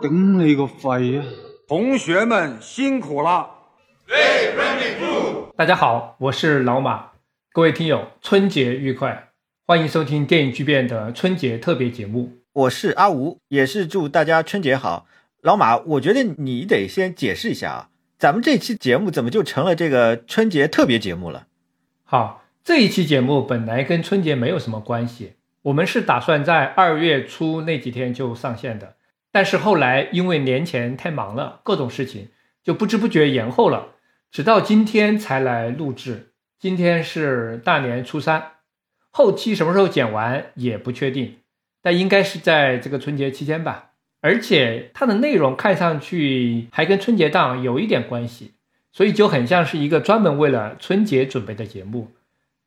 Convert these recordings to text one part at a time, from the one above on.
顶你个肺啊！同学们辛苦了。大家好，我是老马，各位听友，春节愉快！欢迎收听电影巨变的春节特别节目。我是阿吴，也是祝大家春节好。老马，我觉得你得先解释一下啊，咱们这期节目怎么就成了这个春节特别节目了？好，这一期节目本来跟春节没有什么关系，我们是打算在二月初那几天就上线的，但是后来因为年前太忙了，各种事情就不知不觉延后了，直到今天才来录制。今天是大年初三，后期什么时候剪完也不确定，但应该是在这个春节期间吧。而且它的内容看上去还跟春节档有一点关系。所以就很像是一个专门为了春节准备的节目。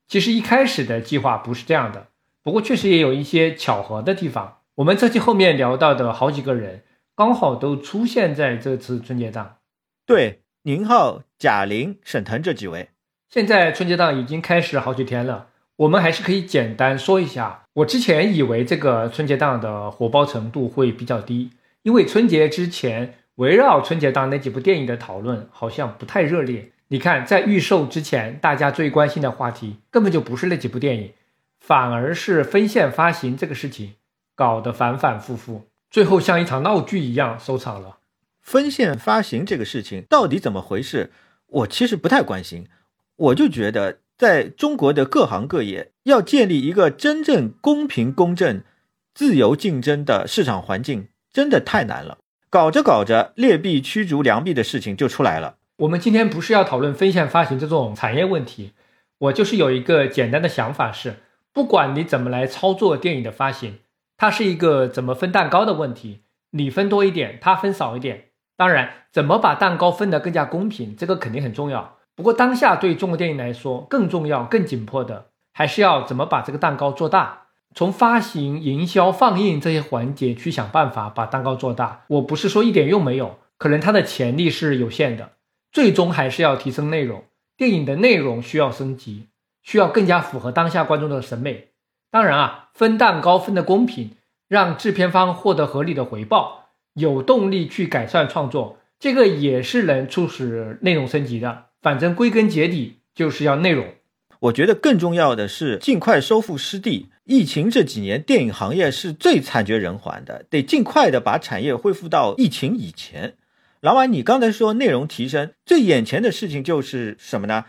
其实一开始的计划不是这样的，不过确实也有一些巧合的地方。我们这期后面聊到的好几个人，刚好都出现在这次春节档。对，宁浩、贾玲、沈腾这几位。现在春节档已经开始好几天了，我们还是可以简单说一下。我之前以为这个春节档的火爆程度会比较低，因为春节之前。围绕春节档那几部电影的讨论好像不太热烈。你看，在预售之前，大家最关心的话题根本就不是那几部电影，反而是分线发行这个事情，搞得反反复复，最后像一场闹剧一样收场了。分线发行这个事情到底怎么回事？我其实不太关心。我就觉得，在中国的各行各业，要建立一个真正公平、公正、自由竞争的市场环境，真的太难了。搞着搞着，劣币驱逐良币的事情就出来了。我们今天不是要讨论分线发行这种产业问题，我就是有一个简单的想法是，不管你怎么来操作电影的发行，它是一个怎么分蛋糕的问题，你分多一点，他分少一点。当然，怎么把蛋糕分得更加公平，这个肯定很重要。不过当下对中国电影来说，更重要、更紧迫的，还是要怎么把这个蛋糕做大。从发行、营销、放映这些环节去想办法把蛋糕做大。我不是说一点用没有，可能它的潜力是有限的。最终还是要提升内容，电影的内容需要升级，需要更加符合当下观众的审美。当然啊，分蛋糕分的公平，让制片方获得合理的回报，有动力去改善创作，这个也是能促使内容升级的。反正归根结底就是要内容。我觉得更重要的是尽快收复失地。疫情这几年，电影行业是最惨绝人寰的，得尽快的把产业恢复到疫情以前。老板，你刚才说内容提升，最眼前的事情就是什么呢？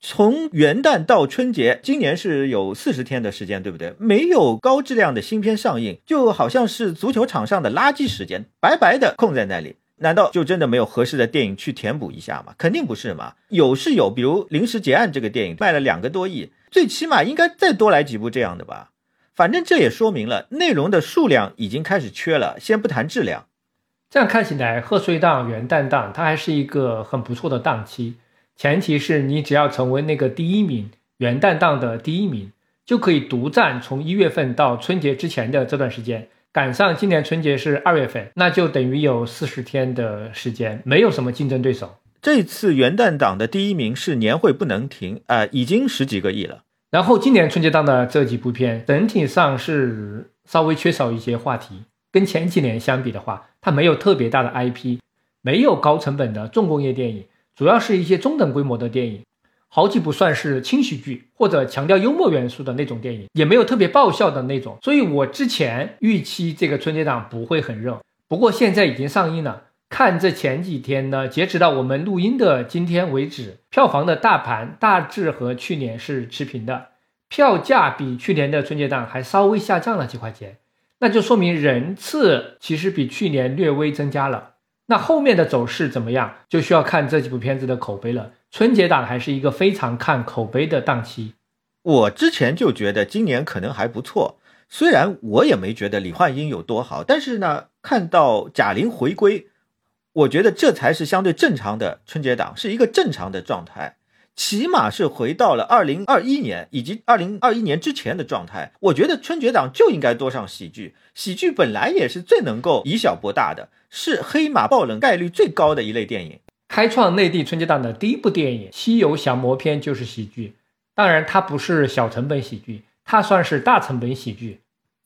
从元旦到春节，今年是有四十天的时间，对不对？没有高质量的新片上映，就好像是足球场上的垃圾时间，白白的空在那里。难道就真的没有合适的电影去填补一下吗？肯定不是嘛，有是有，比如《临时结案》这个电影卖了两个多亿，最起码应该再多来几部这样的吧。反正这也说明了内容的数量已经开始缺了，先不谈质量。这样看起来，贺岁档、元旦档它还是一个很不错的档期，前提是你只要成为那个第一名，元旦档的第一名，就可以独占从一月份到春节之前的这段时间。赶上今年春节是二月份，那就等于有四十天的时间，没有什么竞争对手。这次元旦档的第一名是年会不能停呃，已经十几个亿了。然后今年春节档的这几部片，整体上是稍微缺少一些话题，跟前几年相比的话，它没有特别大的 IP，没有高成本的重工业电影，主要是一些中等规模的电影。好几部算是轻喜剧或者强调幽默元素的那种电影，也没有特别爆笑的那种，所以我之前预期这个春节档不会很热。不过现在已经上映了，看这前几天呢，截止到我们录音的今天为止，票房的大盘大致和去年是持平的，票价比去年的春节档还稍微下降了几块钱，那就说明人次其实比去年略微增加了。那后面的走势怎么样，就需要看这几部片子的口碑了。春节档还是一个非常看口碑的档期。我之前就觉得今年可能还不错，虽然我也没觉得李焕英有多好，但是呢，看到贾玲回归，我觉得这才是相对正常的春节档，是一个正常的状态，起码是回到了二零二一年以及二零二一年之前的状态。我觉得春节档就应该多上喜剧，喜剧本来也是最能够以小博大的，是黑马爆冷概率最高的一类电影。开创内地春节档的第一部电影《西游降魔篇》就是喜剧，当然它不是小成本喜剧，它算是大成本喜剧。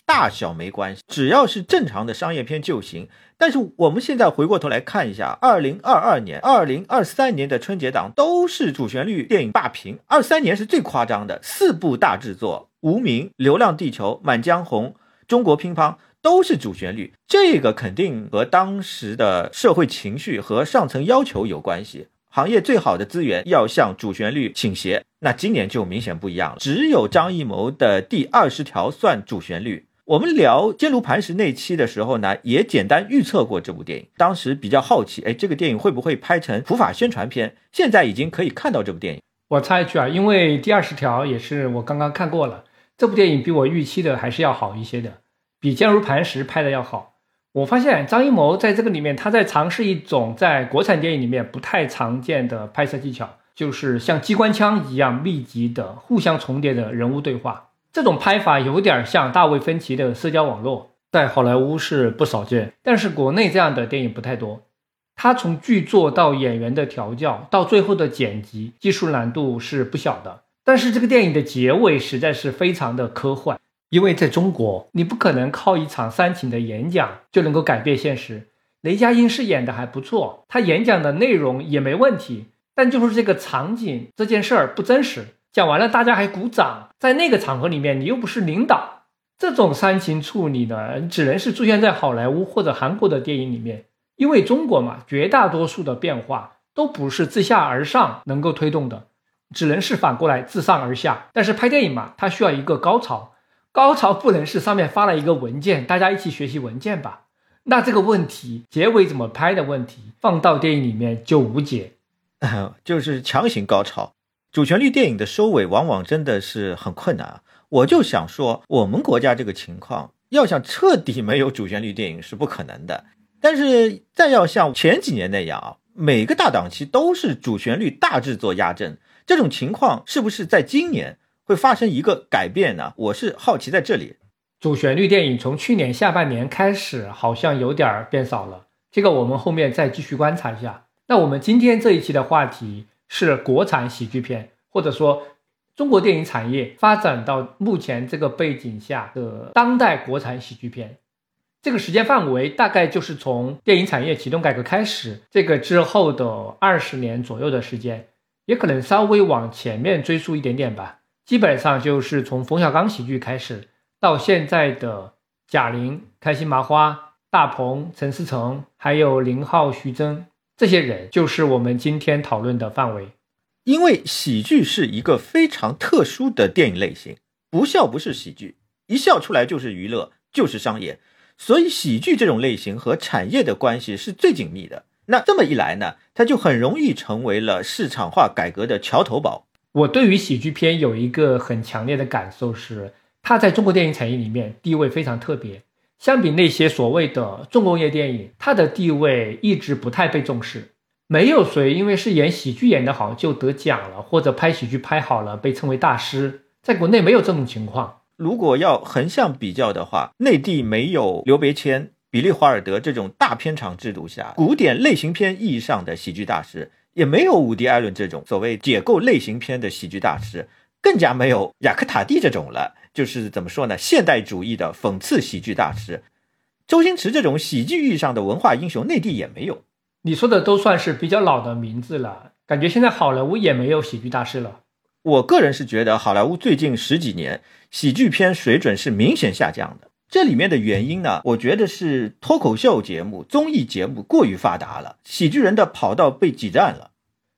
大小没关系，只要是正常的商业片就行。但是我们现在回过头来看一下，二零二二年、二零二三年的春节档都是主旋律电影霸屏，二三年是最夸张的，四部大制作，《无名》《流浪地球》《满江红》《中国乒乓》都是主旋律，这个肯定和当时的社会情绪和上层要求有关系。行业最好的资源要向主旋律倾斜，那今年就明显不一样了。只有张艺谋的第二十条算主旋律。我们聊《坚如磐石》那期的时候呢，也简单预测过这部电影。当时比较好奇，哎，这个电影会不会拍成普法宣传片？现在已经可以看到这部电影。我插一句啊，因为第二十条也是我刚刚看过了，这部电影比我预期的还是要好一些的，比《坚如磐石》拍的要好。我发现张艺谋在这个里面，他在尝试一种在国产电影里面不太常见的拍摄技巧，就是像机关枪一样密集的、互相重叠的人物对话。这种拍法有点像大卫芬奇的社交网络，在好莱坞是不少见，但是国内这样的电影不太多。他从剧作到演员的调教，到最后的剪辑，技术难度是不小的。但是这个电影的结尾实在是非常的科幻。因为在中国，你不可能靠一场煽情的演讲就能够改变现实。雷佳音是演的还不错，他演讲的内容也没问题，但就是这个场景这件事儿不真实。讲完了，大家还鼓掌，在那个场合里面，你又不是领导，这种煽情处理呢，只能是出现在好莱坞或者韩国的电影里面。因为中国嘛，绝大多数的变化都不是自下而上能够推动的，只能是反过来自上而下。但是拍电影嘛，它需要一个高潮。高潮不能是上面发了一个文件，大家一起学习文件吧？那这个问题结尾怎么拍的问题，放到电影里面就无解，就是强行高潮。主旋律电影的收尾往往真的是很困难啊！我就想说，我们国家这个情况，要想彻底没有主旋律电影是不可能的。但是再要像前几年那样啊，每个大档期都是主旋律大制作压阵，这种情况是不是在今年？会发生一个改变呢？我是好奇在这里。主旋律电影从去年下半年开始，好像有点变少了。这个我们后面再继续观察一下。那我们今天这一期的话题是国产喜剧片，或者说中国电影产业发展到目前这个背景下的当代国产喜剧片。这个时间范围大概就是从电影产业启动改革开始，这个之后的二十年左右的时间，也可能稍微往前面追溯一点点吧。基本上就是从冯小刚喜剧开始，到现在的贾玲、开心麻花、大鹏、陈思诚，还有林浩、徐峥这些人，就是我们今天讨论的范围。因为喜剧是一个非常特殊的电影类型，不笑不是喜剧，一笑出来就是娱乐，就是商业，所以喜剧这种类型和产业的关系是最紧密的。那这么一来呢，它就很容易成为了市场化改革的桥头堡。我对于喜剧片有一个很强烈的感受是，它在中国电影产业里面地位非常特别。相比那些所谓的重工业电影，它的地位一直不太被重视。没有谁因为是演喜剧演得好就得奖了，或者拍喜剧拍好了被称为大师。在国内没有这种情况。如果要横向比较的话，内地没有刘别谦、比利华尔德这种大片场制度下古典类型片意义上的喜剧大师。也没有伍迪·艾伦这种所谓解构类型片的喜剧大师，更加没有雅克·塔蒂这种了。就是怎么说呢？现代主义的讽刺喜剧大师，周星驰这种喜剧意义上的文化英雄，内地也没有。你说的都算是比较老的名字了，感觉现在好莱坞也没有喜剧大师了。我个人是觉得，好莱坞最近十几年喜剧片水准是明显下降的。这里面的原因呢，我觉得是脱口秀节目、综艺节目过于发达了，喜剧人的跑道被挤占了。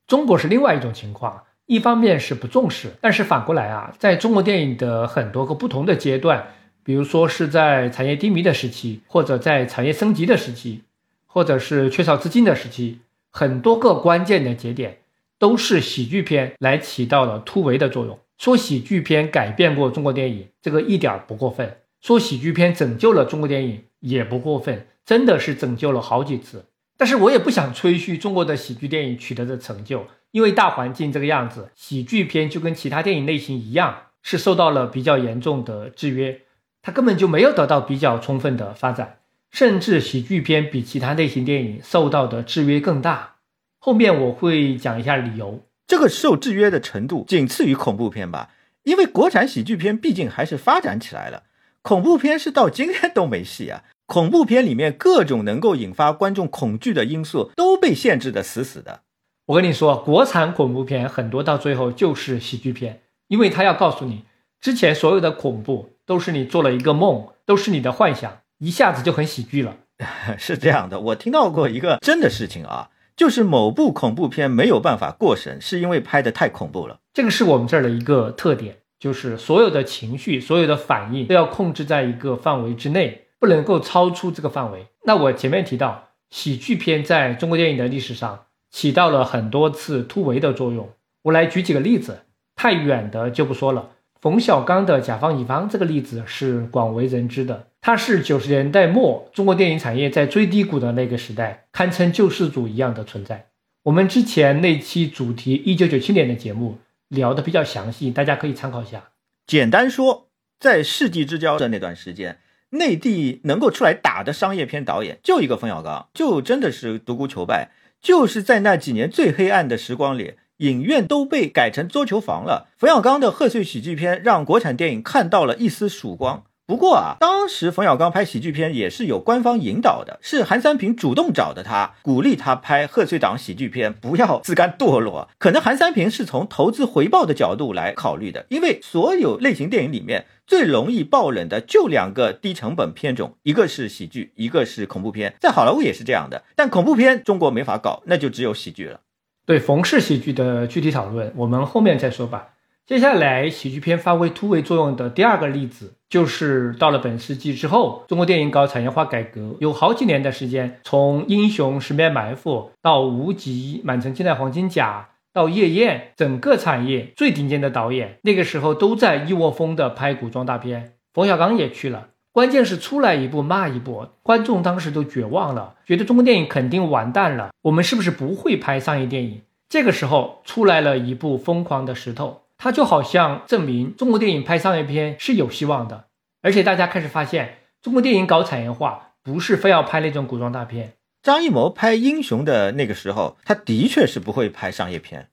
中国是另外一种情况，一方面是不重视，但是反过来啊，在中国电影的很多个不同的阶段，比如说是在产业低迷的时期，或者在产业升级的时期，或者是缺少资金的时期，很多个关键的节点，都是喜剧片来起到了突围的作用。说喜剧片改变过中国电影，这个一点儿不过分。说喜剧片拯救了中国电影也不过分，真的是拯救了好几次。但是我也不想吹嘘中国的喜剧电影取得的成就，因为大环境这个样子，喜剧片就跟其他电影类型一样，是受到了比较严重的制约，它根本就没有得到比较充分的发展，甚至喜剧片比其他类型电影受到的制约更大。后面我会讲一下理由，这个受制约的程度仅次于恐怖片吧，因为国产喜剧片毕竟还是发展起来了。恐怖片是到今天都没戏啊！恐怖片里面各种能够引发观众恐惧的因素都被限制的死死的。我跟你说，国产恐怖片很多到最后就是喜剧片，因为他要告诉你，之前所有的恐怖都是你做了一个梦，都是你的幻想，一下子就很喜剧了。是这样的，我听到过一个真的事情啊，就是某部恐怖片没有办法过审，是因为拍的太恐怖了。这个是我们这儿的一个特点。就是所有的情绪、所有的反应都要控制在一个范围之内，不能够超出这个范围。那我前面提到，喜剧片在中国电影的历史上起到了很多次突围的作用。我来举几个例子，太远的就不说了。冯小刚的《甲方乙方》这个例子是广为人知的，他是九十年代末中国电影产业在最低谷的那个时代，堪称救世主一样的存在。我们之前那期主题一九九七年的节目。聊的比较详细，大家可以参考一下。简单说，在世纪之交的那段时间，内地能够出来打的商业片导演就一个冯小刚，就真的是独孤求败。就是在那几年最黑暗的时光里，影院都被改成桌球房了。冯小刚的贺岁喜剧片让国产电影看到了一丝曙光。不过啊，当时冯小刚拍喜剧片也是有官方引导的，是韩三平主动找的他，鼓励他拍贺岁档喜剧片，不要自甘堕落。可能韩三平是从投资回报的角度来考虑的，因为所有类型电影里面最容易爆冷的就两个低成本片种，一个是喜剧，一个是恐怖片。在好莱坞也是这样的，但恐怖片中国没法搞，那就只有喜剧了。对冯氏喜剧的具体讨论，我们后面再说吧。接下来，喜剧片发挥突围作用的第二个例子，就是到了本世纪之后，中国电影搞产业化改革，有好几年的时间，从《英雄》《十面埋伏》到《无极》《满城尽带黄金甲》到《夜宴》，整个产业最顶尖的导演，那个时候都在一窝蜂的拍古装大片。冯小刚也去了，关键是出来一部骂一部，观众当时都绝望了，觉得中国电影肯定完蛋了，我们是不是不会拍商业电影？这个时候出来了一部《疯狂的石头》。它就好像证明中国电影拍商业片是有希望的，而且大家开始发现，中国电影搞产业化不是非要拍那种古装大片。张艺谋拍英雄的那个时候，他的确是不会拍商业片，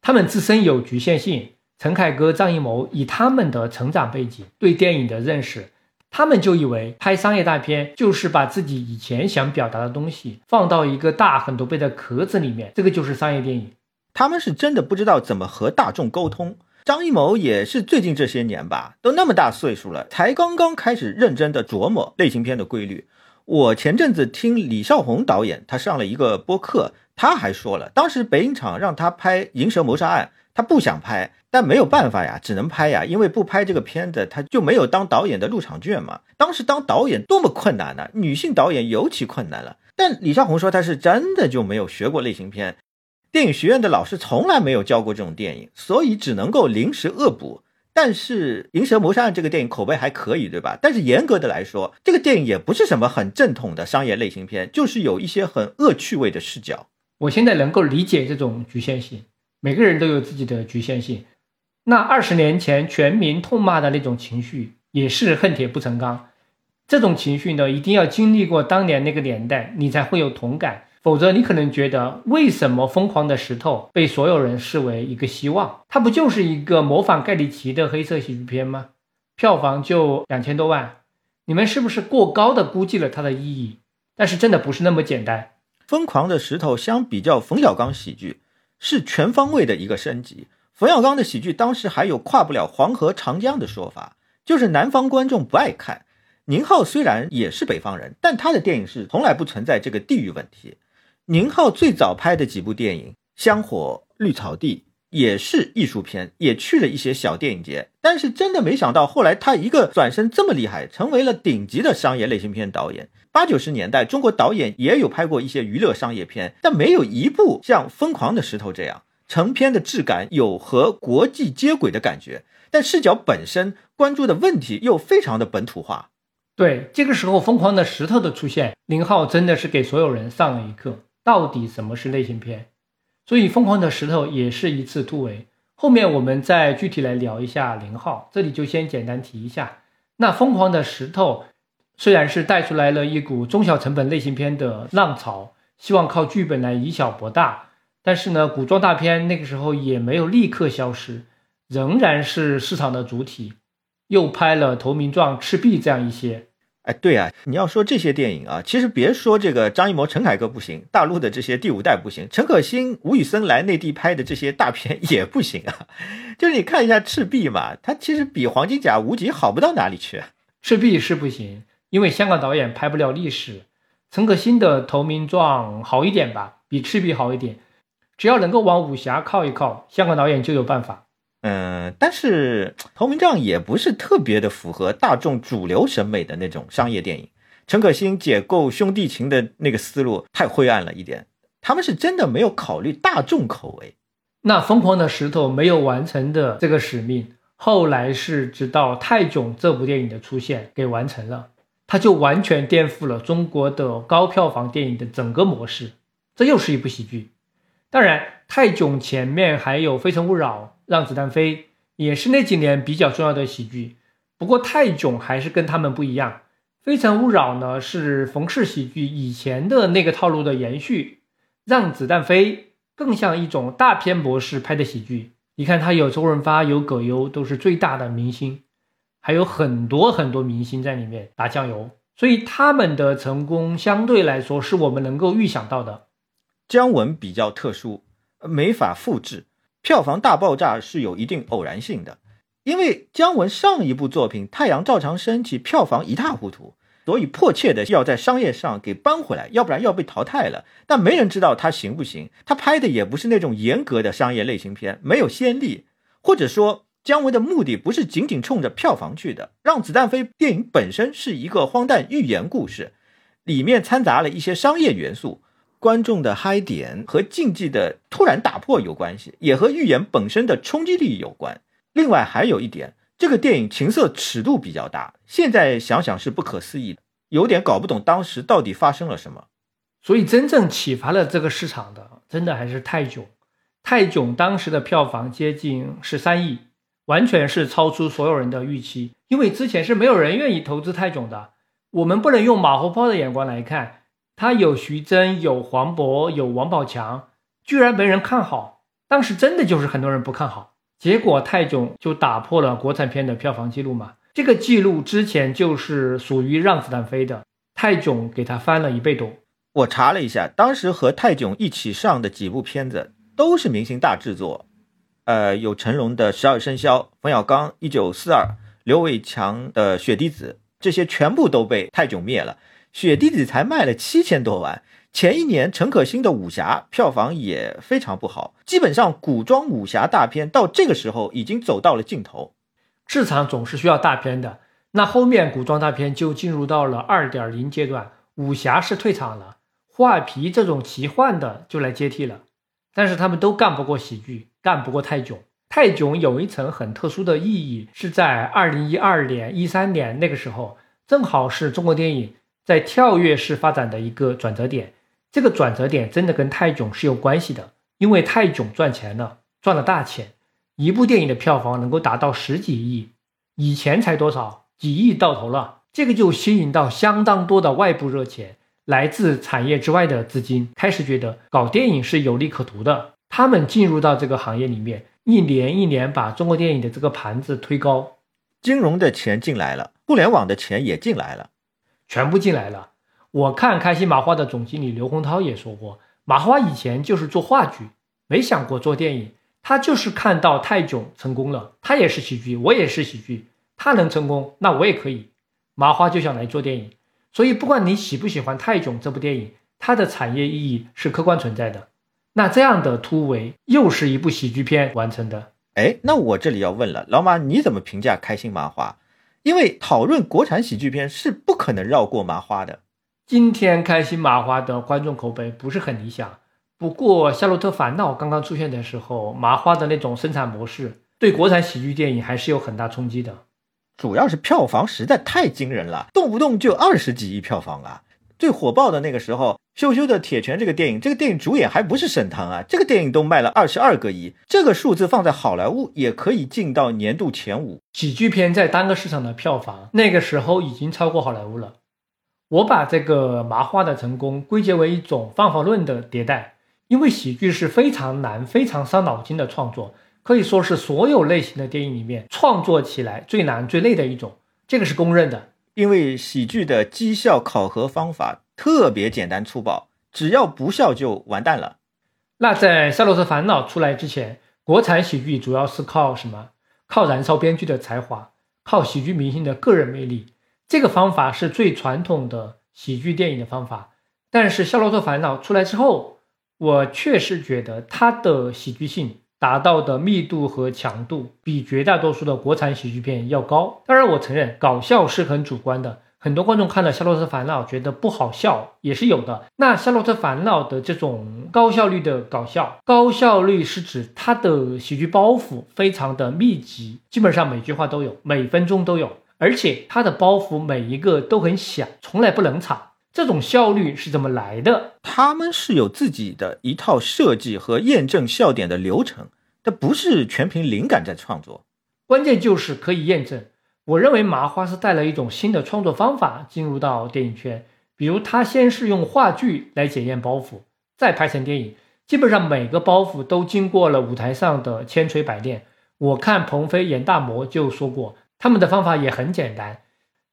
他们自身有局限性。陈凯歌、张艺谋以他们的成长背景、对电影的认识，他们就以为拍商业大片就是把自己以前想表达的东西放到一个大很多倍的壳子里面，这个就是商业电影。他们是真的不知道怎么和大众沟通。张艺谋也是最近这些年吧，都那么大岁数了，才刚刚开始认真的琢磨类型片的规律。我前阵子听李少红导演他上了一个播客，他还说了，当时北影厂让他拍《银蛇谋杀案》，他不想拍，但没有办法呀，只能拍呀，因为不拍这个片子，他就没有当导演的入场券嘛。当时当导演多么困难呢？女性导演尤其困难了。但李少红说他是真的就没有学过类型片。电影学院的老师从来没有教过这种电影，所以只能够临时恶补。但是《银蛇谋杀案》这个电影口碑还可以，对吧？但是严格的来说，这个电影也不是什么很正统的商业类型片，就是有一些很恶趣味的视角。我现在能够理解这种局限性，每个人都有自己的局限性。那二十年前全民痛骂的那种情绪，也是恨铁不成钢。这种情绪呢，一定要经历过当年那个年代，你才会有同感。否则，你可能觉得为什么《疯狂的石头》被所有人视为一个希望？它不就是一个模仿盖里奇的黑色喜剧片吗？票房就两千多万，你们是不是过高的估计了它的意义？但是真的不是那么简单。《疯狂的石头》相比较冯小刚喜剧是全方位的一个升级。冯小刚的喜剧当时还有跨不了黄河长江的说法，就是南方观众不爱看。宁浩虽然也是北方人，但他的电影是从来不存在这个地域问题。宁浩最早拍的几部电影《香火》《绿草地》也是艺术片，也去了一些小电影节。但是真的没想到，后来他一个转身这么厉害，成为了顶级的商业类型片导演。八九十年代，中国导演也有拍过一些娱乐商业片，但没有一部像《疯狂的石头》这样成片的质感有和国际接轨的感觉。但视角本身关注的问题又非常的本土化。对，这个时候《疯狂的石头》的出现，宁浩真的是给所有人上了一课。到底什么是类型片？所以《疯狂的石头》也是一次突围。后面我们再具体来聊一下零号，这里就先简单提一下。那《疯狂的石头》虽然是带出来了一股中小成本类型片的浪潮，希望靠剧本来以小博大，但是呢，古装大片那个时候也没有立刻消失，仍然是市场的主体。又拍了《投名状》《赤壁》这样一些。哎，对啊，你要说这些电影啊，其实别说这个张艺谋、陈凯歌不行，大陆的这些第五代不行，陈可辛、吴宇森来内地拍的这些大片也不行啊。就是你看一下《赤壁》嘛，它其实比《黄金甲》《无极》好不到哪里去。《赤壁》是不行，因为香港导演拍不了历史。陈可辛的《投名状》好一点吧，比《赤壁》好一点。只要能够往武侠靠一靠，香港导演就有办法。嗯，但是《投名状》也不是特别的符合大众主流审美的那种商业电影。陈可辛解构兄弟情的那个思路太灰暗了一点，他们是真的没有考虑大众口味。那疯狂的石头没有完成的这个使命，后来是直到《泰囧》这部电影的出现给完成了，它就完全颠覆了中国的高票房电影的整个模式。这又是一部喜剧。当然，《泰囧》前面还有《非诚勿扰》。让子弹飞也是那几年比较重要的喜剧，不过泰囧还是跟他们不一样。非诚勿扰呢是冯氏喜剧以前的那个套路的延续，让子弹飞更像一种大片模式拍的喜剧。你看，他有周润发，有葛优，都是最大的明星，还有很多很多明星在里面打酱油，所以他们的成功相对来说是我们能够预想到的。姜文比较特殊，没法复制。票房大爆炸是有一定偶然性的，因为姜文上一部作品《太阳照常升起》票房一塌糊涂，所以迫切的要在商业上给扳回来，要不然要被淘汰了。但没人知道他行不行，他拍的也不是那种严格的商业类型片，没有先例，或者说姜文的目的不是仅仅冲着票房去的。让子弹飞电影本身是一个荒诞寓言故事，里面掺杂了一些商业元素。观众的嗨点和竞技的突然打破有关系，也和预言本身的冲击力有关。另外还有一点，这个电影情色尺度比较大，现在想想是不可思议的，有点搞不懂当时到底发生了什么。所以真正启发了这个市场的，真的还是泰囧。泰囧当时的票房接近十三亿，完全是超出所有人的预期，因为之前是没有人愿意投资泰囧的。我们不能用马后炮的眼光来看。他有徐峥，有黄渤，有王宝强，居然没人看好。当时真的就是很多人不看好，结果泰囧就打破了国产片的票房记录嘛。这个记录之前就是属于让子弹飞的，泰囧给他翻了一倍多。我查了一下，当时和泰囧一起上的几部片子都是明星大制作，呃，有成龙的《十二生肖》，冯小刚《一九四二》，刘伟强的《血滴子》，这些全部都被泰囧灭了。雪地里才卖了七千多万，前一年陈可辛的武侠票房也非常不好，基本上古装武侠大片到这个时候已经走到了尽头。市场总是需要大片的，那后面古装大片就进入到了二点零阶段，武侠是退场了，画皮这种奇幻的就来接替了。但是他们都干不过喜剧，干不过泰囧。泰囧有一层很特殊的意义，是在二零一二年、一三年那个时候，正好是中国电影。在跳跃式发展的一个转折点，这个转折点真的跟泰囧是有关系的，因为泰囧赚钱了，赚了大钱，一部电影的票房能够达到十几亿，以前才多少几亿到头了，这个就吸引到相当多的外部热钱，来自产业之外的资金开始觉得搞电影是有利可图的，他们进入到这个行业里面，一年一年把中国电影的这个盘子推高，金融的钱进来了，互联网的钱也进来了。全部进来了。我看开心麻花的总经理刘洪涛也说过，麻花以前就是做话剧，没想过做电影。他就是看到泰囧成功了，他也是喜剧，我也是喜剧，他能成功，那我也可以。麻花就想来做电影。所以不管你喜不喜欢泰囧这部电影，它的产业意义是客观存在的。那这样的突围又是一部喜剧片完成的。哎，那我这里要问了，老马你怎么评价开心麻花？因为讨论国产喜剧片是不可能绕过麻花的。今天开心麻花的观众口碑不是很理想，不过《夏洛特烦恼》刚刚出现的时候，麻花的那种生产模式对国产喜剧电影还是有很大冲击的。主要是票房实在太惊人了，动不动就二十几亿票房啊！最火爆的那个时候，羞羞的铁拳这个电影，这个电影主演还不是沈腾啊，这个电影都卖了二十二个亿，这个数字放在好莱坞也可以进到年度前五。喜剧片在单个市场的票房，那个时候已经超过好莱坞了。我把这个麻花的成功归结为一种方法论的迭代，因为喜剧是非常难、非常伤脑筋的创作，可以说是所有类型的电影里面创作起来最难最累的一种，这个是公认的。因为喜剧的绩效考核方法特别简单粗暴，只要不笑就完蛋了。那在《夏洛特烦恼》出来之前，国产喜剧主要是靠什么？靠燃烧编剧的才华，靠喜剧明星的个人魅力。这个方法是最传统的喜剧电影的方法。但是《夏洛特烦恼》出来之后，我确实觉得它的喜剧性。达到的密度和强度比绝大多数的国产喜剧片要高。当然，我承认搞笑是很主观的，很多观众看了《夏洛特烦恼》觉得不好笑也是有的。那《夏洛特烦恼》的这种高效率的搞笑，高效率是指它的喜剧包袱非常的密集，基本上每句话都有，每分钟都有，而且它的包袱每一个都很响，从来不冷场。这种效率是怎么来的？他们是有自己的一套设计和验证笑点的流程，它不是全凭灵感在创作。关键就是可以验证。我认为麻花是带了一种新的创作方法进入到电影圈，比如他先是用话剧来检验包袱，再拍成电影。基本上每个包袱都经过了舞台上的千锤百炼。我看鹏飞演大魔就说过，他们的方法也很简单。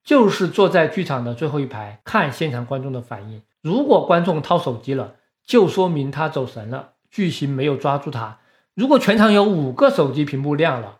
就是坐在剧场的最后一排看现场观众的反应。如果观众掏手机了，就说明他走神了，剧情没有抓住他；如果全场有五个手机屏幕亮了，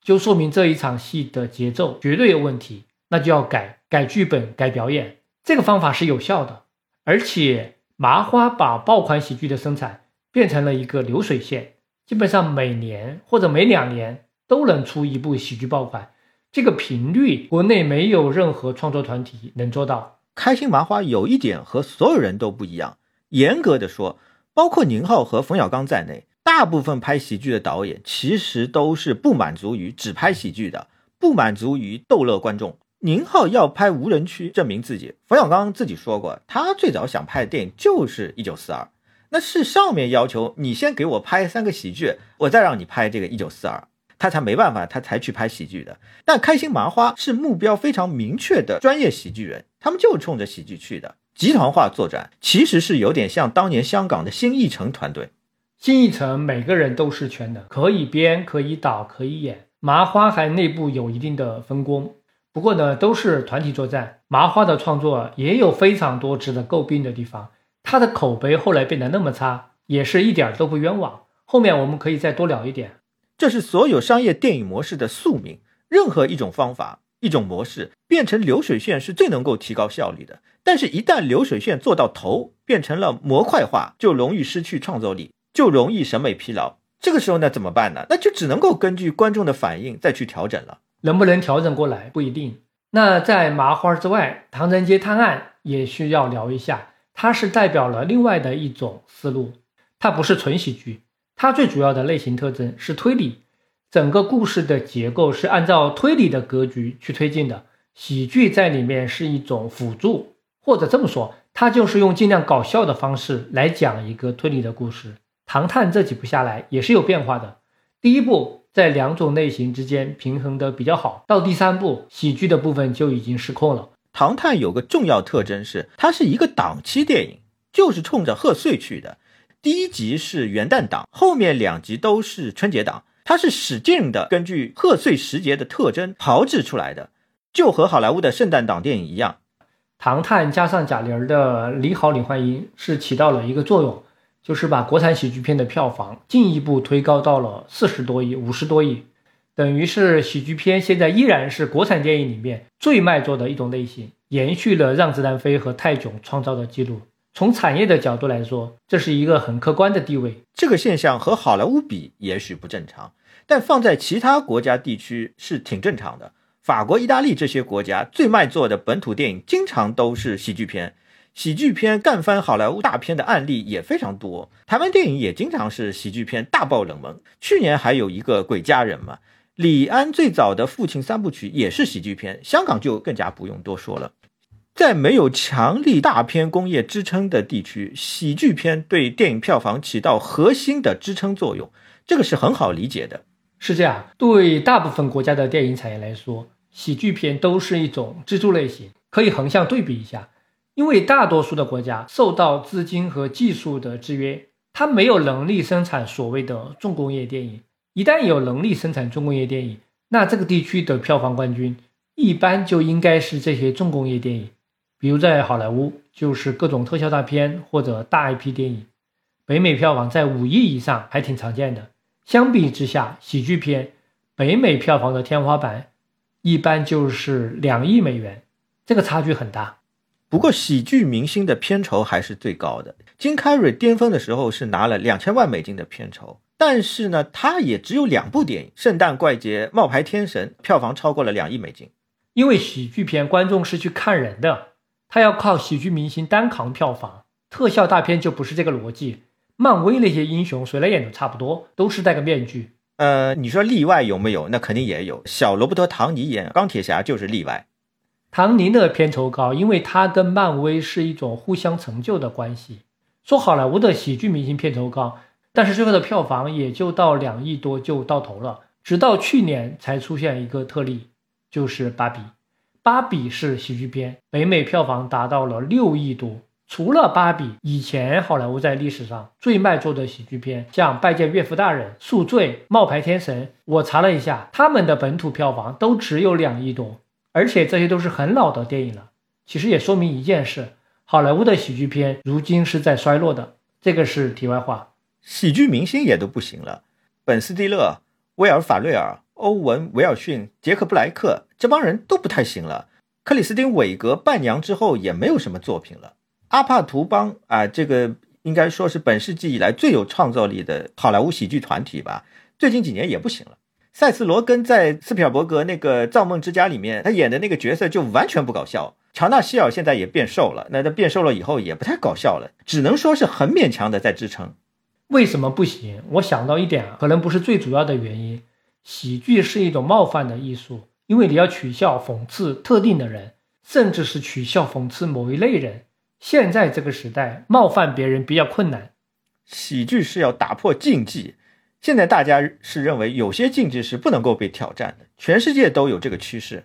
就说明这一场戏的节奏绝对有问题，那就要改改剧本、改表演。这个方法是有效的，而且麻花把爆款喜剧的生产变成了一个流水线，基本上每年或者每两年都能出一部喜剧爆款。这个频率，国内没有任何创作团体能做到。开心麻花有一点和所有人都不一样，严格的说，包括宁浩和冯小刚在内，大部分拍喜剧的导演其实都是不满足于只拍喜剧的，不满足于逗乐观众。宁浩要拍无人区证明自己，冯小刚自己说过，他最早想拍的电影就是《一九四二》，那是上面要求你先给我拍三个喜剧，我再让你拍这个《一九四二》。他才没办法，他才去拍喜剧的。但开心麻花是目标非常明确的专业喜剧人，他们就冲着喜剧去的。集团化作战其实是有点像当年香港的新艺城团队。新艺城每个人都是全的，可以编，可以导，可以演。麻花还内部有一定的分工，不过呢，都是团体作战。麻花的创作也有非常多值得诟病的地方，他的口碑后来变得那么差，也是一点都不冤枉。后面我们可以再多聊一点。这是所有商业电影模式的宿命。任何一种方法、一种模式变成流水线是最能够提高效率的。但是，一旦流水线做到头，变成了模块化，就容易失去创造力，就容易审美疲劳。这个时候呢，怎么办呢？那就只能够根据观众的反应再去调整了。能不能调整过来不一定。那在麻花之外，《唐人街探案》也需要聊一下。它是代表了另外的一种思路，它不是纯喜剧。它最主要的类型特征是推理，整个故事的结构是按照推理的格局去推进的。喜剧在里面是一种辅助，或者这么说，它就是用尽量搞笑的方式来讲一个推理的故事。唐探这几部下来也是有变化的，第一部在两种类型之间平衡的比较好，到第三部喜剧的部分就已经失控了。唐探有个重要特征是，它是一个档期电影，就是冲着贺岁去的。第一集是元旦档，后面两集都是春节档。它是使劲的根据贺岁时节的特征炮制出来的，就和好莱坞的圣诞档电影一样。唐探加上贾玲的《你好，李焕英》是起到了一个作用，就是把国产喜剧片的票房进一步推高到了四十多亿、五十多亿，等于是喜剧片现在依然是国产电影里面最卖座的一种类型，延续了《让子弹飞》和《泰囧》创造的记录。从产业的角度来说，这是一个很客观的地位。这个现象和好莱坞比也许不正常，但放在其他国家地区是挺正常的。法国、意大利这些国家最卖座的本土电影，经常都是喜剧片。喜剧片干翻好莱坞大片的案例也非常多。台湾电影也经常是喜剧片大爆冷门。去年还有一个《鬼家人》嘛，李安最早的父亲三部曲也是喜剧片。香港就更加不用多说了。在没有强力大片工业支撑的地区，喜剧片对电影票房起到核心的支撑作用，这个是很好理解的。是这样，对大部分国家的电影产业来说，喜剧片都是一种支柱类型。可以横向对比一下，因为大多数的国家受到资金和技术的制约，它没有能力生产所谓的重工业电影，一旦有能力生产重工业电影，那这个地区的票房冠军一般就应该是这些重工业电影，比如在好莱坞就是各种特效大片或者大 IP 电影，北美票房在五亿以上还挺常见的。相比之下，喜剧片北美票房的天花板一般就是两亿美元，这个差距很大。不过，喜剧明星的片酬还是最高的。金凯瑞巅峰的时候是拿了两千万美金的片酬。但是呢，他也只有两部电影，《圣诞怪杰》《冒牌天神》，票房超过了两亿美金。因为喜剧片观众是去看人的，他要靠喜剧明星单扛票房。特效大片就不是这个逻辑。漫威那些英雄谁来演都差不多，都是戴个面具。呃，你说例外有没有？那肯定也有。小罗伯特·唐尼演钢铁侠就是例外。唐尼的片酬高，因为他跟漫威是一种互相成就的关系。说好莱坞的喜剧明星片酬高。但是最后的票房也就到两亿多就到头了，直到去年才出现一个特例，就是《芭比》。《芭比》是喜剧片，北美票房达到了六亿多。除了《芭比》，以前好莱坞在历史上最卖座的喜剧片，像《拜见岳父大人》《宿醉》《冒牌天神》，我查了一下，他们的本土票房都只有两亿多，而且这些都是很老的电影了。其实也说明一件事：好莱坞的喜剧片如今是在衰落的。这个是题外话。喜剧明星也都不行了，本·斯蒂勒、威尔·法瑞尔、欧文·威尔逊、杰克·布莱克这帮人都不太行了。克里斯汀·韦格伴娘之后也没有什么作品了。阿帕图邦啊，这个应该说是本世纪以来最有创造力的好莱坞喜剧团体吧，最近几年也不行了。塞斯·罗根在斯皮尔伯格那个《造梦之家》里面，他演的那个角色就完全不搞笑。乔纳·希尔现在也变瘦了，那他变瘦了以后也不太搞笑了，只能说是很勉强的在支撑。为什么不行？我想到一点，可能不是最主要的原因。喜剧是一种冒犯的艺术，因为你要取笑、讽刺特定的人，甚至是取笑、讽刺某一类人。现在这个时代，冒犯别人比较困难。喜剧是要打破禁忌，现在大家是认为有些禁忌是不能够被挑战的，全世界都有这个趋势。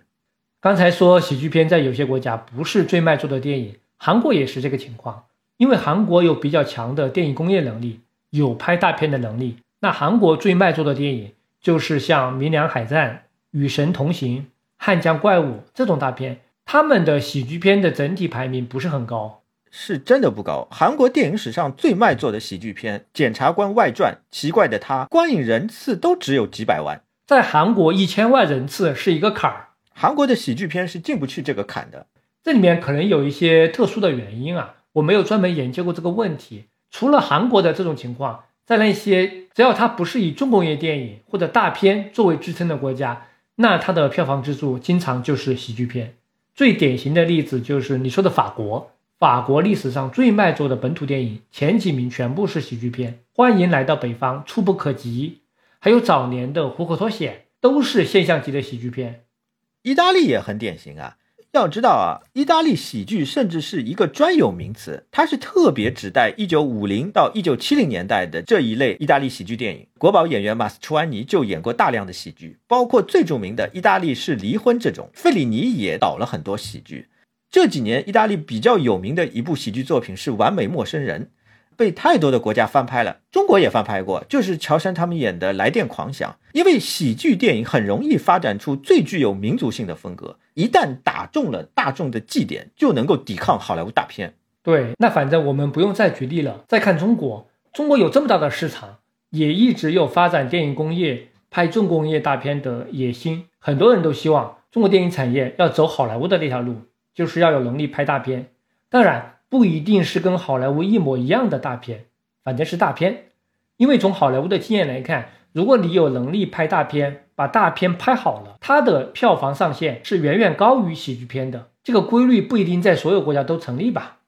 刚才说喜剧片在有些国家不是最卖座的电影，韩国也是这个情况，因为韩国有比较强的电影工业能力。有拍大片的能力，那韩国最卖座的电影就是像《明良海战》《与神同行》《汉江怪物》这种大片，他们的喜剧片的整体排名不是很高，是真的不高。韩国电影史上最卖座的喜剧片《检察官外传》《奇怪的他》，观影人次都只有几百万，在韩国一千万人次是一个坎儿，韩国的喜剧片是进不去这个坎的。这里面可能有一些特殊的原因啊，我没有专门研究过这个问题。除了韩国的这种情况，在那些只要它不是以重工业电影或者大片作为支撑的国家，那它的票房支柱经常就是喜剧片。最典型的例子就是你说的法国，法国历史上最卖座的本土电影前几名全部是喜剧片，《欢迎来到北方》《触不可及》，还有早年的《虎口脱险》都是现象级的喜剧片。意大利也很典型啊。要知道啊，意大利喜剧甚至是一个专有名词，它是特别指代一九五零到一九七零年代的这一类意大利喜剧电影。国宝演员马斯楚安尼就演过大量的喜剧，包括最著名的《意大利式离婚》这种。费里尼也导了很多喜剧。这几年意大利比较有名的一部喜剧作品是《完美陌生人》。被太多的国家翻拍了，中国也翻拍过，就是乔杉他们演的《来电狂想》。因为喜剧电影很容易发展出最具有民族性的风格，一旦打中了大众的祭点，就能够抵抗好莱坞大片。对，那反正我们不用再举例了。再看中国，中国有这么大的市场，也一直有发展电影工业、拍重工业大片的野心。很多人都希望中国电影产业要走好莱坞的那条路，就是要有能力拍大片。当然。不一定是跟好莱坞一模一样的大片，反正是大片。因为从好莱坞的经验来看，如果你有能力拍大片，把大片拍好了，它的票房上限是远远高于喜剧片的。这个规律不一定在所有国家都成立吧？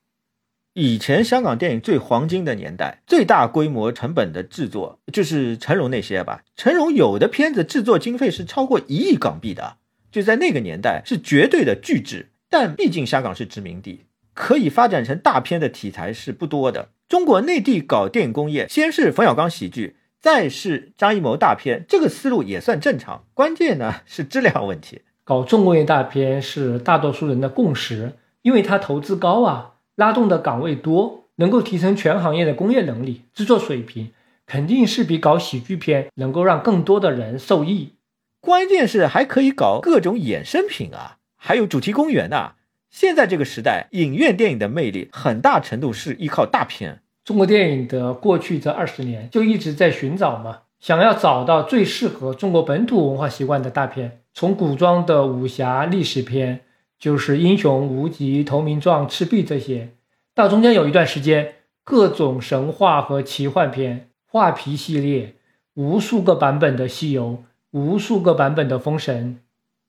以前香港电影最黄金的年代，最大规模成本的制作就是成龙那些吧。成龙有的片子制作经费是超过一亿港币的，就在那个年代是绝对的巨制。但毕竟香港是殖民地。可以发展成大片的题材是不多的。中国内地搞电影工业，先是冯小刚喜剧，再是张艺谋大片，这个思路也算正常。关键呢是质量问题。搞重工业大片是大多数人的共识，因为它投资高啊，拉动的岗位多，能够提升全行业的工业能力、制作水平，肯定是比搞喜剧片能够让更多的人受益。关键是还可以搞各种衍生品啊，还有主题公园呐。现在这个时代，影院电影的魅力很大程度是依靠大片。中国电影的过去这二十年就一直在寻找嘛，想要找到最适合中国本土文化习惯的大片。从古装的武侠历史片，就是英雄无极、投名状、赤壁这些，到中间有一段时间，各种神话和奇幻片、画皮系列，无数个版本的西游，无数个版本的封神。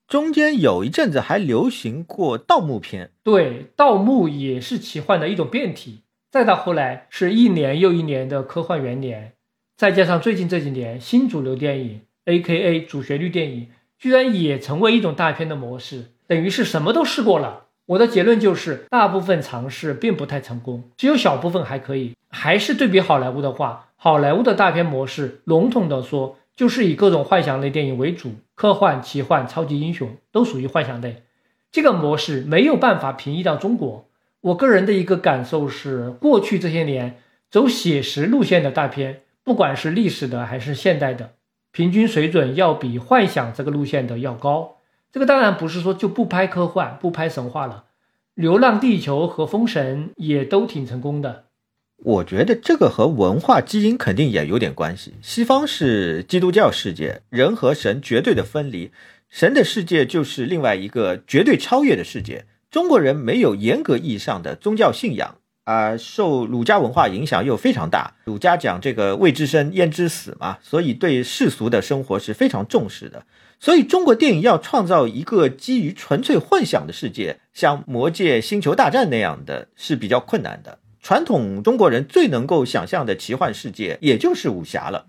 中间有一阵子还流行过盗墓片，对，盗墓也是奇幻的一种变体。再到后来是一年又一年的科幻元年，再加上最近这几年新主流电影 （A.K.A. 主旋律电影）居然也成为一种大片的模式，等于是什么都试过了。我的结论就是，大部分尝试并不太成功，只有小部分还可以。还是对比好莱坞的话，好莱坞的大片模式，笼统的说，就是以各种幻想类电影为主，科幻、奇幻、超级英雄都属于幻想类。这个模式没有办法平移到中国。我个人的一个感受是，过去这些年走写实路线的大片，不管是历史的还是现代的，平均水准要比幻想这个路线的要高。这个当然不是说就不拍科幻、不拍神话了，《流浪地球》和《封神》也都挺成功的。我觉得这个和文化基因肯定也有点关系。西方是基督教世界，人和神绝对的分离，神的世界就是另外一个绝对超越的世界。中国人没有严格意义上的宗教信仰，啊，受儒家文化影响又非常大。儒家讲这个未知生焉知死嘛，所以对世俗的生活是非常重视的。所以中国电影要创造一个基于纯粹幻想的世界，像《魔戒》《星球大战》那样的是比较困难的。传统中国人最能够想象的奇幻世界，也就是武侠了。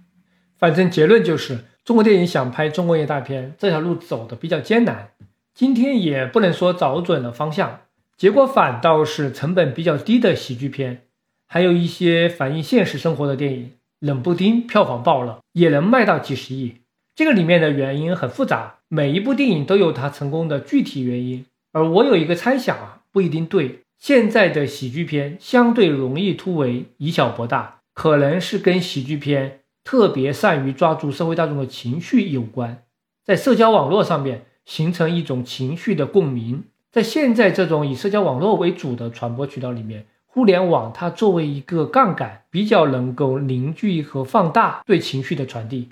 反正结论就是，中国电影想拍中国业大片，这条路走的比较艰难。今天也不能说找准了方向，结果反倒是成本比较低的喜剧片，还有一些反映现实生活的电影，冷不丁票房爆了，也能卖到几十亿。这个里面的原因很复杂，每一部电影都有它成功的具体原因。而我有一个猜想啊，不一定对。现在的喜剧片相对容易突围，以小博大，可能是跟喜剧片特别善于抓住社会大众的情绪有关，在社交网络上面。形成一种情绪的共鸣，在现在这种以社交网络为主的传播渠道里面，互联网它作为一个杠杆，比较能够凝聚和放大对情绪的传递，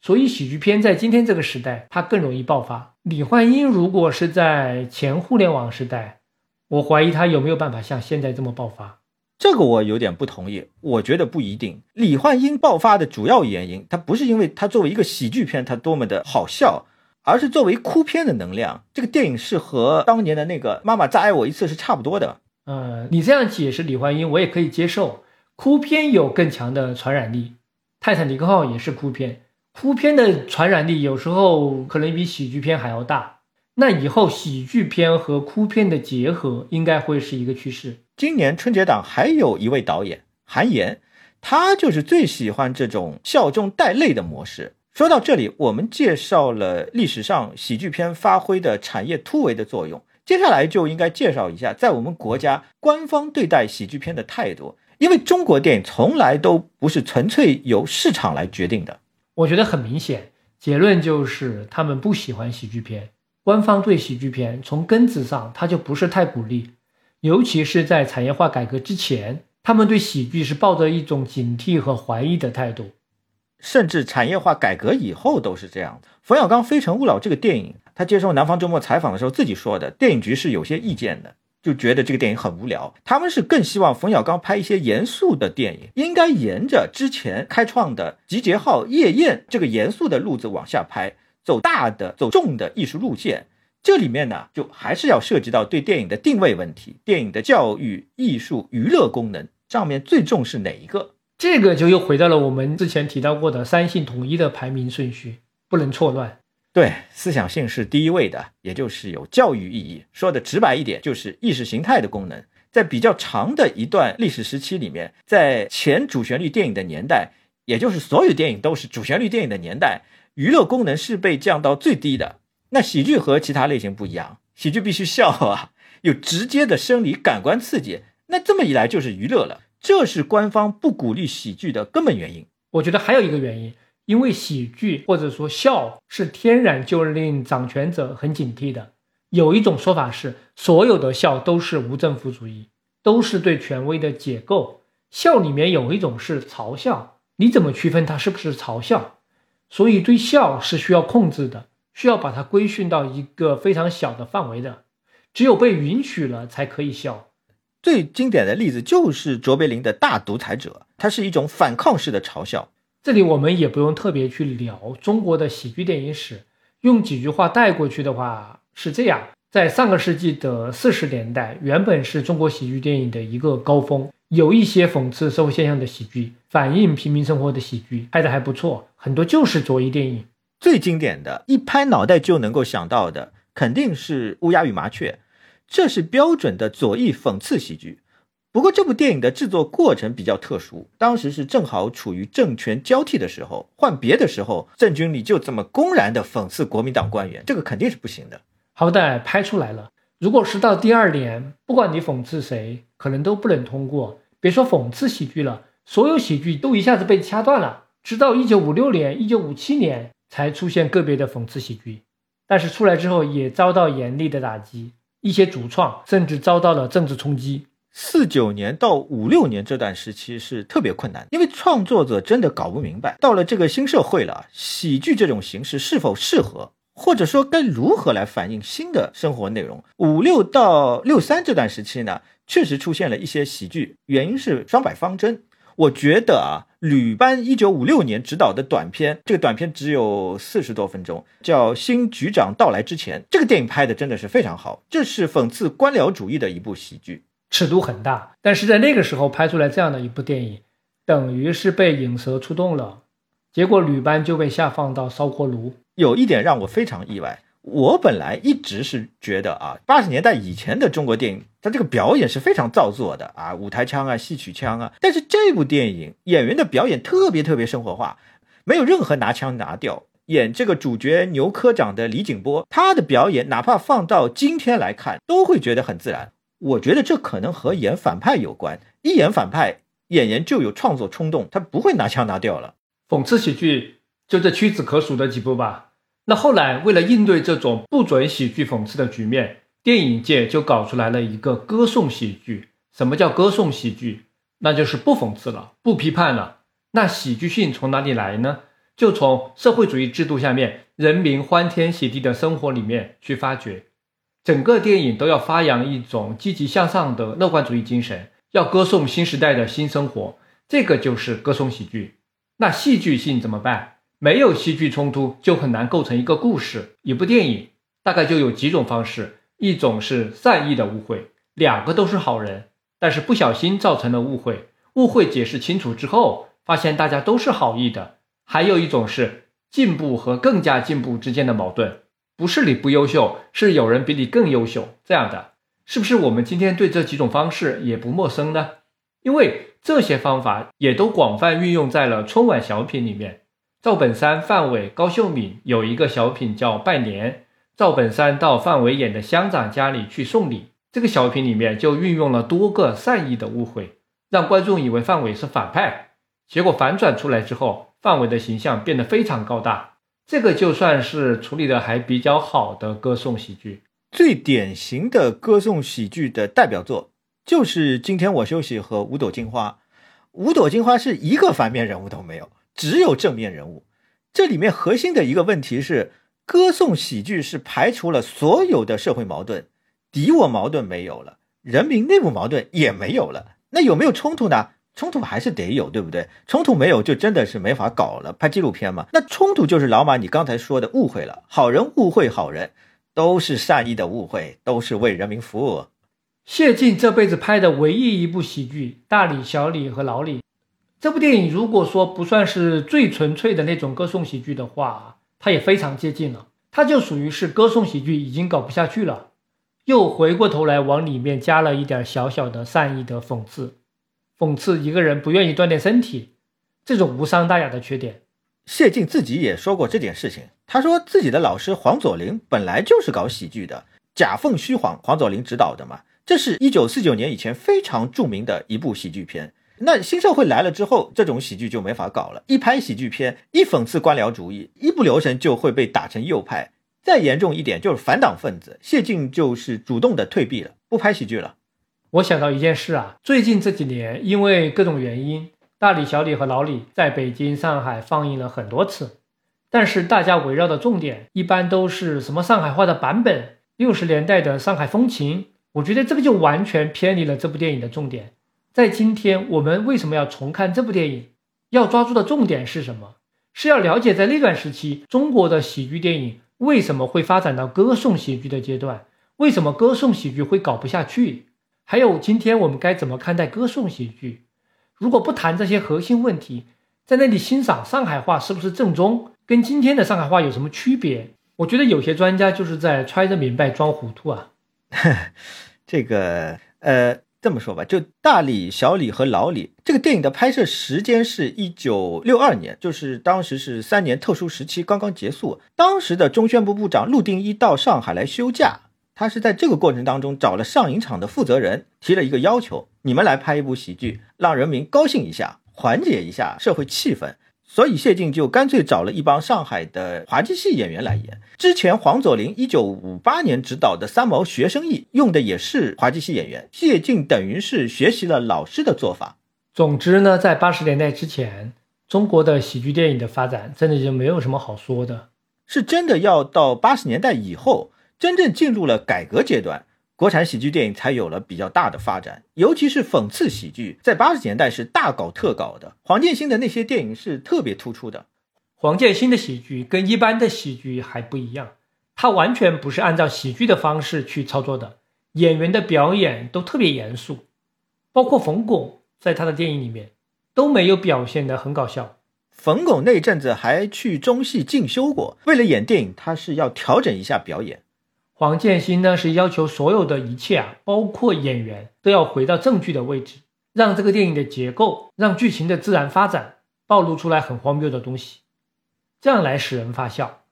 所以喜剧片在今天这个时代，它更容易爆发。李焕英如果是在前互联网时代，我怀疑他有没有办法像现在这么爆发。这个我有点不同意，我觉得不一定。李焕英爆发的主要原因，它不是因为它作为一个喜剧片，它多么的好笑。而是作为哭片的能量，这个电影是和当年的那个《妈妈再爱我一次》是差不多的。呃，你这样解释李焕英，我也可以接受。哭片有更强的传染力，《泰坦尼克号》也是哭片，哭片的传染力有时候可能比喜剧片还要大。那以后喜剧片和哭片的结合应该会是一个趋势。今年春节档还有一位导演韩延，他就是最喜欢这种笑中带泪的模式。说到这里，我们介绍了历史上喜剧片发挥的产业突围的作用，接下来就应该介绍一下在我们国家官方对待喜剧片的态度。因为中国电影从来都不是纯粹由市场来决定的。我觉得很明显，结论就是他们不喜欢喜剧片。官方对喜剧片从根子上他就不是太鼓励，尤其是在产业化改革之前，他们对喜剧是抱着一种警惕和怀疑的态度。甚至产业化改革以后都是这样的。冯小刚《非诚勿扰》这个电影，他接受南方周末采访的时候自己说的，电影局是有些意见的，就觉得这个电影很无聊。他们是更希望冯小刚拍一些严肃的电影，应该沿着之前开创的《集结号》《夜宴》这个严肃的路子往下拍，走大的、走重的艺术路线。这里面呢，就还是要涉及到对电影的定位问题，电影的教育、艺术、娱乐功能上面最重视哪一个？这个就又回到了我们之前提到过的三性统一的排名顺序，不能错乱。对，思想性是第一位的，也就是有教育意义。说的直白一点，就是意识形态的功能。在比较长的一段历史时期里面，在前主旋律电影的年代，也就是所有电影都是主旋律电影的年代，娱乐功能是被降到最低的。那喜剧和其他类型不一样，喜剧必须笑啊，有直接的生理感官刺激，那这么一来就是娱乐了。这是官方不鼓励喜剧的根本原因。我觉得还有一个原因，因为喜剧或者说笑是天然就令掌权者很警惕的。有一种说法是，所有的笑都是无政府主义，都是对权威的解构。笑里面有一种是嘲笑，你怎么区分它是不是嘲笑？所以对笑是需要控制的，需要把它规训到一个非常小的范围的。只有被允许了，才可以笑。最经典的例子就是卓别林的大独裁者，它是一种反抗式的嘲笑。这里我们也不用特别去聊中国的喜剧电影史，用几句话带过去的话是这样：在上个世纪的四十年代，原本是中国喜剧电影的一个高峰，有一些讽刺社会现象的喜剧，反映平民生活的喜剧拍得还不错，很多就是左翼电影。最经典的一拍脑袋就能够想到的，肯定是《乌鸦与麻雀》。这是标准的左翼讽刺喜剧，不过这部电影的制作过程比较特殊，当时是正好处于政权交替的时候，换别的时候，郑君里就这么公然的讽刺国民党官员，这个肯定是不行的。好歹拍出来了，如果是到第二年，不管你讽刺谁，可能都不能通过。别说讽刺喜剧了，所有喜剧都一下子被掐断了，直到一九五六年、一九五七年才出现个别的讽刺喜剧，但是出来之后也遭到严厉的打击。一些主创甚至遭到了政治冲击。四九年到五六年这段时期是特别困难，因为创作者真的搞不明白，到了这个新社会了，喜剧这种形式是否适合，或者说该如何来反映新的生活内容。五六到六三这段时期呢，确实出现了一些喜剧，原因是双百方针。我觉得啊，吕班一九五六年执导的短片，这个短片只有四十多分钟，叫《新局长到来之前》。这个电影拍的真的是非常好，这是讽刺官僚主义的一部喜剧，尺度很大。但是在那个时候拍出来这样的一部电影，等于是被影蛇出动了，结果吕班就被下放到烧锅炉。有一点让我非常意外。我本来一直是觉得啊，八十年代以前的中国电影，它这个表演是非常造作的啊，舞台腔啊，戏曲腔啊。但是这部电影演员的表演特别特别生活化，没有任何拿腔拿调。演这个主角牛科长的李景波，他的表演哪怕放到今天来看，都会觉得很自然。我觉得这可能和演反派有关，一演反派，演员就有创作冲动，他不会拿腔拿调了。讽刺喜剧就这屈指可数的几部吧。那后来，为了应对这种不准喜剧讽刺的局面，电影界就搞出来了一个歌颂喜剧。什么叫歌颂喜剧？那就是不讽刺了，不批判了。那喜剧性从哪里来呢？就从社会主义制度下面人民欢天喜地的生活里面去发掘。整个电影都要发扬一种积极向上的乐观主义精神，要歌颂新时代的新生活。这个就是歌颂喜剧。那戏剧性怎么办？没有戏剧冲突，就很难构成一个故事。一部电影大概就有几种方式：一种是善意的误会，两个都是好人，但是不小心造成了误会，误会解释清楚之后，发现大家都是好意的；还有一种是进步和更加进步之间的矛盾，不是你不优秀，是有人比你更优秀。这样的，是不是我们今天对这几种方式也不陌生呢？因为这些方法也都广泛运用在了春晚小品里面。赵本山、范伟、高秀敏有一个小品叫《拜年》，赵本山到范伟演的乡长家里去送礼。这个小品里面就运用了多个善意的误会，让观众以为范伟是反派。结果反转出来之后，范伟的形象变得非常高大。这个就算是处理的还比较好的歌颂喜剧。最典型的歌颂喜剧的代表作就是《今天我休息》和《五朵金花》。五朵金花是一个反面人物都没有。只有正面人物，这里面核心的一个问题是，歌颂喜剧是排除了所有的社会矛盾，敌我矛盾没有了，人民内部矛盾也没有了，那有没有冲突呢？冲突还是得有，对不对？冲突没有，就真的是没法搞了，拍纪录片嘛。那冲突就是老马你刚才说的误会了，好人误会好人，都是善意的误会，都是为人民服务。谢晋这辈子拍的唯一一部喜剧《大李、小李和老李》。这部电影如果说不算是最纯粹的那种歌颂喜剧的话，它也非常接近了。它就属于是歌颂喜剧已经搞不下去了，又回过头来往里面加了一点小小的善意的讽刺，讽刺一个人不愿意锻炼身体这种无伤大雅的缺点。谢晋自己也说过这件事情，他说自己的老师黄佐临本来就是搞喜剧的，《假凤虚凰》黄佐临执导的嘛，这是一九四九年以前非常著名的一部喜剧片。那新社会来了之后，这种喜剧就没法搞了。一拍喜剧片，一讽刺官僚主义，一不留神就会被打成右派。再严重一点，就是反党分子。谢晋就是主动的退避了，不拍喜剧了。我想到一件事啊，最近这几年因为各种原因，大李、小李和老李在北京、上海放映了很多次，但是大家围绕的重点一般都是什么上海话的版本、六十年代的上海风情。我觉得这个就完全偏离了这部电影的重点。在今天，我们为什么要重看这部电影？要抓住的重点是什么？是要了解在那段时期中国的喜剧电影为什么会发展到歌颂喜剧的阶段？为什么歌颂喜剧会搞不下去？还有今天我们该怎么看待歌颂喜剧？如果不谈这些核心问题，在那里欣赏上海话是不是正宗？跟今天的上海话有什么区别？我觉得有些专家就是在揣着明白装糊涂啊。这个呃。这么说吧，就大李、小李和老李这个电影的拍摄时间是一九六二年，就是当时是三年特殊时期刚刚结束。当时的中宣部部长陆定一到上海来休假，他是在这个过程当中找了上影厂的负责人，提了一个要求：你们来拍一部喜剧，让人民高兴一下，缓解一下社会气氛。所以谢晋就干脆找了一帮上海的滑稽戏演员来演。之前黄佐临一九五八年执导的《三毛学生意》用的也是滑稽戏演员。谢晋等于是学习了老师的做法。总之呢，在八十年代之前，中国的喜剧电影的发展真的就没有什么好说的。是真的要到八十年代以后，真正进入了改革阶段。国产喜剧电影才有了比较大的发展，尤其是讽刺喜剧，在八十年代是大搞特搞的。黄建新的那些电影是特别突出的。黄建新的喜剧跟一般的喜剧还不一样，他完全不是按照喜剧的方式去操作的，演员的表演都特别严肃，包括冯巩在他的电影里面都没有表现得很搞笑。冯巩那阵子还去中戏进修过，为了演电影，他是要调整一下表演。黄建新呢是要求所有的一切啊，包括演员都要回到正剧的位置，让这个电影的结构，让剧情的自然发展暴露出来很荒谬的东西，这样来使人发笑。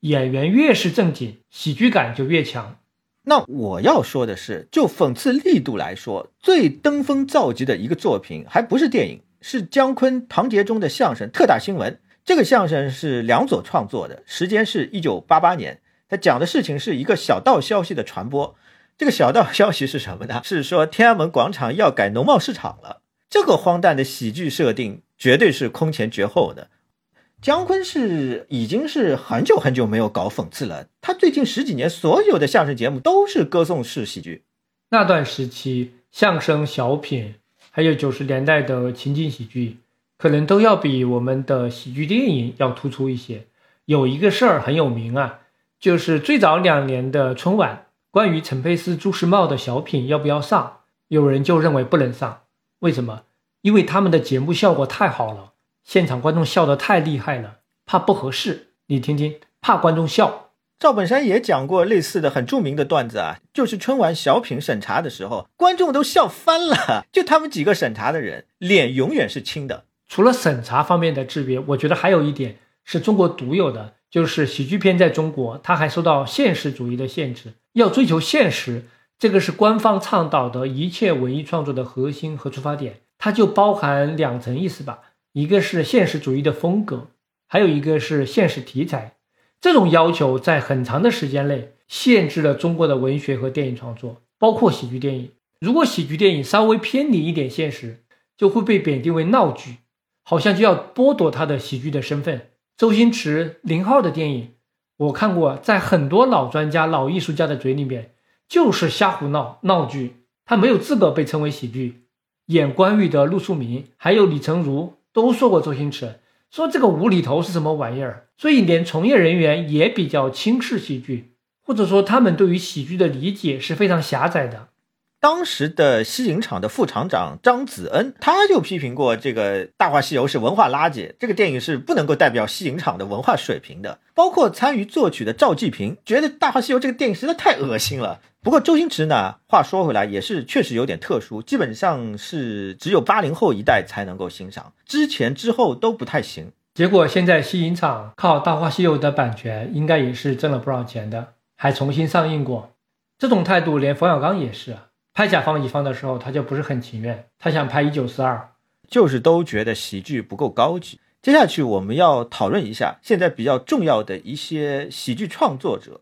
演员越是正经，喜剧感就越强。那我要说的是，就讽刺力度来说，最登峰造极的一个作品，还不是电影，是姜昆、唐杰忠的相声《特大新闻》。这个相声是梁左创作的，时间是一九八八年。他讲的事情是一个小道消息的传播，这个小道消息是什么呢？是说天安门广场要改农贸市场了。这个荒诞的喜剧设定绝对是空前绝后的。姜昆是已经是很久很久没有搞讽刺了，他最近十几年所有的相声节目都是歌颂式喜剧。那段时期，相声、小品，还有九十年代的情景喜剧，可能都要比我们的喜剧电影要突出一些。有一个事儿很有名啊。就是最早两年的春晚，关于陈佩斯、朱时茂的小品要不要上，有人就认为不能上。为什么？因为他们的节目效果太好了，现场观众笑得太厉害了，怕不合适。你听听，怕观众笑。赵本山也讲过类似的很著名的段子啊，就是春晚小品审查的时候，观众都笑翻了。就他们几个审查的人，脸永远是青的。除了审查方面的制约，我觉得还有一点是中国独有的。就是喜剧片在中国，它还受到现实主义的限制，要追求现实，这个是官方倡导的一切文艺创作的核心和出发点。它就包含两层意思吧，一个是现实主义的风格，还有一个是现实题材。这种要求在很长的时间内限制了中国的文学和电影创作，包括喜剧电影。如果喜剧电影稍微偏离一点现实，就会被贬定为闹剧，好像就要剥夺它的喜剧的身份。周星驰、林浩的电影，我看过，在很多老专家、老艺术家的嘴里面，就是瞎胡闹闹剧，他没有资格被称为喜剧。演关羽的陆树铭，还有李成儒都说过周星驰，说这个无厘头是什么玩意儿。所以，连从业人员也比较轻视喜剧，或者说他们对于喜剧的理解是非常狭窄的。当时的西影厂的副厂长张子恩，他就批评过这个《大话西游》是文化垃圾，这个电影是不能够代表西影厂的文化水平的。包括参与作曲的赵季平，觉得《大话西游》这个电影实在太恶心了。不过周星驰呢，话说回来也是确实有点特殊，基本上是只有八零后一代才能够欣赏，之前之后都不太行。结果现在西影厂靠《大话西游》的版权，应该也是挣了不少钱的，还重新上映过。这种态度，连冯小刚也是啊。拍甲方乙方的时候，他就不是很情愿，他想拍一九四二，就是都觉得喜剧不够高级。接下去我们要讨论一下现在比较重要的一些喜剧创作者，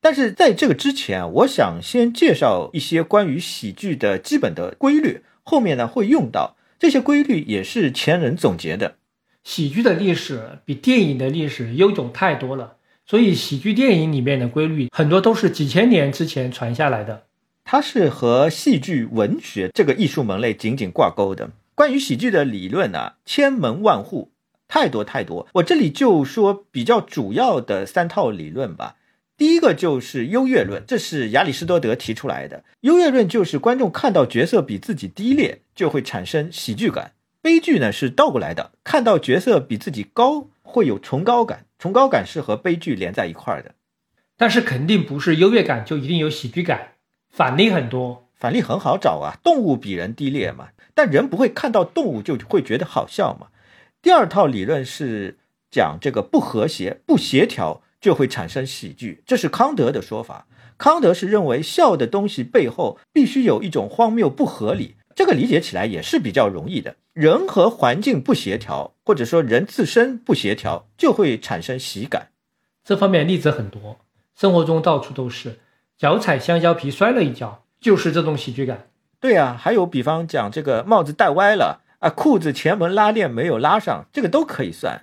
但是在这个之前，我想先介绍一些关于喜剧的基本的规律，后面呢会用到这些规律，也是前人总结的。喜剧的历史比电影的历史悠久太多了，所以喜剧电影里面的规律很多都是几千年之前传下来的。它是和戏剧文学这个艺术门类紧紧挂钩的。关于喜剧的理论呢，千门万户，太多太多。我这里就说比较主要的三套理论吧。第一个就是优越论，这是亚里士多德提出来的。优越论就是观众看到角色比自己低劣，就会产生喜剧感。悲剧呢是倒过来的，看到角色比自己高，会有崇高感。崇高感是和悲剧连在一块儿的。但是肯定不是优越感就一定有喜剧感，反例很多。反例很好找啊，动物比人低劣嘛。但人不会看到动物就会觉得好笑嘛？第二套理论是讲这个不和谐、不协调就会产生喜剧，这是康德的说法。康德是认为笑的东西背后必须有一种荒谬不合理，这个理解起来也是比较容易的。人和环境不协调，或者说人自身不协调，就会产生喜感。这方面例子很多，生活中到处都是。脚踩香蕉皮摔了一跤，就是这种喜剧感。对啊，还有比方讲这个帽子戴歪了啊，裤子前门拉链没有拉上，这个都可以算。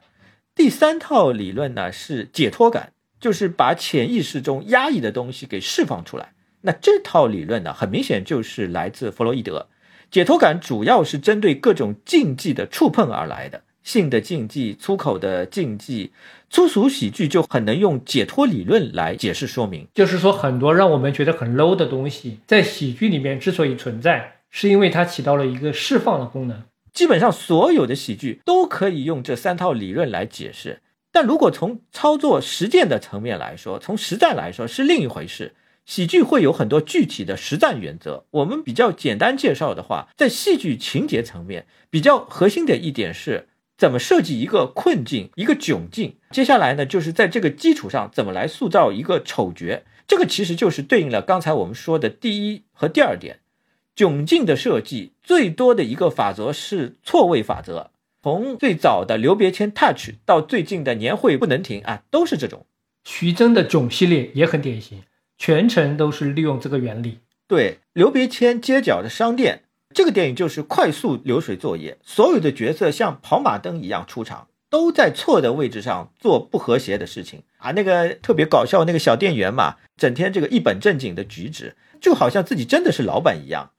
第三套理论呢是解脱感，就是把潜意识中压抑的东西给释放出来。那这套理论呢，很明显就是来自弗洛伊德。解脱感主要是针对各种禁忌的触碰而来的，性的禁忌、粗口的禁忌。粗俗喜剧就很能用解脱理论来解释说明，就是说很多让我们觉得很 low 的东西，在喜剧里面之所以存在，是因为它起到了一个释放的功能。基本上所有的喜剧都可以用这三套理论来解释，但如果从操作实践的层面来说，从实战来说是另一回事。喜剧会有很多具体的实战原则，我们比较简单介绍的话，在戏剧情节层面比较核心的一点是。怎么设计一个困境，一个窘境？接下来呢，就是在这个基础上，怎么来塑造一个丑角？这个其实就是对应了刚才我们说的第一和第二点。窘境的设计最多的一个法则是错位法则。从最早的刘别谦 touch 到最近的年会不能停啊，都是这种。徐峥的囧系列也很典型，全程都是利用这个原理。对，刘别谦街角的商店。这个电影就是快速流水作业，所有的角色像跑马灯一样出场，都在错的位置上做不和谐的事情啊！那个特别搞笑那个小店员嘛，整天这个一本正经的举止，就好像自己真的是老板一样。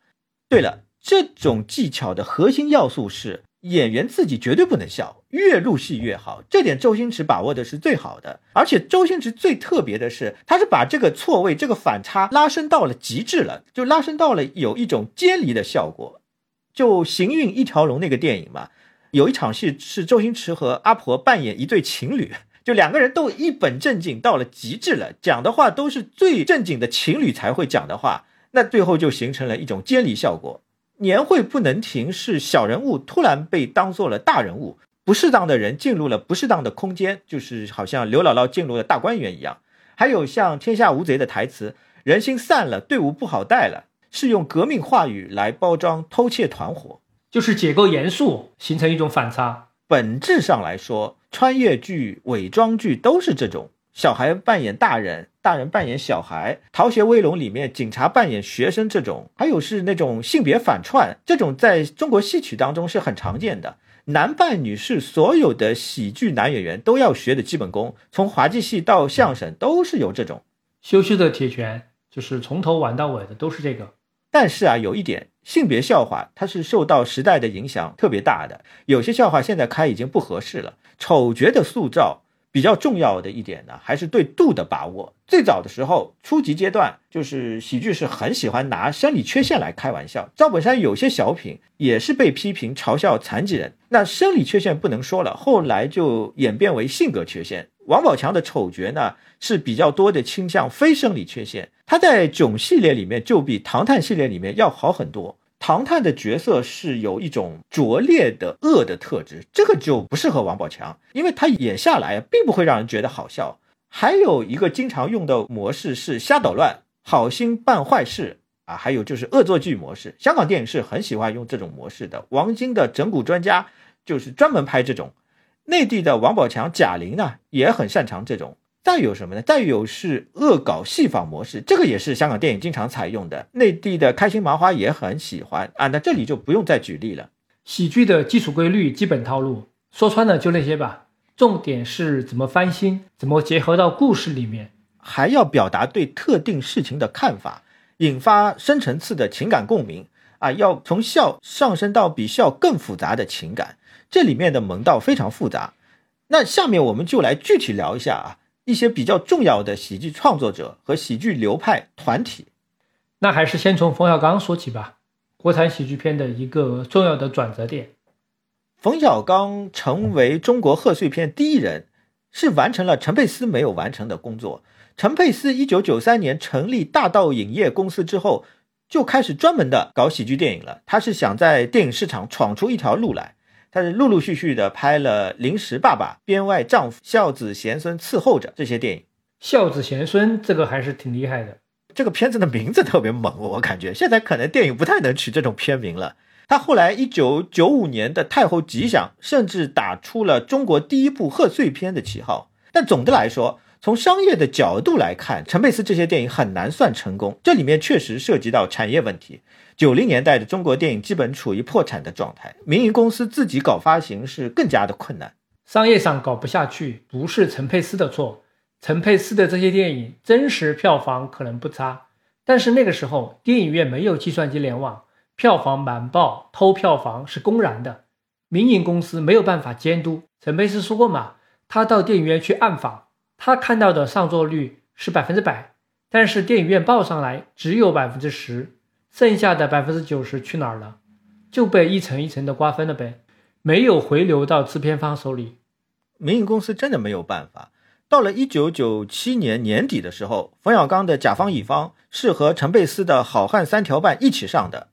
对了，这种技巧的核心要素是演员自己绝对不能笑，越入戏越好。这点周星驰把握的是最好的，而且周星驰最特别的是，他是把这个错位、这个反差拉伸到了极致了，就拉伸到了有一种尖离的效果。就《行运一条龙》那个电影嘛，有一场戏是周星驰和阿婆扮演一对情侣，就两个人都一本正经到了极致了，讲的话都是最正经的情侣才会讲的话，那最后就形成了一种尖离效果。年会不能停是小人物突然被当做了大人物，不适当的人进入了不适当的空间，就是好像刘姥姥进入了大观园一样。还有像《天下无贼》的台词，人心散了，队伍不好带了。是用革命话语来包装偷窃团伙，就是结构严肃，形成一种反差。本质上来说，穿越剧、伪装剧都是这种：小孩扮演大人，大人扮演小孩，《逃学威龙》里面警察扮演学生这种，还有是那种性别反串，这种在中国戏曲当中是很常见的。男扮女是所有的喜剧男演员都要学的基本功，从滑稽戏到相声都是有这种。羞羞的铁拳就是从头玩到尾的，都是这个。但是啊，有一点，性别笑话它是受到时代的影响特别大的，有些笑话现在开已经不合适了。丑角的塑造比较重要的一点呢，还是对度的把握。最早的时候，初级阶段就是喜剧是很喜欢拿生理缺陷来开玩笑。赵本山有些小品也是被批评嘲笑残疾人，那生理缺陷不能说了，后来就演变为性格缺陷。王宝强的丑角呢是比较多的倾向非生理缺陷，他在囧系列里面就比唐探系列里面要好很多。唐探的角色是有一种拙劣的恶的特质，这个就不适合王宝强，因为他演下来并不会让人觉得好笑。还有一个经常用的模式是瞎捣乱，好心办坏事，啊，还有就是恶作剧模式。香港电影是很喜欢用这种模式的。王晶的整蛊专家就是专门拍这种。内地的王宝强、贾玲呢也很擅长这种。再有什么呢？再有是恶搞戏仿模式，这个也是香港电影经常采用的。内地的开心麻花也很喜欢啊。那这里就不用再举例了。喜剧的基础规律、基本套路，说穿了就那些吧。重点是怎么翻新，怎么结合到故事里面，还要表达对特定事情的看法，引发深层次的情感共鸣啊！要从笑上升到比笑更复杂的情感，这里面的门道非常复杂。那下面我们就来具体聊一下啊，一些比较重要的喜剧创作者和喜剧流派团体。那还是先从冯小刚说起吧，国产喜剧片的一个重要的转折点。冯小刚成为中国贺岁片第一人，是完成了陈佩斯没有完成的工作。陈佩斯一九九三年成立大道影业公司之后，就开始专门的搞喜剧电影了。他是想在电影市场闯出一条路来。他是陆陆续续的拍了《临时爸爸》《编外丈夫》《孝子贤孙伺候着》这些电影。孝子贤孙这个还是挺厉害的。这个片子的名字特别猛，我感觉现在可能电影不太能取这种片名了。他后来一九九五年的《太后吉祥》甚至打出了中国第一部贺岁片的旗号。但总的来说，从商业的角度来看，陈佩斯这些电影很难算成功。这里面确实涉及到产业问题。九零年代的中国电影基本处于破产的状态，民营公司自己搞发行是更加的困难，商业上搞不下去，不是陈佩斯的错。陈佩斯的这些电影真实票房可能不差，但是那个时候电影院没有计算机联网。票房瞒报，偷票房是公然的，民营公司没有办法监督。陈佩斯说过嘛，他到电影院去暗访，他看到的上座率是百分之百，但是电影院报上来只有百分之十，剩下的百分之九十去哪儿了？就被一层一层的瓜分了呗，没有回流到制片方手里。民营公司真的没有办法。到了一九九七年年底的时候，冯小刚的《甲方乙方》是和陈佩斯的《好汉三条半》一起上的。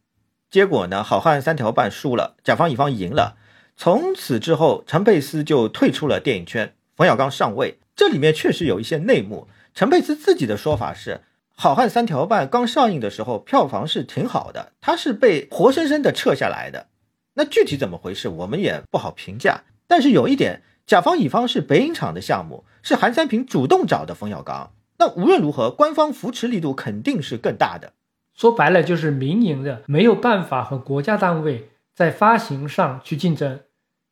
结果呢？好汉三条半输了，甲方乙方赢了。从此之后，陈佩斯就退出了电影圈，冯小刚上位。这里面确实有一些内幕。陈佩斯自己的说法是，好汉三条半刚上映的时候，票房是挺好的，它是被活生生的撤下来的。那具体怎么回事，我们也不好评价。但是有一点，甲方乙方是北影厂的项目，是韩三平主动找的冯小刚。那无论如何，官方扶持力度肯定是更大的。说白了就是民营的没有办法和国家单位在发行上去竞争，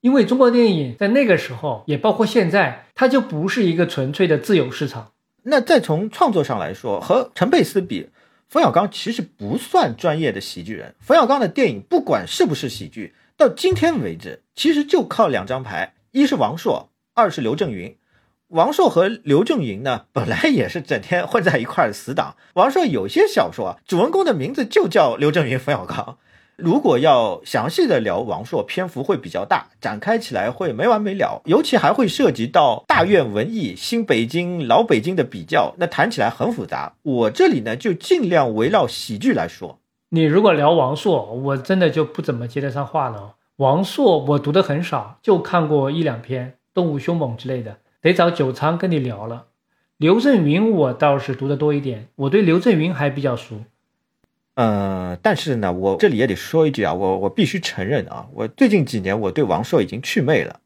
因为中国电影在那个时候也包括现在，它就不是一个纯粹的自由市场。那再从创作上来说，和陈佩斯比，冯小刚其实不算专业的喜剧人。冯小刚的电影不管是不是喜剧，到今天为止，其实就靠两张牌：一是王朔，二是刘震云。王朔和刘震云呢，本来也是整天混在一块的死党。王朔有些小说啊，主人公的名字就叫刘震云、冯小刚。如果要详细的聊王朔，篇幅会比较大，展开起来会没完没了，尤其还会涉及到大院文艺、新北京、老北京的比较，那谈起来很复杂。我这里呢，就尽量围绕喜剧来说。你如果聊王朔，我真的就不怎么接得上话了。王朔我读的很少，就看过一两篇《动物凶猛》之类的。得找九仓跟你聊了。刘震云我倒是读的多一点，我对刘震云还比较熟。呃，但是呢，我这里也得说一句啊，我我必须承认啊，我最近几年我对王朔已经祛魅了。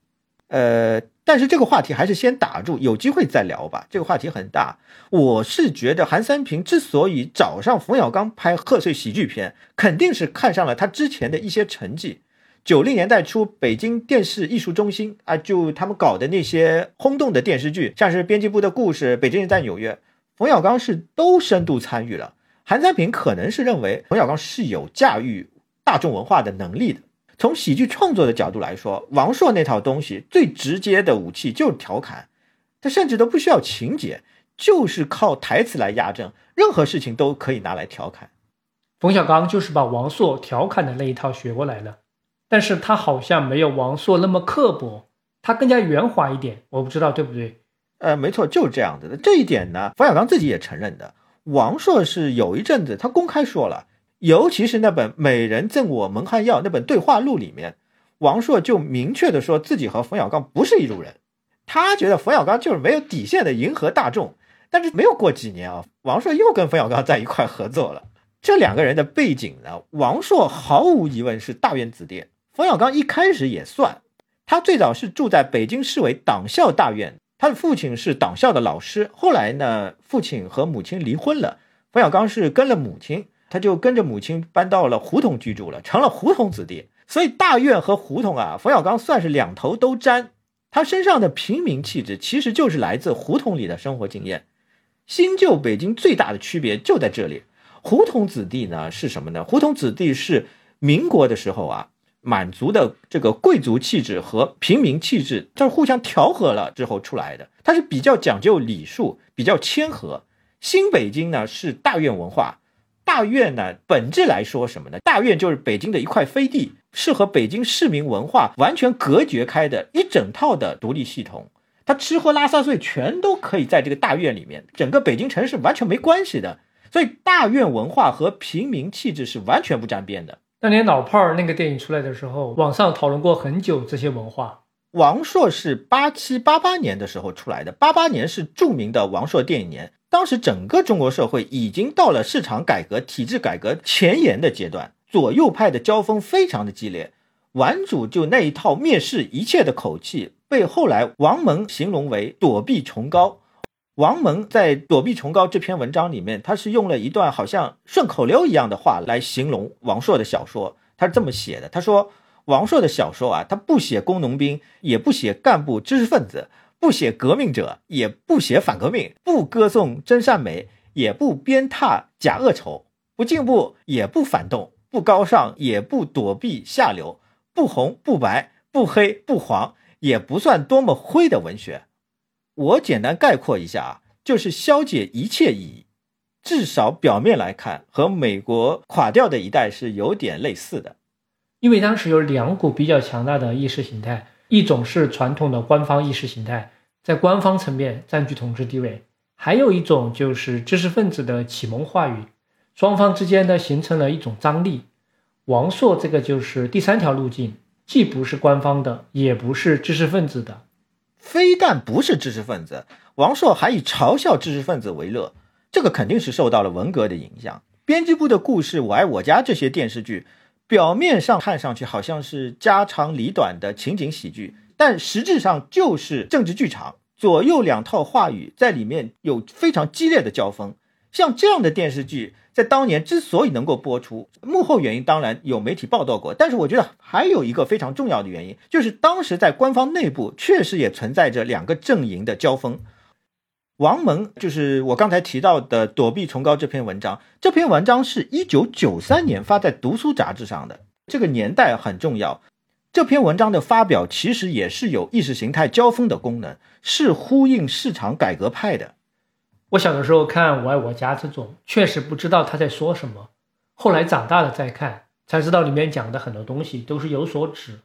呃，但是这个话题还是先打住，有机会再聊吧。这个话题很大。我是觉得韩三平之所以找上冯小刚拍贺岁喜剧片，肯定是看上了他之前的一些成绩。九零年代初，北京电视艺术中心啊，就他们搞的那些轰动的电视剧，像是编辑部的故事、北京人在纽约，冯小刚是都深度参与了。韩三平可能是认为冯小刚是有驾驭大众文化的能力的。从喜剧创作的角度来说，王朔那套东西最直接的武器就是调侃，他甚至都不需要情节，就是靠台词来压阵，任何事情都可以拿来调侃。冯小刚就是把王朔调侃的那一套学过来了。但是他好像没有王朔那么刻薄，他更加圆滑一点，我不知道对不对？呃，没错，就是这样子的。这一点呢，冯小刚自己也承认的。王朔是有一阵子他公开说了，尤其是那本《美人赠我蒙汗药》那本对话录里面，王朔就明确的说自己和冯小刚不是一路人，他觉得冯小刚就是没有底线的迎合大众。但是没有过几年啊，王朔又跟冯小刚在一块合作了。这两个人的背景呢，王朔毫无疑问是大院子弟，冯小刚一开始也算。他最早是住在北京市委党校大院，他父亲是党校的老师。后来呢，父亲和母亲离婚了，冯小刚是跟了母亲，他就跟着母亲搬到了胡同居住了，成了胡同子弟。所以大院和胡同啊，冯小刚算是两头都沾。他身上的平民气质，其实就是来自胡同里的生活经验。新旧北京最大的区别就在这里。胡同子弟呢是什么呢？胡同子弟是民国的时候啊。满族的这个贵族气质和平民气质，它是互相调和了之后出来的。它是比较讲究礼数，比较谦和。新北京呢是大院文化，大院呢本质来说什么呢？大院就是北京的一块飞地，是和北京市民文化完全隔绝开的一整套的独立系统。它吃喝拉撒睡全都可以在这个大院里面，整个北京城是完全没关系的。所以大院文化和平民气质是完全不沾边的。当年老炮儿那个电影出来的时候，网上讨论过很久这些文化。王朔是八七八八年的时候出来的，八八年是著名的王朔电影年。当时整个中国社会已经到了市场改革、体制改革前沿的阶段，左右派的交锋非常的激烈。顽主就那一套蔑视一切的口气，被后来王蒙形容为躲避崇高。王蒙在《躲避崇高》这篇文章里面，他是用了一段好像顺口溜一样的话来形容王朔的小说。他是这么写的：他说，王朔的小说啊，他不写工农兵，也不写干部知识分子，不写革命者，也不写反革命，不歌颂真善美，也不鞭挞假恶丑，不进步，也不反动，不高尚，也不躲避下流，不红不白，不黑不黄，也不算多么灰的文学。我简单概括一下啊，就是消解一切意义，至少表面来看，和美国垮掉的一代是有点类似的。因为当时有两股比较强大的意识形态，一种是传统的官方意识形态，在官方层面占据统治地位；还有一种就是知识分子的启蒙话语，双方之间呢形成了一种张力。王朔这个就是第三条路径，既不是官方的，也不是知识分子的。非但不是知识分子，王朔还以嘲笑知识分子为乐，这个肯定是受到了文革的影响。编辑部的故事《我爱我家》这些电视剧，表面上看上去好像是家长里短的情景喜剧，但实质上就是政治剧场。左右两套话语在里面有非常激烈的交锋。像这样的电视剧。在当年之所以能够播出，幕后原因当然有媒体报道过，但是我觉得还有一个非常重要的原因，就是当时在官方内部确实也存在着两个阵营的交锋。王蒙就是我刚才提到的《躲避崇高》这篇文章，这篇文章是一九九三年发在《读书》杂志上的，这个年代很重要。这篇文章的发表其实也是有意识形态交锋的功能，是呼应市场改革派的。我小的时候看《我爱我家》这种，确实不知道他在说什么。后来长大了再看，才知道里面讲的很多东西都是有所指。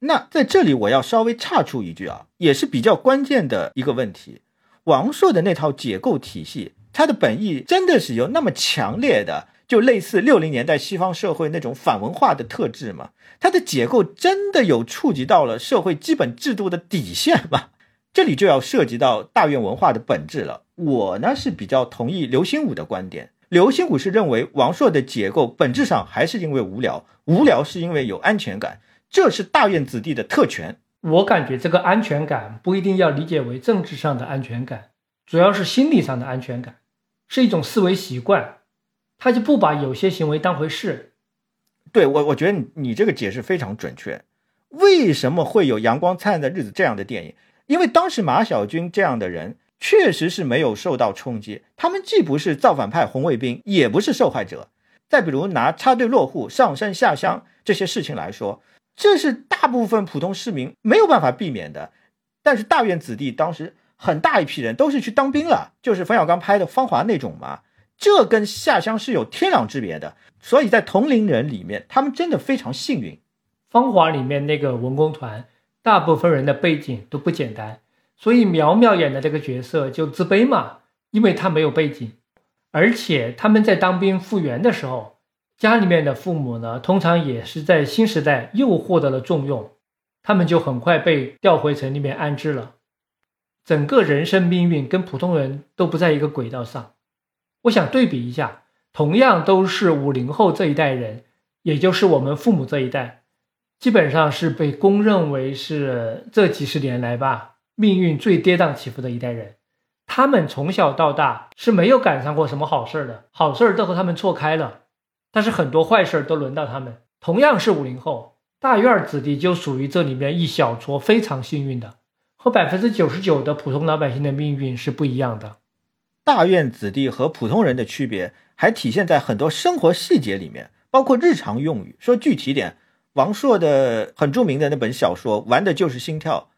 那在这里我要稍微岔出一句啊，也是比较关键的一个问题：王朔的那套解构体系，它的本意真的是有那么强烈的，就类似六零年代西方社会那种反文化的特质吗？它的解构真的有触及到了社会基本制度的底线吗？这里就要涉及到大院文化的本质了。我呢是比较同意刘心武的观点。刘心武是认为王朔的结构本质上还是因为无聊，无聊是因为有安全感，这是大院子弟的特权。我感觉这个安全感不一定要理解为政治上的安全感，主要是心理上的安全感，是一种思维习惯，他就不把有些行为当回事。对我，我觉得你你这个解释非常准确。为什么会有《阳光灿烂的日子》这样的电影？因为当时马小军这样的人确实是没有受到冲击，他们既不是造反派红卫兵，也不是受害者。再比如拿插队落户、上山下乡这些事情来说，这是大部分普通市民没有办法避免的。但是大院子弟当时很大一批人都是去当兵了，就是冯小刚拍的《芳华》那种嘛，这跟下乡是有天壤之别的。所以在同龄人里面，他们真的非常幸运。《芳华》里面那个文工团。大部分人的背景都不简单，所以苗苗演的这个角色就自卑嘛，因为他没有背景，而且他们在当兵复员的时候，家里面的父母呢，通常也是在新时代又获得了重用，他们就很快被调回城里面安置了，整个人生命运跟普通人都不在一个轨道上。我想对比一下，同样都是五零后这一代人，也就是我们父母这一代，基本上是被公认为是这几十年来吧，命运最跌宕起伏的一代人。他们从小到大是没有赶上过什么好事的，好事都和他们错开了，但是很多坏事都轮到他们。同样是五零后，大院子弟就属于这里面一小撮非常幸运的，和百分之九十九的普通老百姓的命运是不一样的。大院子弟和普通人的区别还体现在很多生活细节里面，包括日常用语。说具体点，王朔的很著名的那本小说玩的就是心跳，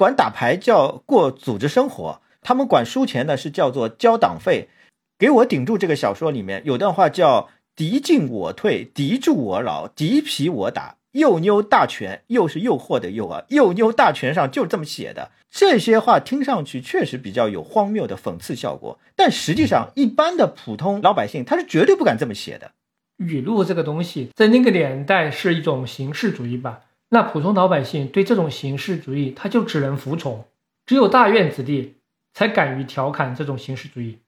管打牌叫过组织生活。他们管输钱呢，是叫做交党费。给我顶住！这个小说里面有段话叫“敌进我退，敌驻我扰，敌疲我打”。又妞大全又是诱惑的诱啊，又妞大全上就是这么写的。这些话听上去确实比较有荒谬的讽刺效果，但实际上一般的普通老百姓他是绝对不敢这么写的。语录这个东西在那个年代是一种形式主义吧？那普通老百姓对这种形式主义他就只能服从，只有大院子弟。才敢于调侃这种形式主义，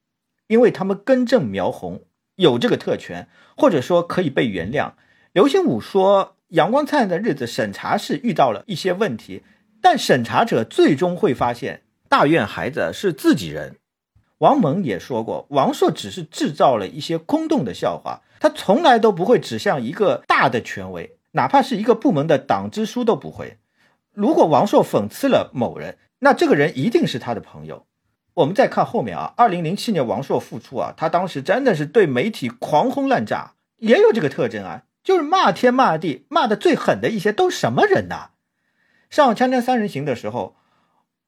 因为他们根正苗红，有这个特权，或者说可以被原谅。刘心武说：“阳光灿烂的日子，审查是遇到了一些问题，但审查者最终会发现，大院孩子是自己人。”王蒙也说过：“王朔只是制造了一些空洞的笑话，他从来都不会指向一个大的权威，哪怕是一个部门的党支书都不会。如果王朔讽刺了某人，那这个人一定是他的朋友。”我们再看后面啊，二零零七年王朔复出啊，他当时真的是对媒体狂轰滥炸，也有这个特征啊，就是骂天骂地，骂的最狠的一些都什么人呐？上《锵锵三人行》的时候，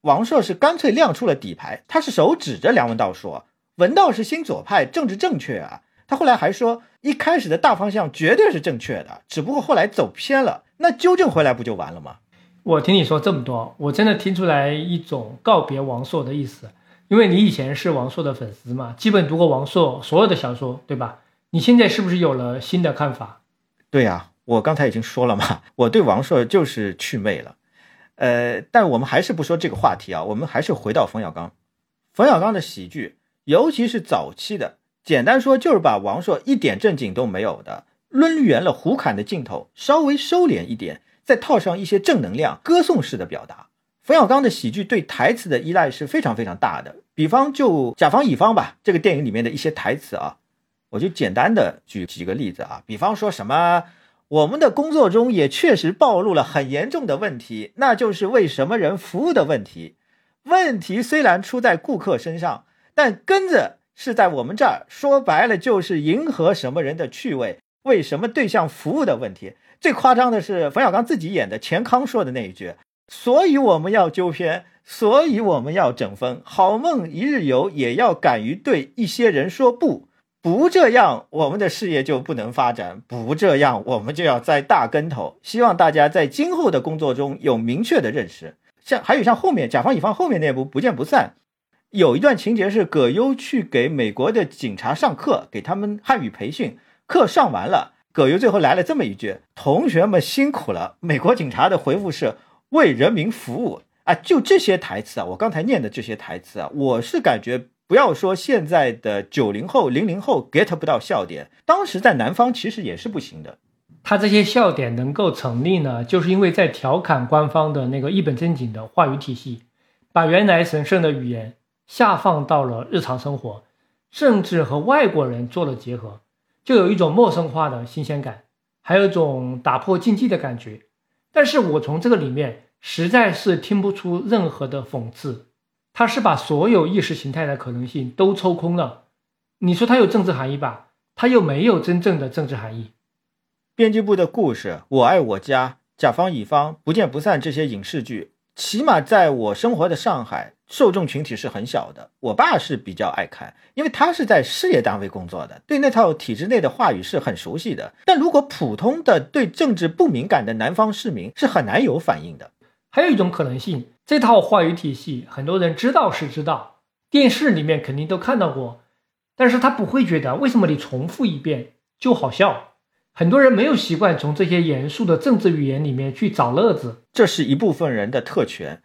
王朔是干脆亮出了底牌，他是手指着梁文道说：“文道是新左派，政治正确啊。”他后来还说，一开始的大方向绝对是正确的，只不过后来走偏了，那纠正回来不就完了吗？我听你说这么多，我真的听出来一种告别王朔的意思。因为你以前是王朔的粉丝嘛，基本读过王朔所有的小说，对吧？你现在是不是有了新的看法？对呀，我刚才已经说了嘛，我对王朔就是祛魅了。呃，但我们还是不说这个话题啊，我们还是回到冯小刚。冯小刚的喜剧，尤其是早期的，简单说就是把王朔一点正经都没有的抡圆了胡侃的镜头，稍微收敛一点，再套上一些正能量歌颂式的表达。冯小刚的喜剧对台词的依赖是非常非常大的，比方就甲方乙方吧，这个电影里面的一些台词啊，我就简单的举几个例子啊，比方说什么，我们的工作中也确实暴露了很严重的问题，那就是为什么人服务的问题。问题虽然出在顾客身上，但根子是在我们这儿，说白了就是迎合什么人的趣味，为什么对象服务的问题。最夸张的是冯小刚自己演的钱康说的那一句。所以我们要纠偏，所以我们要整风。好梦一日游，也要敢于对一些人说不。不这样，我们的事业就不能发展；不这样，我们就要栽大跟头。希望大家在今后的工作中有明确的认识。像还有像后面甲方乙方后面那部《不见不散》，有一段情节是葛优去给美国的警察上课，给他们汉语培训。课上完了，葛优最后来了这么一句：“同学们辛苦了。”美国警察的回复是。为人民服务啊，就这些台词啊，我刚才念的这些台词啊，我是感觉不要说现在的九零后、零零后 get 不到笑点，当时在南方其实也是不行的。他这些笑点能够成立呢，就是因为在调侃官方的那个一本正经的话语体系，把原来神圣的语言下放到了日常生活，甚至和外国人做了结合，就有一种陌生化的新鲜感，还有一种打破禁忌的感觉。但是我从这个里面实在是听不出任何的讽刺，他是把所有意识形态的可能性都抽空了。你说他有政治含义吧？他又没有真正的政治含义。编辑部的故事，我爱我家，甲方乙方，不见不散这些影视剧。起码在我生活的上海，受众群体是很小的。我爸是比较爱看，因为他是在事业单位工作的，对那套体制内的话语是很熟悉的。但如果普通的对政治不敏感的南方市民是很难有反应的。还有一种可能性，这套话语体系很多人知道是知道，电视里面肯定都看到过，但是他不会觉得为什么你重复一遍就好笑。很多人没有习惯从这些严肃的政治语言里面去找乐子，这是一部分人的特权。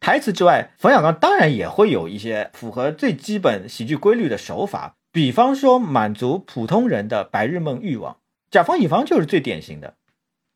台词之外，冯小刚当然也会有一些符合最基本喜剧规律的手法，比方说满足普通人的白日梦欲望，甲方乙方就是最典型的。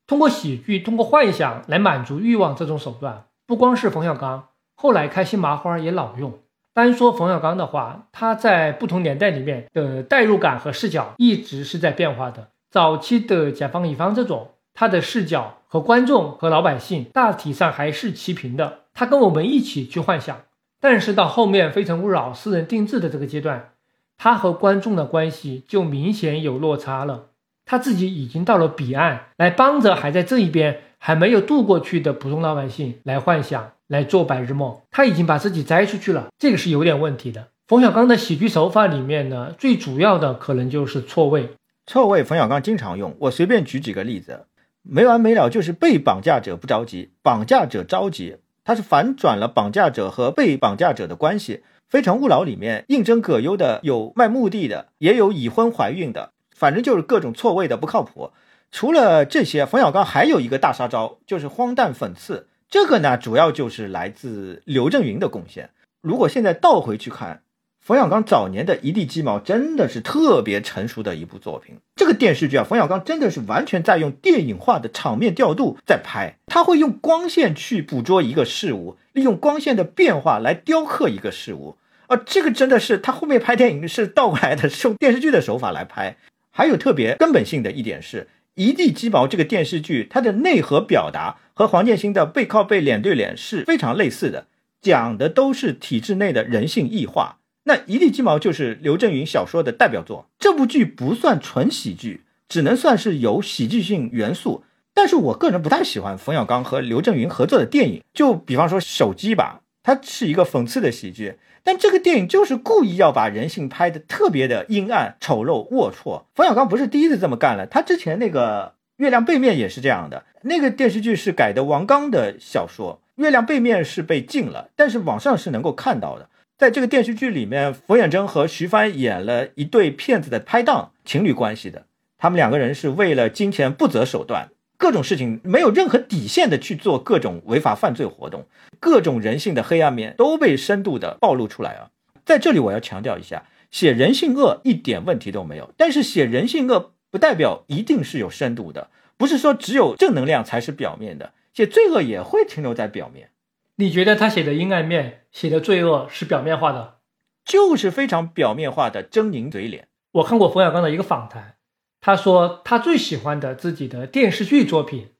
通过喜剧、通过幻想来满足欲望这种手段，不光是冯小刚，后来开心麻花也老用。单说冯小刚的话，他在不同年代里面的代入感和视角一直是在变化的。早期的甲方乙方这种，他的视角和观众和老百姓大体上还是齐平的，他跟我们一起去幻想。但是到后面《非诚勿扰》私人定制的这个阶段，他和观众的关系就明显有落差了。他自己已经到了彼岸，来帮着还在这一边还没有渡过去的普通老百姓来幻想、来做白日梦。他已经把自己摘出去了，这个是有点问题的。冯小刚的喜剧手法里面呢，最主要的可能就是错位。错位，冯小刚经常用。我随便举几个例子，没完没了就是被绑架者不着急，绑架者着急。他是反转了绑架者和被绑架者的关系。《非诚勿扰》里面应征葛优的有卖墓地的，也有已婚怀孕的。反正就是各种错位的不靠谱。除了这些，冯小刚还有一个大杀招，就是荒诞讽刺。这个呢，主要就是来自刘震云的贡献。如果现在倒回去看，冯小刚早年的一地鸡毛真的是特别成熟的一部作品。这个电视剧啊，冯小刚真的是完全在用电影化的场面调度在拍。他会用光线去捕捉一个事物，利用光线的变化来雕刻一个事物。啊，这个真的是他后面拍电影是倒过来的，是用电视剧的手法来拍。还有特别根本性的一点是，《一地鸡毛》这个电视剧，它的内核表达和黄建新的背靠背、脸对脸是非常类似的，讲的都是体制内的人性异化。那《一地鸡毛》就是刘震云小说的代表作，这部剧不算纯喜剧，只能算是有喜剧性元素。但是我个人不太喜欢冯小刚和刘震云合作的电影，就比方说《手机》吧，它是一个讽刺的喜剧。但这个电影就是故意要把人性拍的特别的阴暗、丑陋、龌龊。冯小刚不是第一次这么干了，他之前那个《月亮背面》也是这样的。那个电视剧是改的王刚的小说，《月亮背面》是被禁了，但是网上是能够看到的。在这个电视剧里面，冯远征和徐帆演了一对骗子的拍档，情侣关系的。他们两个人是为了金钱不择手段。各种事情没有任何底线的去做各种违法犯罪活动，各种人性的黑暗面都被深度的暴露出来啊！在这里我要强调一下，写人性恶一点问题都没有，但是写人性恶不代表一定是有深度的，不是说只有正能量才是表面的，写罪恶也会停留在表面。你觉得他写的阴暗面、写的罪恶是表面化的，就是非常表面化的狰狞嘴脸。我看过冯小刚的一个访谈。他说，他最喜欢的自己的电视剧作品，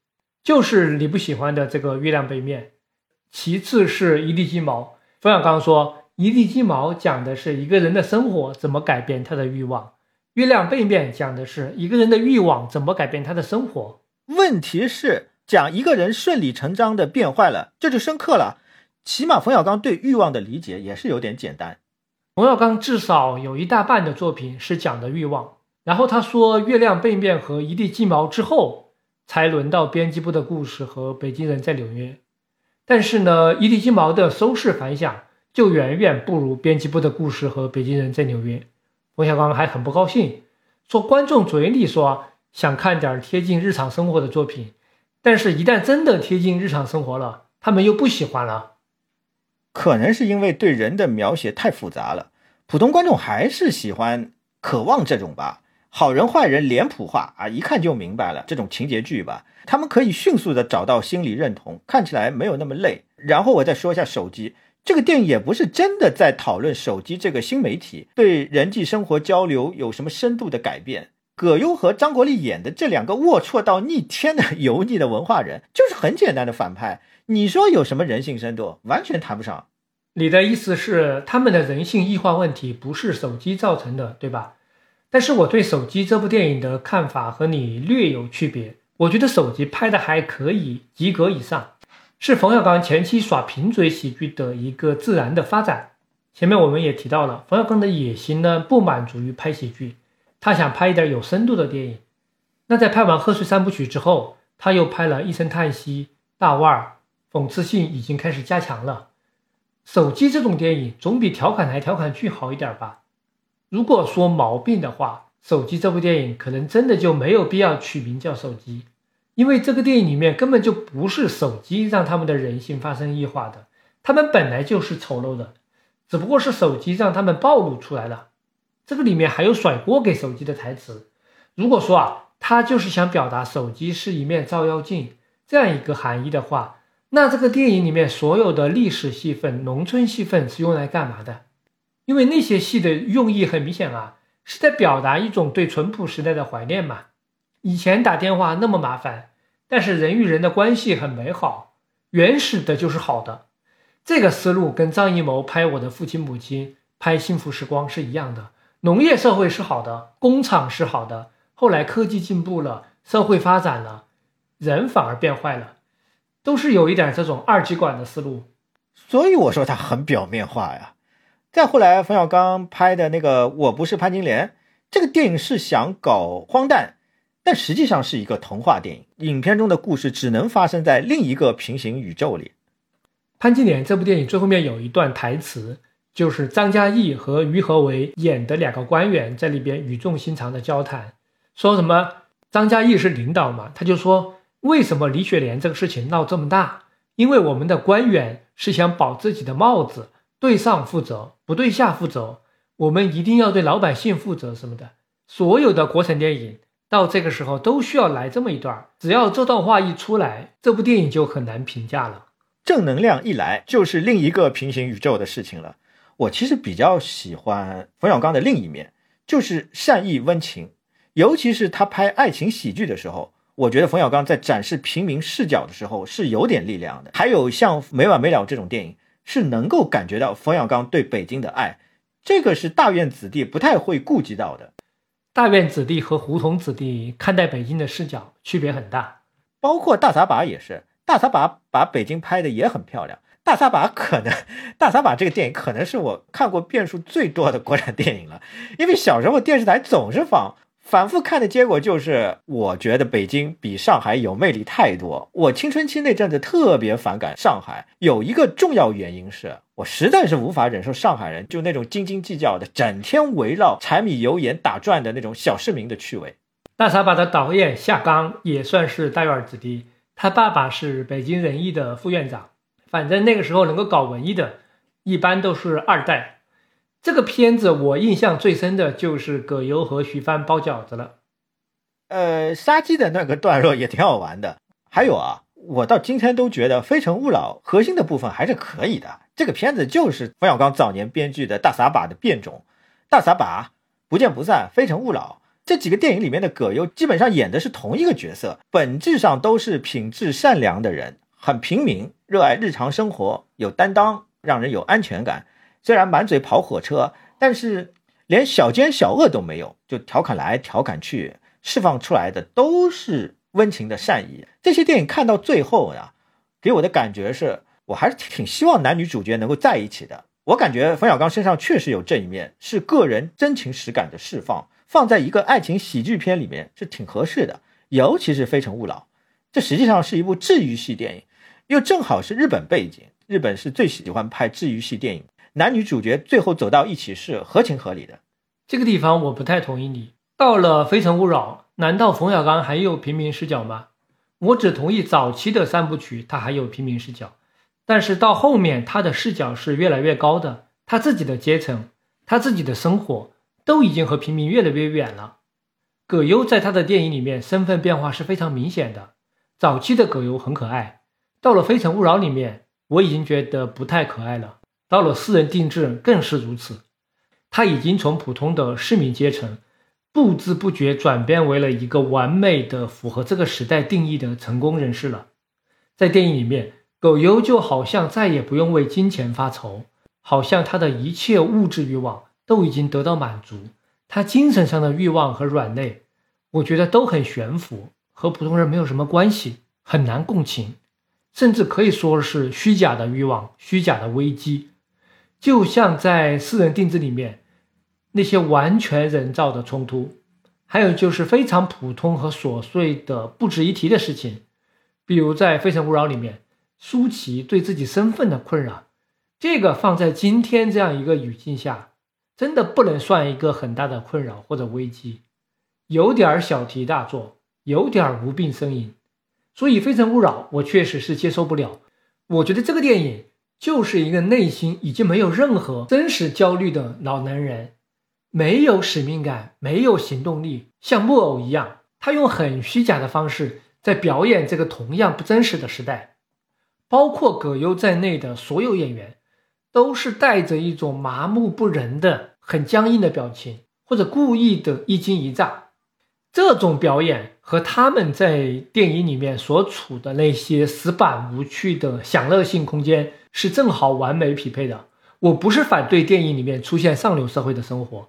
就是你不喜欢的这个《月亮背面》，其次是一地鸡毛。冯小刚说，一地鸡毛讲的是一个人的生活怎么改变他的欲望，《月亮背面》讲的是一个人的欲望怎么改变他的生活。问题是，讲一个人顺理成章的变坏了，这就深刻了。起码冯小刚对欲望的理解也是有点简单。冯小刚至少有一大半的作品是讲的欲望。然后他说，《月亮背面》和《一地鸡毛》之后，才轮到编辑部的故事和《北京人在纽约》。但是呢，《一地鸡毛》的收视反响就远远不如编辑部的故事和《北京人在纽约》。冯小刚还很不高兴，说观众嘴里说想看点贴近日常生活的作品，但是一旦真的贴近日常生活了，他们又不喜欢了。可能是因为对人的描写太复杂了，普通观众还是喜欢、渴望这种吧。好人坏人脸谱化啊，一看就明白了。这种情节剧吧，他们可以迅速的找到心理认同，看起来没有那么累。然后我再说一下手机这个电影，也不是真的在讨论手机这个新媒体对人际生活交流有什么深度的改变。葛优和张国立演的这两个龌龊到逆天的 油腻的文化人，就是很简单的反派。你说有什么人性深度？完全谈不上。你的意思是他们的人性异化问题不是手机造成的，对吧？但是我对手机这部电影的看法和你略有区别。我觉得手机拍的还可以，及格以上，是冯小刚前期耍贫嘴喜剧的一个自然的发展。前面我们也提到了，冯小刚的野心呢不满足于拍喜剧，他想拍一点有深度的电影。那在拍完贺岁三部曲之后，他又拍了一声叹息、大腕儿，讽刺性已经开始加强了。手机这种电影总比调侃来调侃去好一点吧。如果说毛病的话，手机这部电影可能真的就没有必要取名叫手机，因为这个电影里面根本就不是手机让他们的人性发生异化的，他们本来就是丑陋的，只不过是手机让他们暴露出来了。这个里面还有甩锅给手机的台词。如果说啊，他就是想表达手机是一面照妖镜这样一个含义的话，那这个电影里面所有的历史戏份、农村戏份是用来干嘛的？因为那些戏的用意很明显啊，是在表达一种对淳朴时代的怀念嘛。以前打电话那么麻烦，但是人与人的关系很美好，原始的就是好的。这个思路跟张艺谋拍《我的父亲母亲》、拍《幸福时光》是一样的。农业社会是好的，工厂是好的，后来科技进步了，社会发展了，人反而变坏了，都是有一点这种二极管的思路。所以我说他很表面化呀。再后来，冯小刚拍的那个《我不是潘金莲》，这个电影是想搞荒诞，但实际上是一个童话电影。影片中的故事只能发生在另一个平行宇宙里。潘金莲这部电影最后面有一段台词，就是张嘉译和于和伟演的两个官员在里边语重心长的交谈，说什么张嘉译是领导嘛，他就说为什么李雪莲这个事情闹这么大？因为我们的官员是想保自己的帽子，对上负责，不对下负责，我们一定要对老百姓负责什么的。所有的国产电影到这个时候都需要来这么一段，只要这段话一出来，这部电影就很难评价了。正能量一来，就是另一个平行宇宙的事情了。我其实比较喜欢冯小刚的另一面，就是善意温情。尤其是他拍爱情喜剧的时候，我觉得冯小刚在展示平民视角的时候是有点力量的。还有像《没完没了》这种电影，是能够感觉到冯小刚对北京的爱，这个是大院子弟不太会顾及到的。大院子弟和胡同子弟看待北京的视角区别很大，包括大撒把也是。大撒把把北京拍的也很漂亮。大撒把可能，大撒把这个电影可能是我看过遍数最多的国产电影了。因为小时候电视台总是放，反复看的结果就是，我觉得北京比上海有魅力太多。我青春期那阵子特别反感上海，有一个重要原因是我实在是无法忍受上海人就那种斤斤计较的，整天围绕柴米油盐打转的那种小市民的趣味。大撒把的导演夏刚也算是大院子弟。他爸爸是北京人艺的副院长，反正那个时候能够搞文艺的，一般都是二代。这个片子我印象最深的就是葛优和徐帆包饺子了。呃，杀鸡的那个段落也挺好玩的。还有啊，我到今天都觉得《非诚勿扰》核心的部分还是可以的。这个片子就是冯小刚早年编剧的大撒把的变种，大撒把、不见不散、非诚勿扰。这几个电影里面的葛优基本上演的是同一个角色，本质上都是品质善良的人，很平民，热爱日常生活，有担当，让人有安全感。虽然满嘴跑火车，但是连小奸小恶都没有，就调侃来调侃去，释放出来的都是温情的善意。这些电影看到最后呀，给我的感觉是我还是挺希望男女主角能够在一起的。我感觉冯小刚身上确实有这一面，是个人真情实感的释放。放在一个爱情喜剧片里面是挺合适的，尤其是《非诚勿扰》，这实际上是一部治愈系电影，又正好是日本背景，日本是最喜欢拍治愈系电影，男女主角最后走到一起是合情合理的。这个地方我不太同意你。到了《非诚勿扰》，难道冯小刚还有平民视角吗？我只同意早期的三部曲他还有平民视角，但是到后面他的视角是越来越高的，他自己的阶层，他自己的生活。都已经和平民越来越远了。葛优在他的电影里面身份变化是非常明显的。早期的葛优很可爱，到了《非诚勿扰》里面，我已经觉得不太可爱了。到了《私人定制》更是如此，他已经从普通的市民阶层，不知不觉转变为了一个完美的符合这个时代定义的成功人士了。在电影里面，葛优就好像再也不用为金钱发愁，好像他的一切物质欲望。都已经得到满足，他精神上的欲望和软肋，我觉得都很悬浮，和普通人没有什么关系，很难共情，甚至可以说是虚假的欲望、虚假的危机。就像在私人定制里面，那些完全人造的冲突，还有就是非常普通和琐碎的不值一提的事情，比如在《非诚勿扰》里面，舒淇对自己身份的困扰，这个放在今天这样一个语境下。真的不能算一个很大的困扰或者危机，有点小题大做，有点无病呻吟，所以《非诚勿扰》我确实是接受不了。我觉得这个电影就是一个内心已经没有任何真实焦虑的老男人，没有使命感，没有行动力，像木偶一样。他用很虚假的方式在表演这个同样不真实的时代。包括葛优在内的所有演员，都是带着一种麻木不仁的、很僵硬的表情，或者故意的一惊一乍。这种表演和他们在电影里面所处的那些死板无趣的享乐性空间是正好完美匹配的。我不是反对电影里面出现上流社会的生活，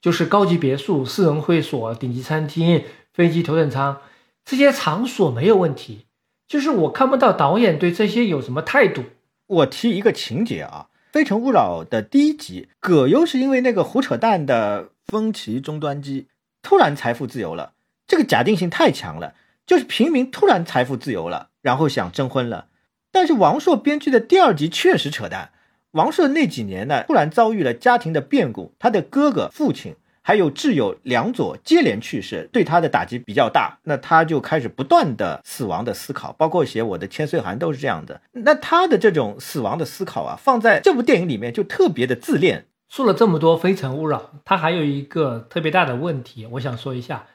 就是高级别墅、私人会所、顶级餐厅、飞机头等舱这些场所没有问题，就是我看不到导演对这些有什么态度。我提一个情节啊，《非诚勿扰》的第一集，葛优是因为那个胡扯淡的风奇终端机突然财富自由了，这个假定性太强了，就是平民突然财富自由了，然后想征婚了。但是王朔编剧的第二集确实扯淡。王朔那几年呢，突然遭遇了家庭的变故，他的哥哥、父亲还有挚友梁左接连去世，对他的打击比较大。那他就开始不断的死亡的思考，包括写我的千岁寒都是这样的。那他的这种死亡的思考啊，放在这部电影里面就特别的自恋。说了这么多《非诚勿扰》，他还有一个特别大的问题，我想说一下。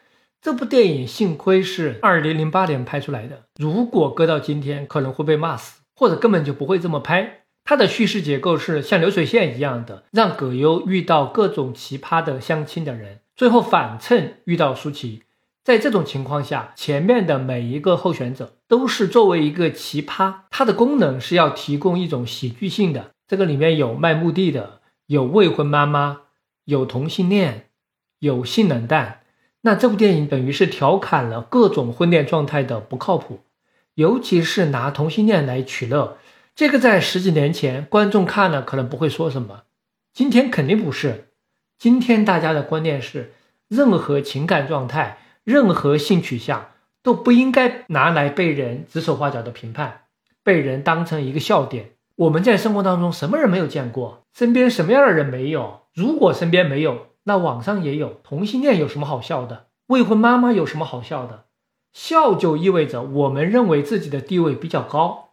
这部电影幸亏是二零零八年拍出来的，如果搁到今天，可能会被骂死，或者根本就不会这么拍。它的叙事结构是像流水线一样的，让葛优遇到各种奇葩的相亲的人，最后反衬遇到舒淇。在这种情况下，前面的每一个候选者都是作为一个奇葩，它的功能是要提供一种喜剧性的。这个里面有卖墓地的，有未婚妈妈，有同性恋，有性冷淡。那这部电影等于是调侃了各种婚恋状态的不靠谱，尤其是拿同性恋来取乐。这个在十几年前，观众看了可能不会说什么，今天肯定不是。今天大家的观念是，任何情感状态、任何性取向都不应该拿来被人指手画脚的评判，被人当成一个笑点。我们在生活当中什么人没有见过？身边什么样的人没有？如果身边没有，那网上也有。同性恋有什么好笑的？未婚妈妈有什么好笑的？笑就意味着我们认为自己的地位比较高。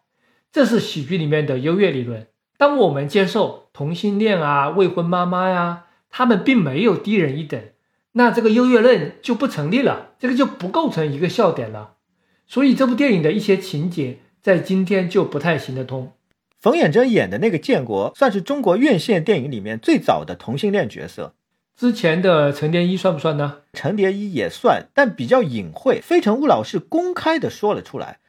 这是喜剧里面的优越理论。当我们接受同性恋啊、未婚妈妈呀，他们并没有低人一等，那这个优越论就不成立了，这个就不构成一个笑点了。所以这部电影的一些情节在今天就不太行得通。冯远征演的那个建国，算是中国院线电影里面最早的同性恋角色。之前的程蝶衣算不算呢？程蝶衣也算，但比较隐晦。非诚勿扰是公开的说了出来。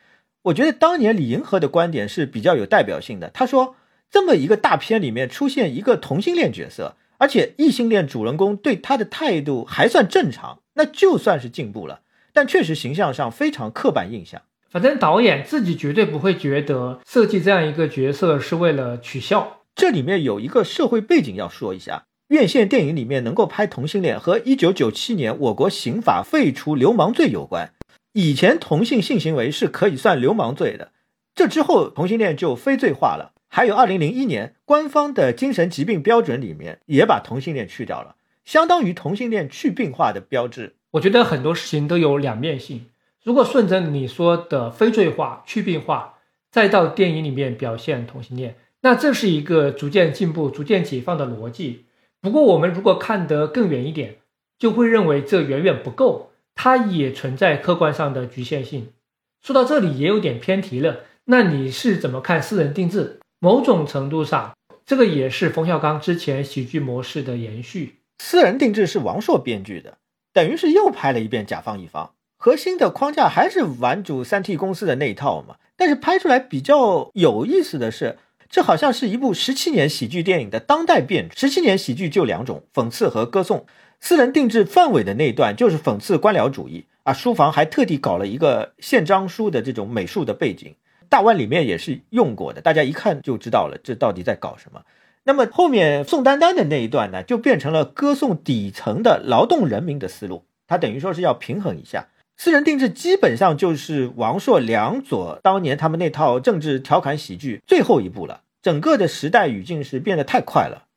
我觉得当年李银河的观点是比较有代表性的。他说，这么一个大片里面出现一个同性恋角色，而且异性恋主人公对他的态度还算正常，那就算是进步了。但确实形象上非常刻板印象。反正导演自己绝对不会觉得设计这样一个角色是为了取笑。这里面有一个社会背景要说一下：院线电影里面能够拍同性恋，和一九九七年我国刑法废除流氓罪有关。以前同性性行为是可以算流氓罪的，这之后同性恋就非罪化了。还有二零零一年官方的精神疾病标准里面也把同性恋去掉了，相当于同性恋去病化的标志。我觉得很多事情都有两面性。如果顺着你说的非罪化、去病化，再到电影里面表现同性恋，那这是一个逐渐进步、逐渐解放的逻辑。不过我们如果看得更远一点，就会认为这远远不够。它也存在客观上的局限性。说到这里也有点偏题了。那你是怎么看私人定制？某种程度上，这个也是冯小刚之前喜剧模式的延续。私人定制是王朔编剧的，等于是又拍了一遍甲方乙方，核心的框架还是玩主三 T 公司的那一套嘛。但是拍出来比较有意思的是，这好像是一部十七年喜剧电影的当代变。十七年喜剧就两种：讽刺和歌颂。私人定制范伟的那段就是讽刺官僚主义啊，书房还特地搞了一个宪章书的这种美术的背景，大湾里面也是用过的，大家一看就知道了，这到底在搞什么。那么后面宋丹丹的那一段呢，就变成了歌颂底层的劳动人民的思路，他等于说是要平衡一下。私人定制基本上就是王朔、梁左当年他们那套政治调侃喜剧最后一步了，整个的时代语境是变得太快了。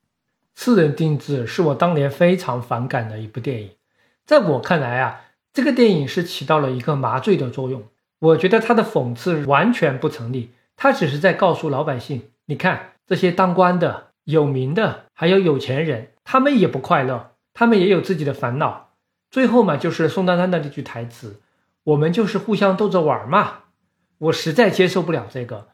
私人定制是我当年非常反感的一部电影，在我看来啊，这个电影是起到了一个麻醉的作用。我觉得他的讽刺完全不成立，他只是在告诉老百姓：你看这些当官的、有名的，还有有钱人，他们也不快乐。他们也有自己的烦恼。最后嘛，就是宋丹丹的那句台词：“我们就是互相逗着玩嘛。”我实在接受不了这个，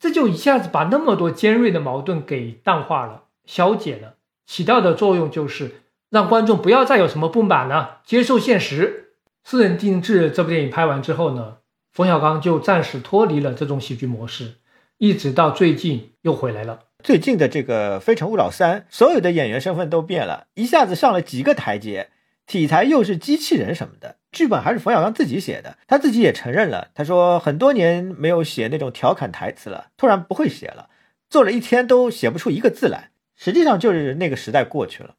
这就一下子把那么多尖锐的矛盾给淡化了、消解了，起到的作用就是让观众不要再有什么不满了，接受现实。《私人定制》这部电影拍完之后呢，冯小刚就暂时脱离了这种喜剧模式，一直到最近又回来了。最近的这个《非诚勿扰三》，所有的演员身份都变了，一下子上了几个台阶，题材又是机器人什么的，剧本还是冯小刚自己写的，他自己也承认了，他说很多年没有写那种调侃台词了，突然不会写了，做了一天都写不出一个字来。实际上就是那个时代过去了，《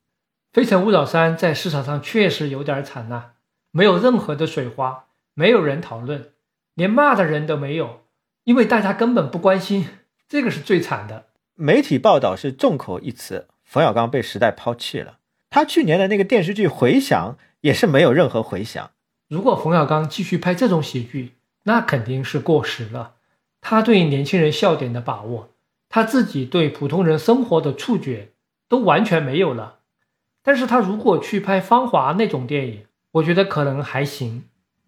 非诚勿扰三》在市场上确实有点惨呐，没有任何的水花，没有人讨论，连骂的人都没有，因为大家根本不关心，这个是最惨的。媒体报道是众口一词，冯小刚被时代抛弃了。他去年的那个电视剧《回响》也是没有任何回响。如果冯小刚继续拍这种喜剧，那肯定是过时了。他对年轻人笑点的把握，他自己对普通人生活的触觉都完全没有了。但是他如果去拍《芳华》那种电影，我觉得可能还行。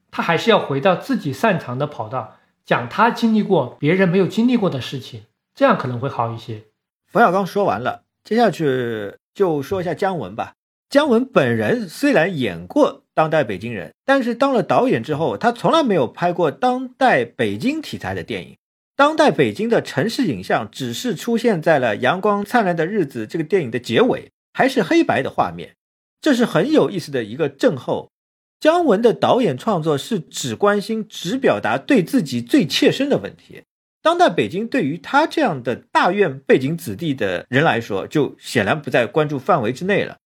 他还是要回到自己擅长的跑道，讲他经历过别人没有经历过的事情。这样可能会好一些。冯小刚说完了，接下去就说一下姜文吧。姜文本人虽然演过《当代北京人》，但是当了导演之后，他从来没有拍过当代北京题材的电影。当代北京的城市影像只是出现在了《阳光灿烂的日子》这个电影的结尾，还是黑白的画面，这是很有意思的一个症候。姜文的导演创作是只关心、只表达对自己最切身的问题。当代北京对于他这样的大院背景子弟的人来说，就显然不在关注范围之内了。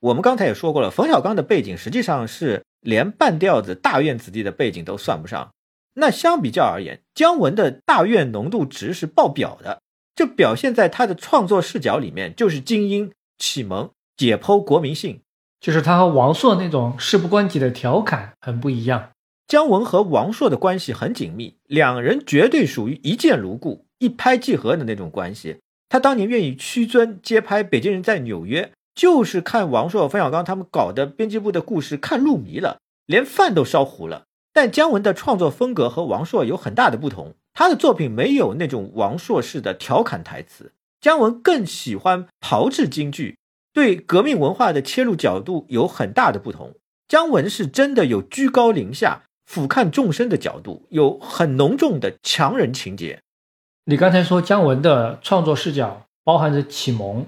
我们刚才也说过了，冯小刚的背景实际上是连半吊子大院子弟的背景都算不上。那相比较而言，姜文的大院浓度值是爆表的，这表现在他的创作视角里面，就是精英、启蒙、解剖国民性，就是他和王朔那种事不关己的调侃很不一样。姜文和王朔的关系很紧密，两人绝对属于一见如故、一拍即合的那种关系。他当年愿意屈尊接拍《北京人在纽约》，就是看王朔、冯小刚他们搞的编辑部的故事看入迷了，连饭都烧糊了。但姜文的创作风格和王朔有很大的不同，他的作品没有那种王朔式的调侃台词，姜文更喜欢炮制京剧，对革命文化的切入角度有很大的不同。姜文是真的有居高临下。俯瞰众生的角度有很浓重的强人情节。你刚才说姜文的创作视角包含着启蒙，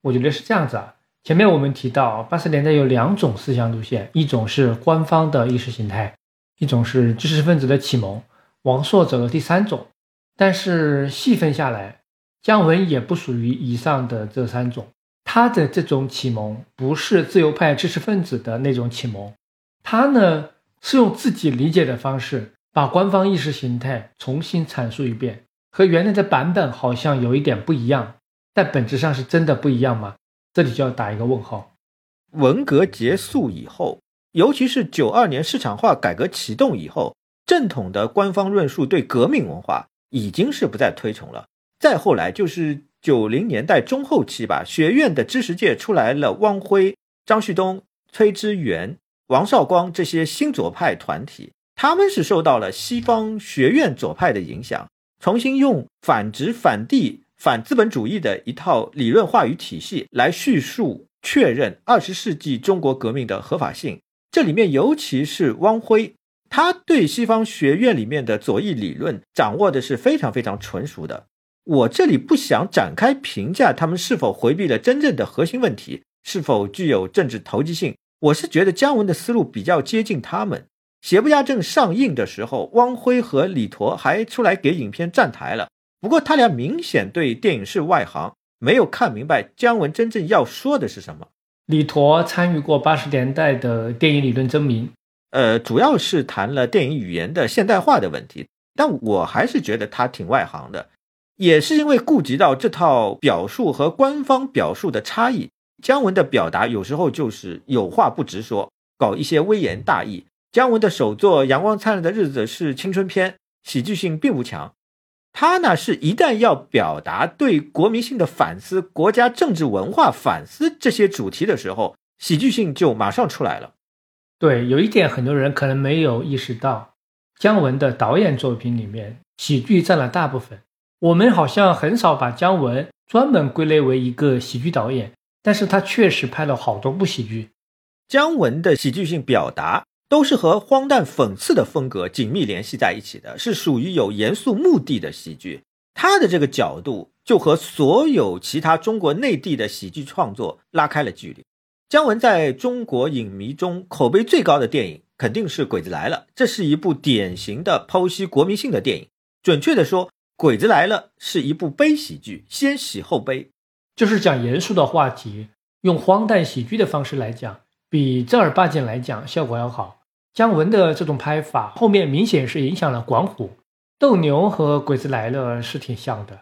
我觉得是这样子啊。前面我们提到八十年代有两种思想路线，一种是官方的意识形态，一种是知识分子的启蒙。王朔走了第三种，但是细分下来，姜文也不属于以上的这三种。他的这种启蒙不是自由派知识分子的那种启蒙，他呢？是用自己理解的方式把官方意识形态重新阐述一遍，和原来的版本好像有一点不一样，但本质上是真的不一样吗？这里就要打一个问号。文革结束以后，尤其是九二年市场化改革启动以后，正统的官方论述对革命文化已经是不再推崇了。再后来就是九零年代中后期吧，学院的知识界出来了汪晖、张旭东、崔之源。王绍光这些新左派团体，他们是受到了西方学院左派的影响，重新用反殖、反帝、反资本主义的一套理论话语体系来叙述、确认二十世纪中国革命的合法性。这里面尤其是汪晖，他对西方学院里面的左翼理论掌握的是非常非常纯熟的。我这里不想展开评价他们是否回避了真正的核心问题，是否具有政治投机性。我是觉得姜文的思路比较接近他们。邪不压正上映的时候，汪辉和李陀还出来给影片站台了。不过他俩明显对电影是外行，没有看明白姜文真正要说的是什么。李陀参与过八十年代的电影理论争鸣，呃，主要是谈了电影语言的现代化的问题。但我还是觉得他挺外行的，也是因为顾及到这套表述和官方表述的差异。姜文的表达有时候就是有话不直说，搞一些微言大义。姜文的首作《阳光灿烂的日子》是青春片，喜剧性并不强。他呢是一旦要表达对国民性的反思、国家政治文化反思这些主题的时候，喜剧性就马上出来了。对，有一点很多人可能没有意识到，姜文的导演作品里面，喜剧占了大部分。我们好像很少把姜文专门归类为一个喜剧导演，但是他确实拍了好多部喜剧。姜文的喜剧性表达都是和荒诞讽刺的风格紧密联系在一起的，是属于有严肃目的的喜剧。他的这个角度就和所有其他中国内地的喜剧创作拉开了距离。姜文在中国影迷中口碑最高的电影肯定是《鬼子来了》，这是一部典型的剖析国民性的电影。准确的说，《鬼子来了》是一部悲喜剧，先喜后悲，就是讲严肃的话题，用荒诞喜剧的方式来讲，比正儿八经来讲效果要好。姜文的这种拍法后面明显是影响了管虎，斗牛和《鬼子来了》是挺像的，《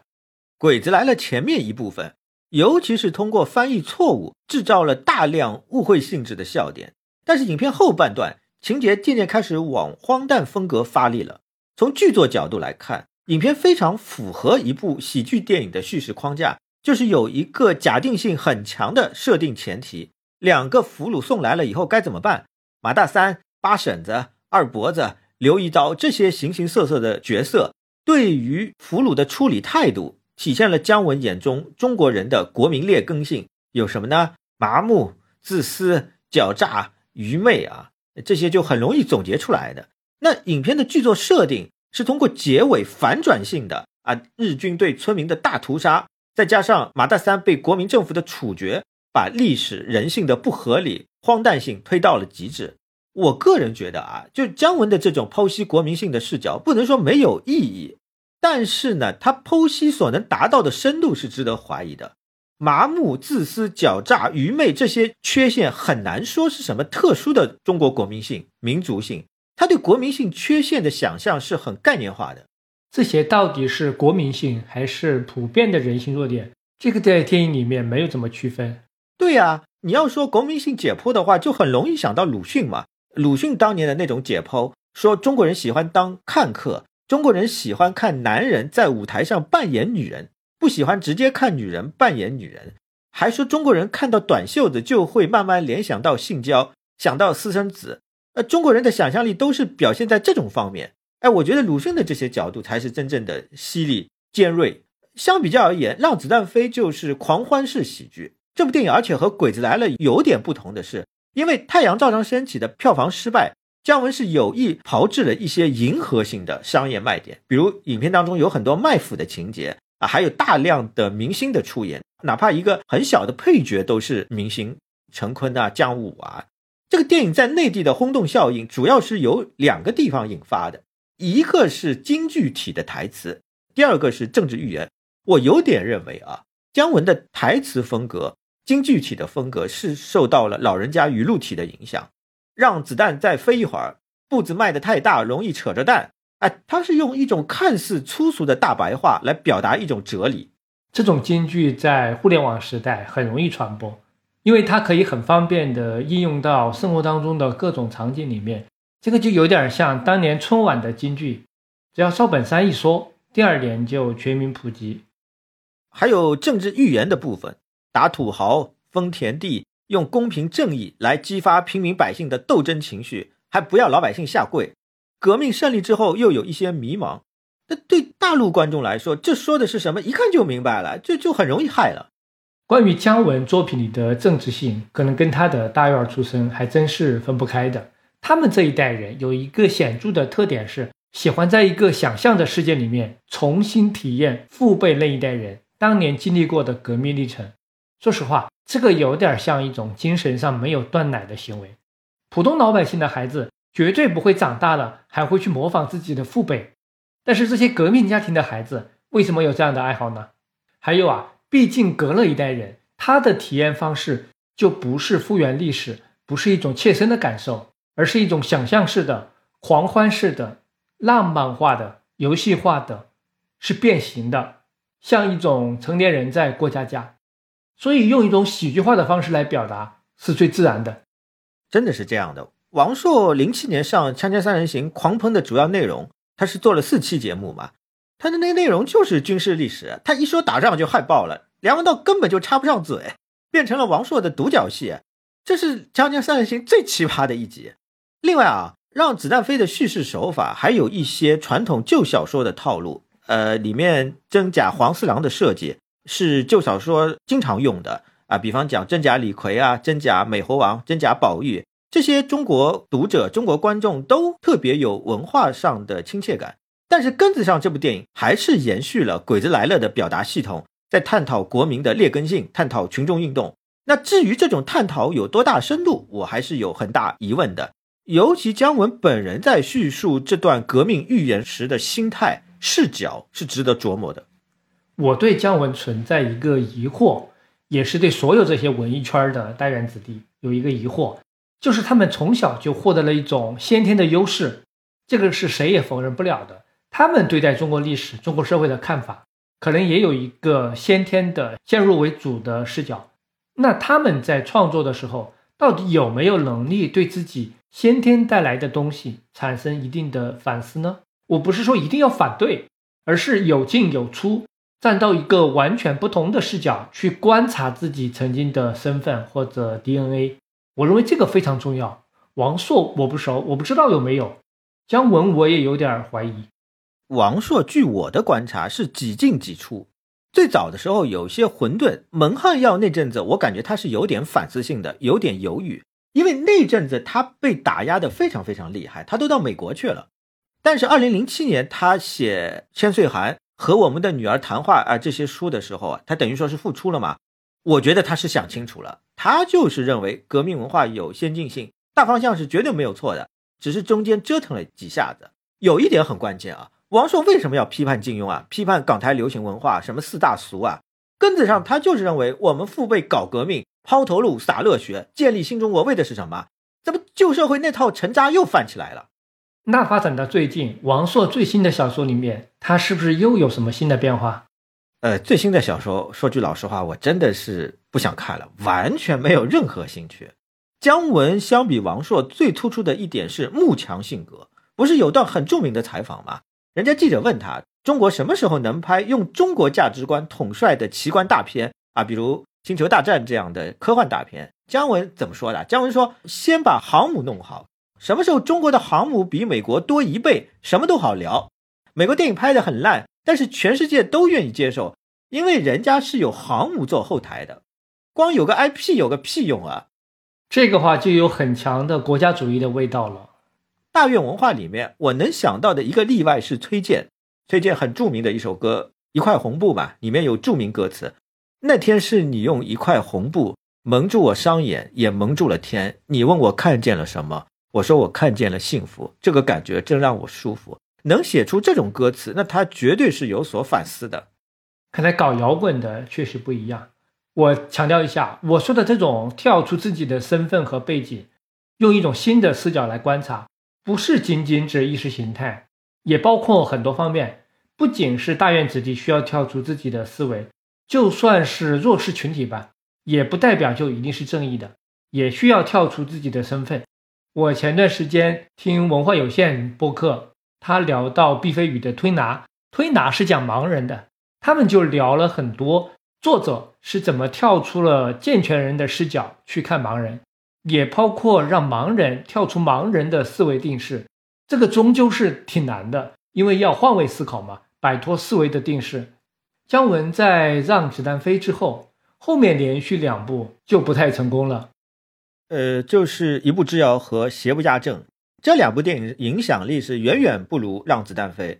鬼子来了》前面一部分。尤其是通过翻译错误，制造了大量误会性质的笑点。但是影片后半段情节渐渐开始往荒诞风格发力了。从剧作角度来看，影片非常符合一部喜剧电影的叙事框架，就是有一个假定性很强的设定前提：两个俘虏送来了以后该怎么办？马大三、八婶子、二伯子、刘一刀这些形形色色的角色对于俘虏的处理态度。体现了姜文眼中中国人的国民劣根性有什么呢？麻木、自私、狡诈、愚昧啊，这些就很容易总结出来的。那影片的剧作设定是通过结尾反转性的啊，日军对村民的大屠杀，再加上马大三被国民政府的处决，把历史人性的不合理、荒诞性推到了极致。我个人觉得啊，就姜文的这种剖析国民性的视角，不能说没有意义。但是呢，他剖析所能达到的深度是值得怀疑的。麻木、自私、狡诈、愚昧这些缺陷很难说是什么特殊的中国国民性、民族性。他对国民性缺陷的想象是很概念化的。这些到底是国民性还是普遍的人性弱点？这个在电影里面没有怎么区分。对呀，你要说国民性解剖的话，就很容易想到鲁迅嘛。鲁迅当年的那种解剖，说中国人喜欢当看客。中国人喜欢看男人在舞台上扮演女人，不喜欢直接看女人扮演女人。还说中国人看到短袖子就会慢慢联想到性交，想到私生子。呃，中国人的想象力都是表现在这种方面。哎，我觉得鲁迅的这些角度才是真正的犀利尖锐。相比较而言，《让子弹飞》就是狂欢式喜剧。这部电影而且和《鬼子来了》有点不同的是，因为《太阳照常升起》的票房失败。姜文是有意炮制了一些迎合性的商业卖点，比如影片当中有很多卖腐的情节啊，还有大量的明星的出演，哪怕一个很小的配角都是明星，陈坤啊、姜武啊。这个电影在内地的轰动效应主要是由两个地方引发的，一个是京剧体的台词，第二个是政治寓言。我有点认为啊，姜文的台词风格、京剧体的风格是受到了老人家语录体的影响。让子弹再飞一会儿，步子迈得太大，容易扯着蛋。哎，他是用一种看似粗俗的大白话来表达一种哲理。这种京剧在互联网时代很容易传播，因为它可以很方便的应用到生活当中的各种场景里面。这个就有点像当年春晚的京剧，只要赵本山一说，第二年就全民普及。还有政治预言的部分，打土豪，封田地。用公平正义来激发平民百姓的斗争情绪，还不要老百姓下跪。革命胜利之后，又有一些迷茫。那对大陆观众来说，这说的是什么？一看就明白了，这就很容易害了。关于姜文作品里的政治性，可能跟他的大院出身还真是分不开的。他们这一代人有一个显著的特点是，喜欢在一个想象的世界里面重新体验父辈那一代人当年经历过的革命历程。说实话。这个有点像一种精神上没有断奶的行为。普通老百姓的孩子绝对不会长大了还会去模仿自己的父辈，但是这些革命家庭的孩子为什么有这样的爱好呢？还有啊，毕竟隔了一代人，他的体验方式就不是复原历史，不是一种切身的感受，而是一种想象式的、狂欢式的、浪漫化的、游戏化的，是变形的，像一种成年人在过家家。所以用一种喜剧化的方式来表达是最自然的，真的是这样的。王朔零七年上《锵锵三人行》狂喷的主要内容，他是做了四期节目嘛，他的那个内容就是军事历史，他一说打仗就害爆了，梁文道根本就插不上嘴，变成了王朔的独角戏。这是《锵锵三人行》最奇葩的一集。另外啊，让子弹飞的叙事手法还有一些传统旧小说的套路。呃，里面真假黄四郎的设计是旧小说经常用的啊，比方讲真假李逵啊，真假美猴王，真假宝玉，这些中国读者、中国观众都特别有文化上的亲切感。但是根子上，这部电影还是延续了《鬼子来了》的表达系统，在探讨国民的劣根性，探讨群众运动。那至于这种探讨有多大深度，我还是有很大疑问的。尤其姜文本人在叙述这段革命预言时的心态。视角是值得琢磨的。我对姜文存在一个疑惑，也是对所有这些文艺圈的代言子弟有一个疑惑，就是他们从小就获得了一种先天的优势，这个是谁也否认不了的。他们对待中国历史、中国社会的看法，可能也有一个先天的先入为主的视角。那他们在创作的时候，到底有没有能力对自己先天带来的东西产生一定的反思呢？我不是说一定要反对，而是有进有出，站到一个完全不同的视角去观察自己曾经的身份或者 DNA。我认为这个非常重要。王朔我不熟，我不知道有没有。姜文我也有点怀疑。王朔据我的观察是几进几出。最早的时候有些混沌，蒙汉药那阵子我感觉他是有点反思性的，有点犹豫，因为那阵子他被打压的非常非常厉害，他都到美国去了。但是，二零零七年他写《千岁寒》和我们的女儿谈话啊这些书的时候啊，他等于说是复出了嘛？我觉得他是想清楚了，他就是认为革命文化有先进性，大方向是绝对没有错的，只是中间折腾了几下子。有一点很关键啊，王朔为什么要批判金庸啊？批判港台流行文化什么四大俗啊？根子上他就是认为我们父辈搞革命、抛头颅、洒热血、建立新中国为的是什么？这不旧社会那套陈渣又泛起来了。那发展到最近，王朔最新的小说里面，他是不是又有什么新的变化？呃，最新的小说，说句老实话，我真的是不想看了，完全没有任何兴趣。姜文相比王朔最突出的一点是慕强性格，不是有段很著名的采访吗？人家记者问他，中国什么时候能拍用中国价值观统帅的奇观大片啊？比如《星球大战》这样的科幻大片，姜文怎么说的？姜文说，先把航母弄好。什么时候中国的航母比美国多一倍，什么都好聊。美国电影拍的很烂，但是全世界都愿意接受，因为人家是有航母做后台的。光有个 IP 有个屁用啊！这个话就有很强的国家主义的味道了。大院文化里面，我能想到的一个例外是崔健。崔健很著名的一首歌《一块红布》吧，里面有著名歌词：“那天是你用一块红布蒙住我双眼，也蒙住了天。你问我看见了什么？”我说我看见了幸福，这个感觉真让我舒服。能写出这种歌词，那他绝对是有所反思的。看来搞摇滚的确实不一样。我强调一下，我说的这种跳出自己的身份和背景，用一种新的视角来观察，不是仅仅指意识形态，也包括很多方面。不仅是大院子弟需要跳出自己的思维，就算是弱势群体吧，也不代表就一定是正义的，也需要跳出自己的身份。我前段时间听文化有限播客，他聊到毕飞宇的推拿，推拿是讲盲人的，他们就聊了很多作者是怎么跳出了健全人的视角去看盲人，也包括让盲人跳出盲人的思维定式，这个终究是挺难的，因为要换位思考嘛，摆脱思维的定式。姜文在《让子弹飞》之后，后面连续两部就不太成功了。呃，就是一步之遥和邪不压正这两部电影影响力是远远不如《让子弹飞》。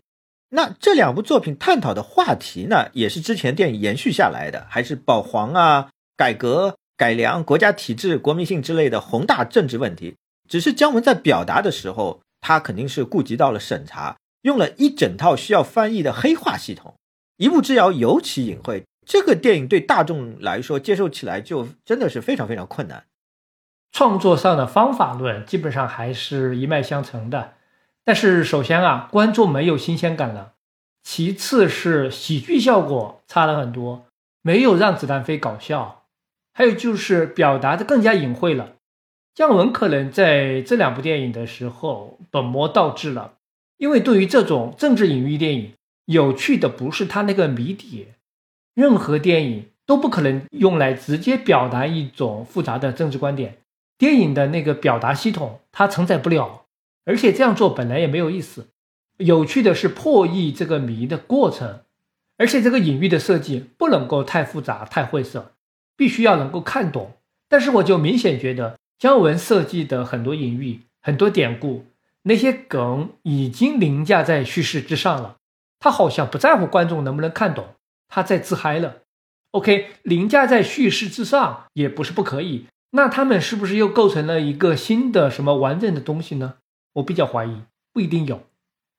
那这两部作品探讨的话题呢，也是之前电影延续下来的，还是保皇啊、改革、改良国家体制、国民性之类的宏大政治问题。只是姜文在表达的时候，他肯定是顾及到了审查，用了一整套需要翻译的黑话系统。一步之遥尤其隐晦，这个电影对大众来说接受起来就真的是非常非常困难。创作上的方法论基本上还是一脉相承的，但是首先啊，观众没有新鲜感了；其次是喜剧效果差了很多，没有让子弹飞搞笑；还有就是表达的更加隐晦了。姜文可能在这两部电影的时候本末倒置了，因为对于这种政治隐喻电影，有趣的不是他那个谜底，任何电影都不可能用来直接表达一种复杂的政治观点。电影的那个表达系统它承载不了，而且这样做本来也没有意思。有趣的是破译这个谜的过程，而且这个隐喻的设计不能够太复杂、太晦涩，必须要能够看懂。但是我就明显觉得姜文设计的很多隐喻、很多典故，那些梗已经凌驾在叙事之上了。他好像不在乎观众能不能看懂，他在自嗨了。OK，凌驾在叙事之上也不是不可以。那他们是不是又构成了一个新的什么完整的东西呢？我比较怀疑，不一定有。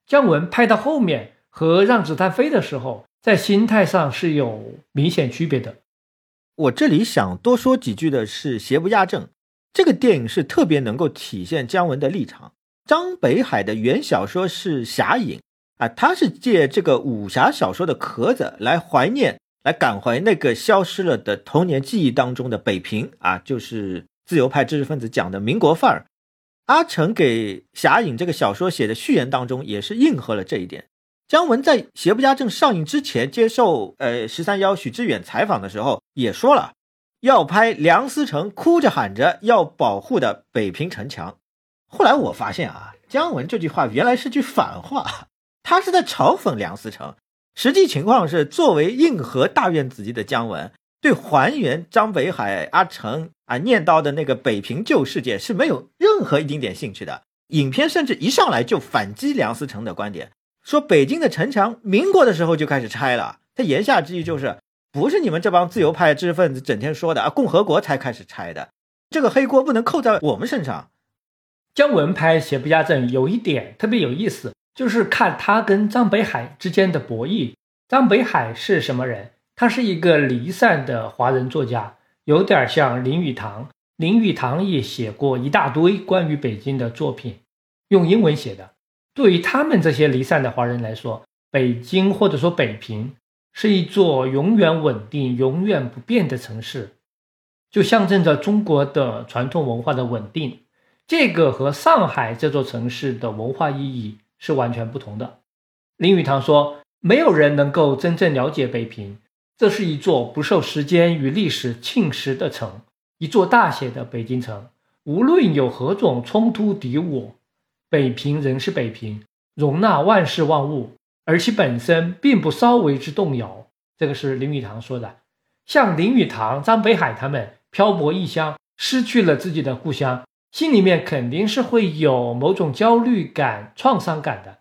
姜文拍到后面和让子弹飞的时候，在心态上是有明显区别的。我这里想多说几句的是《邪不压正》这个电影是特别能够体现姜文的立场。张北海的原小说是《侠影》啊，他是借这个武侠小说的壳子来怀念、来感怀那个消失了的童年记忆当中的北平啊，就是自由派知识分子讲的民国范儿。阿成给《侠影》这个小说写的序言当中，也是应和了这一点。姜文在《邪不压正》上映之前接受呃十三幺许知远采访的时候也说了，要拍梁思成哭着喊着要保护的北平城墙。后来我发现啊，姜文这句话原来是句反话，他是在嘲讽梁思成。实际情况是，作为硬核大院子弟的姜文，对还原张北海、阿成啊念叨的那个北平旧世界是没有任何一丁点兴趣的。影片甚至一上来就反击梁思成的观点。说北京的城墙，民国的时候就开始拆了。他言下之意就是，不是你们这帮自由派知识分子整天说的啊，共和国才开始拆的，这个黑锅不能扣在我们身上。姜文拍《邪不压正》有一点特别有意思，就是看他跟张北海之间的博弈。张北海是什么人？他是一个离散的华人作家，有点像林语堂。林语堂也写过一大堆关于北京的作品，用英文写的。对于他们这些离散的华人来说，北京或者说北平是一座永远稳定、永远不变的城市，就象征着中国的传统文化的稳定。这个和上海这座城市的文化意义是完全不同的。林语堂说：“没有人能够真正了解北平，这是一座不受时间与历史侵蚀的城，一座大写的北京城。无论有何种冲突敌我。”北平仍是北平，容纳万事万物，而其本身并不稍为之动摇。这个是林语堂说的。像林语堂、张北海他们漂泊异乡，失去了自己的故乡，心里面肯定是会有某种焦虑感、创伤感的。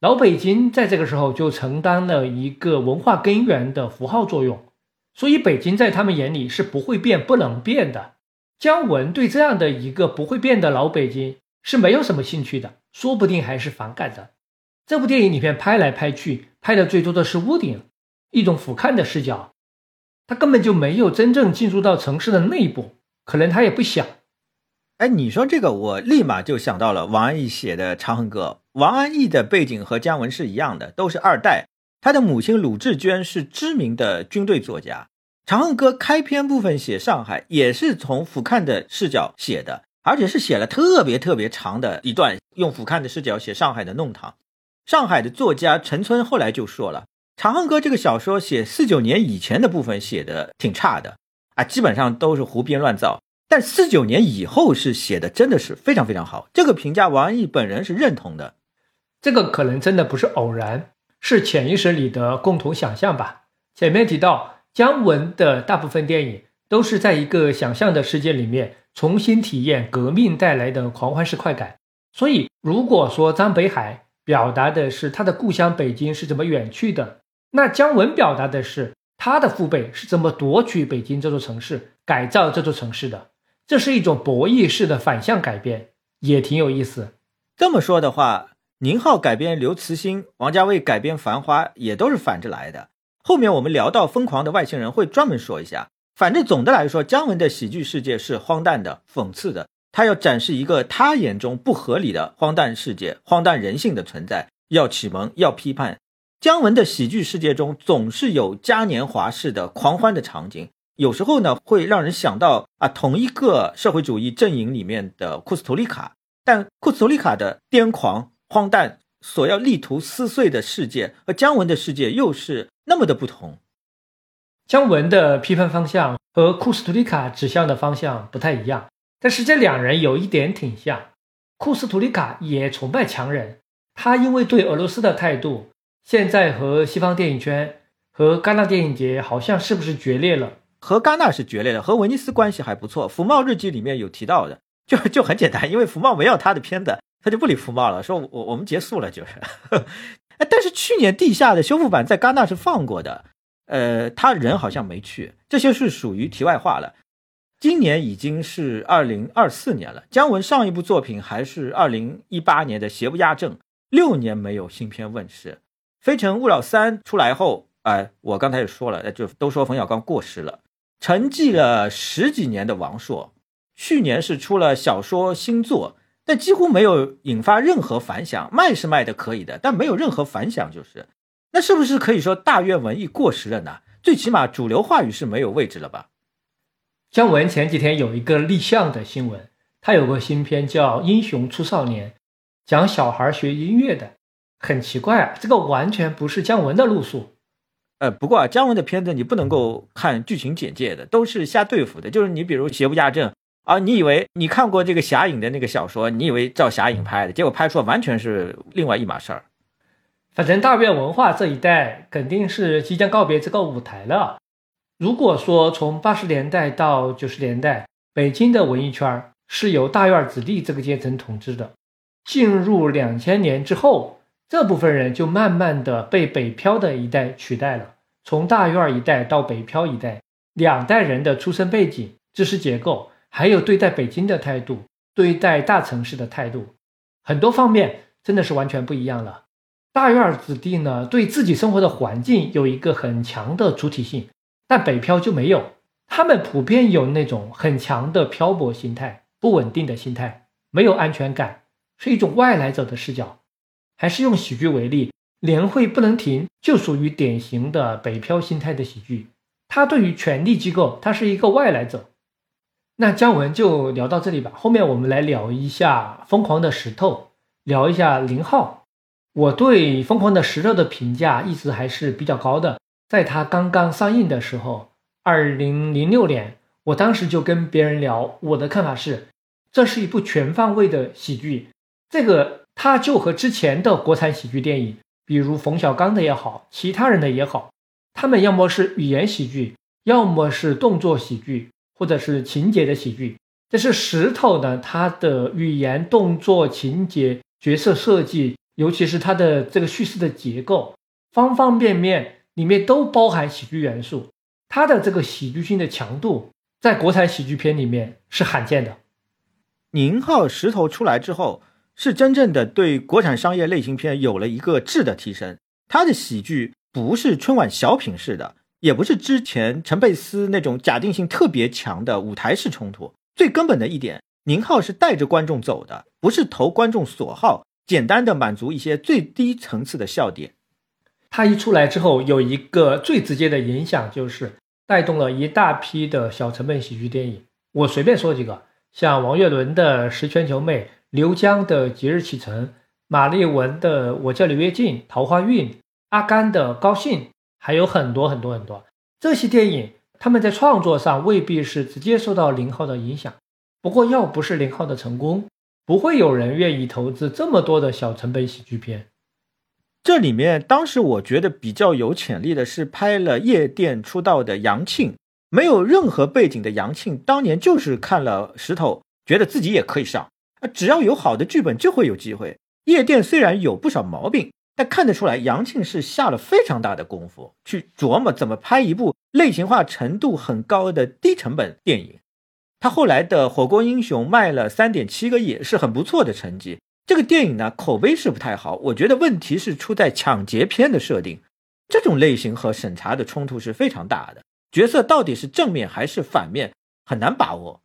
老北京在这个时候就承担了一个文化根源的符号作用，所以北京在他们眼里是不会变、不能变的。姜文对这样的一个不会变的老北京。是没有什么兴趣的，说不定还是反感的。这部电影里面拍来拍去，拍的最多的是屋顶，一种俯瞰的视角，他根本就没有真正进入到城市的内部，可能他也不想。哎，你说这个，我立马就想到了王安忆写的《长恨歌》。王安忆的背景和姜文是一样的，都是二代。他的母亲鲁智娟是知名的军队作家，《长恨歌》开篇部分写上海，也是从俯瞰的视角写的。而且是写了特别特别长的一段，用俯瞰的视角写上海的弄堂。上海的作家陈村后来就说了，《长恨歌》这个小说写四九年以前的部分写的挺差的啊，基本上都是胡编乱造。但四九年以后是写的真的是非常非常好。这个评价王安忆本人是认同的。这个可能真的不是偶然，是潜意识里的共同想象吧。前面提到姜文的大部分电影都是在一个想象的世界里面。重新体验革命带来的狂欢式快感。所以，如果说张北海表达的是他的故乡北京是怎么远去的，那姜文表达的是他的父辈是怎么夺取北京这座城市、改造这座城市的。这是一种博弈式的反向改编，也挺有意思。这么说的话，宁浩改编刘慈欣，王家卫改编《繁花》，也都是反着来的。后面我们聊到《疯狂的外星人》，会专门说一下。反正总的来说，姜文的喜剧世界是荒诞的、讽刺的。他要展示一个他眼中不合理的荒诞世界、荒诞人性的存在，要启蒙、要批判。姜文的喜剧世界中总是有嘉年华式的狂欢的场景，有时候呢会让人想到啊，同一个社会主义阵营里面的库斯图里卡，但库斯图里卡的癫狂、荒诞所要力图撕碎的世界和姜文的世界又是那么的不同。姜文的批判方向和库斯图里卡指向的方向不太一样。但是这两人有一点挺像，库斯图里卡也崇拜强人，他因为对俄罗斯的态度，现在和西方电影圈、和戛纳电影节好像是不是决裂了？和戛纳是决裂的，和威尼斯关系还不错。福茂日记里面有提到的，就就很简单，因为福茂没有他的片子，他就不理福茂了，说我我们结束了就是。哎，但是去年地下的修复版在戛纳是放过的，呃，他人好像没去，这些是属于题外话了。今年已经是二零二四年了，姜文上一部作品还是二零一八年的《邪不压正》，六年没有新片问世，《非诚勿扰三》出来后，哎，我刚才也说了，就都说冯小刚过时了。沉寂了十几年的王朔，去年是出了小说新作，但几乎没有引发任何反响。卖是卖的可以的，但没有任何反响，就是，那是不是可以说大院文艺过时了呢？最起码主流话语是没有位置了吧？姜文前几天有一个立项的新闻，他有个新片叫《英雄出少年》，讲小孩学音乐的，很奇怪啊，这个完全不是姜文的路数。呃，不过啊，姜文的片子你不能够看剧情简介的，都是瞎对付的。就是你比如《邪不压正》啊，你以为你看过这个侠影的那个小说，你以为照侠影拍的，结果拍出来完全是另外一码事儿。反正大院文化这一代肯定是即将告别这个舞台了。如果说从八十年代到九十年代，北京的文艺圈是由大院子弟这个阶层统治的，进入两千年之后。这部分人就慢慢的被北漂的一代取代了。从大院一代到北漂一代，两代人的出身背景、知识结构，还有对待北京的态度、对待大城市的态度，很多方面真的是完全不一样了。大院子弟呢，对自己生活的环境有一个很强的主体性，但北漂就没有。他们普遍有那种很强的漂泊心态、不稳定的心态，没有安全感，是一种外来者的视角。还是用喜剧为例，《年会不能停》就属于典型的北漂心态的喜剧。他对于权力机构，他是一个外来者。那姜文就聊到这里吧，后面我们来聊一下《疯狂的石头》，聊一下林浩。我对《疯狂的石头》的评价一直还是比较高的。在他刚刚上映的时候，二零零六年，我当时就跟别人聊，我的看法是，这是一部全方位的喜剧。这个。它就和之前的国产喜剧电影，比如冯小刚的也好，其他人的也好，他们要么是语言喜剧，要么是动作喜剧，或者是情节的喜剧。但是石头呢，它的语言、动作、情节、角色设计，尤其是它的这个叙事的结构，方方面面里面都包含喜剧元素。它的这个喜剧性的强度，在国产喜剧片里面是罕见的。宁浩石头出来之后。是真正的对国产商业类型片有了一个质的提升。他的喜剧不是春晚小品式的，也不是之前陈佩斯那种假定性特别强的舞台式冲突。最根本的一点，宁浩是带着观众走的，不是投观众所好，简单的满足一些最低层次的笑点。它一出来之后，有一个最直接的影响，就是带动了一大批的小成本喜剧电影。我随便说几个，像王岳伦的《十全球妹》。刘江的《即日启程》，马丽文的《我叫李跃进》，《桃花运》，阿甘的《高兴》，还有很多很多很多。这些电影，他们在创作上未必是直接受到林浩的影响。不过，要不是林浩的成功，不会有人愿意投资这么多的小成本喜剧片。这里面，当时我觉得比较有潜力的是拍了夜店出道的杨庆，没有任何背景的杨庆，当年就是看了《石头》，觉得自己也可以上。啊只要有好的剧本，就会有机会。夜店虽然有不少毛病，但看得出来杨庆是下了非常大的功夫去琢磨怎么拍一部类型化程度很高的低成本电影。他后来的《火锅英雄》卖了三点七个亿，是很不错的成绩。这个电影呢，口碑是不太好。我觉得问题是出在抢劫片的设定，这种类型和审查的冲突是非常大的。角色到底是正面还是反面，很难把握。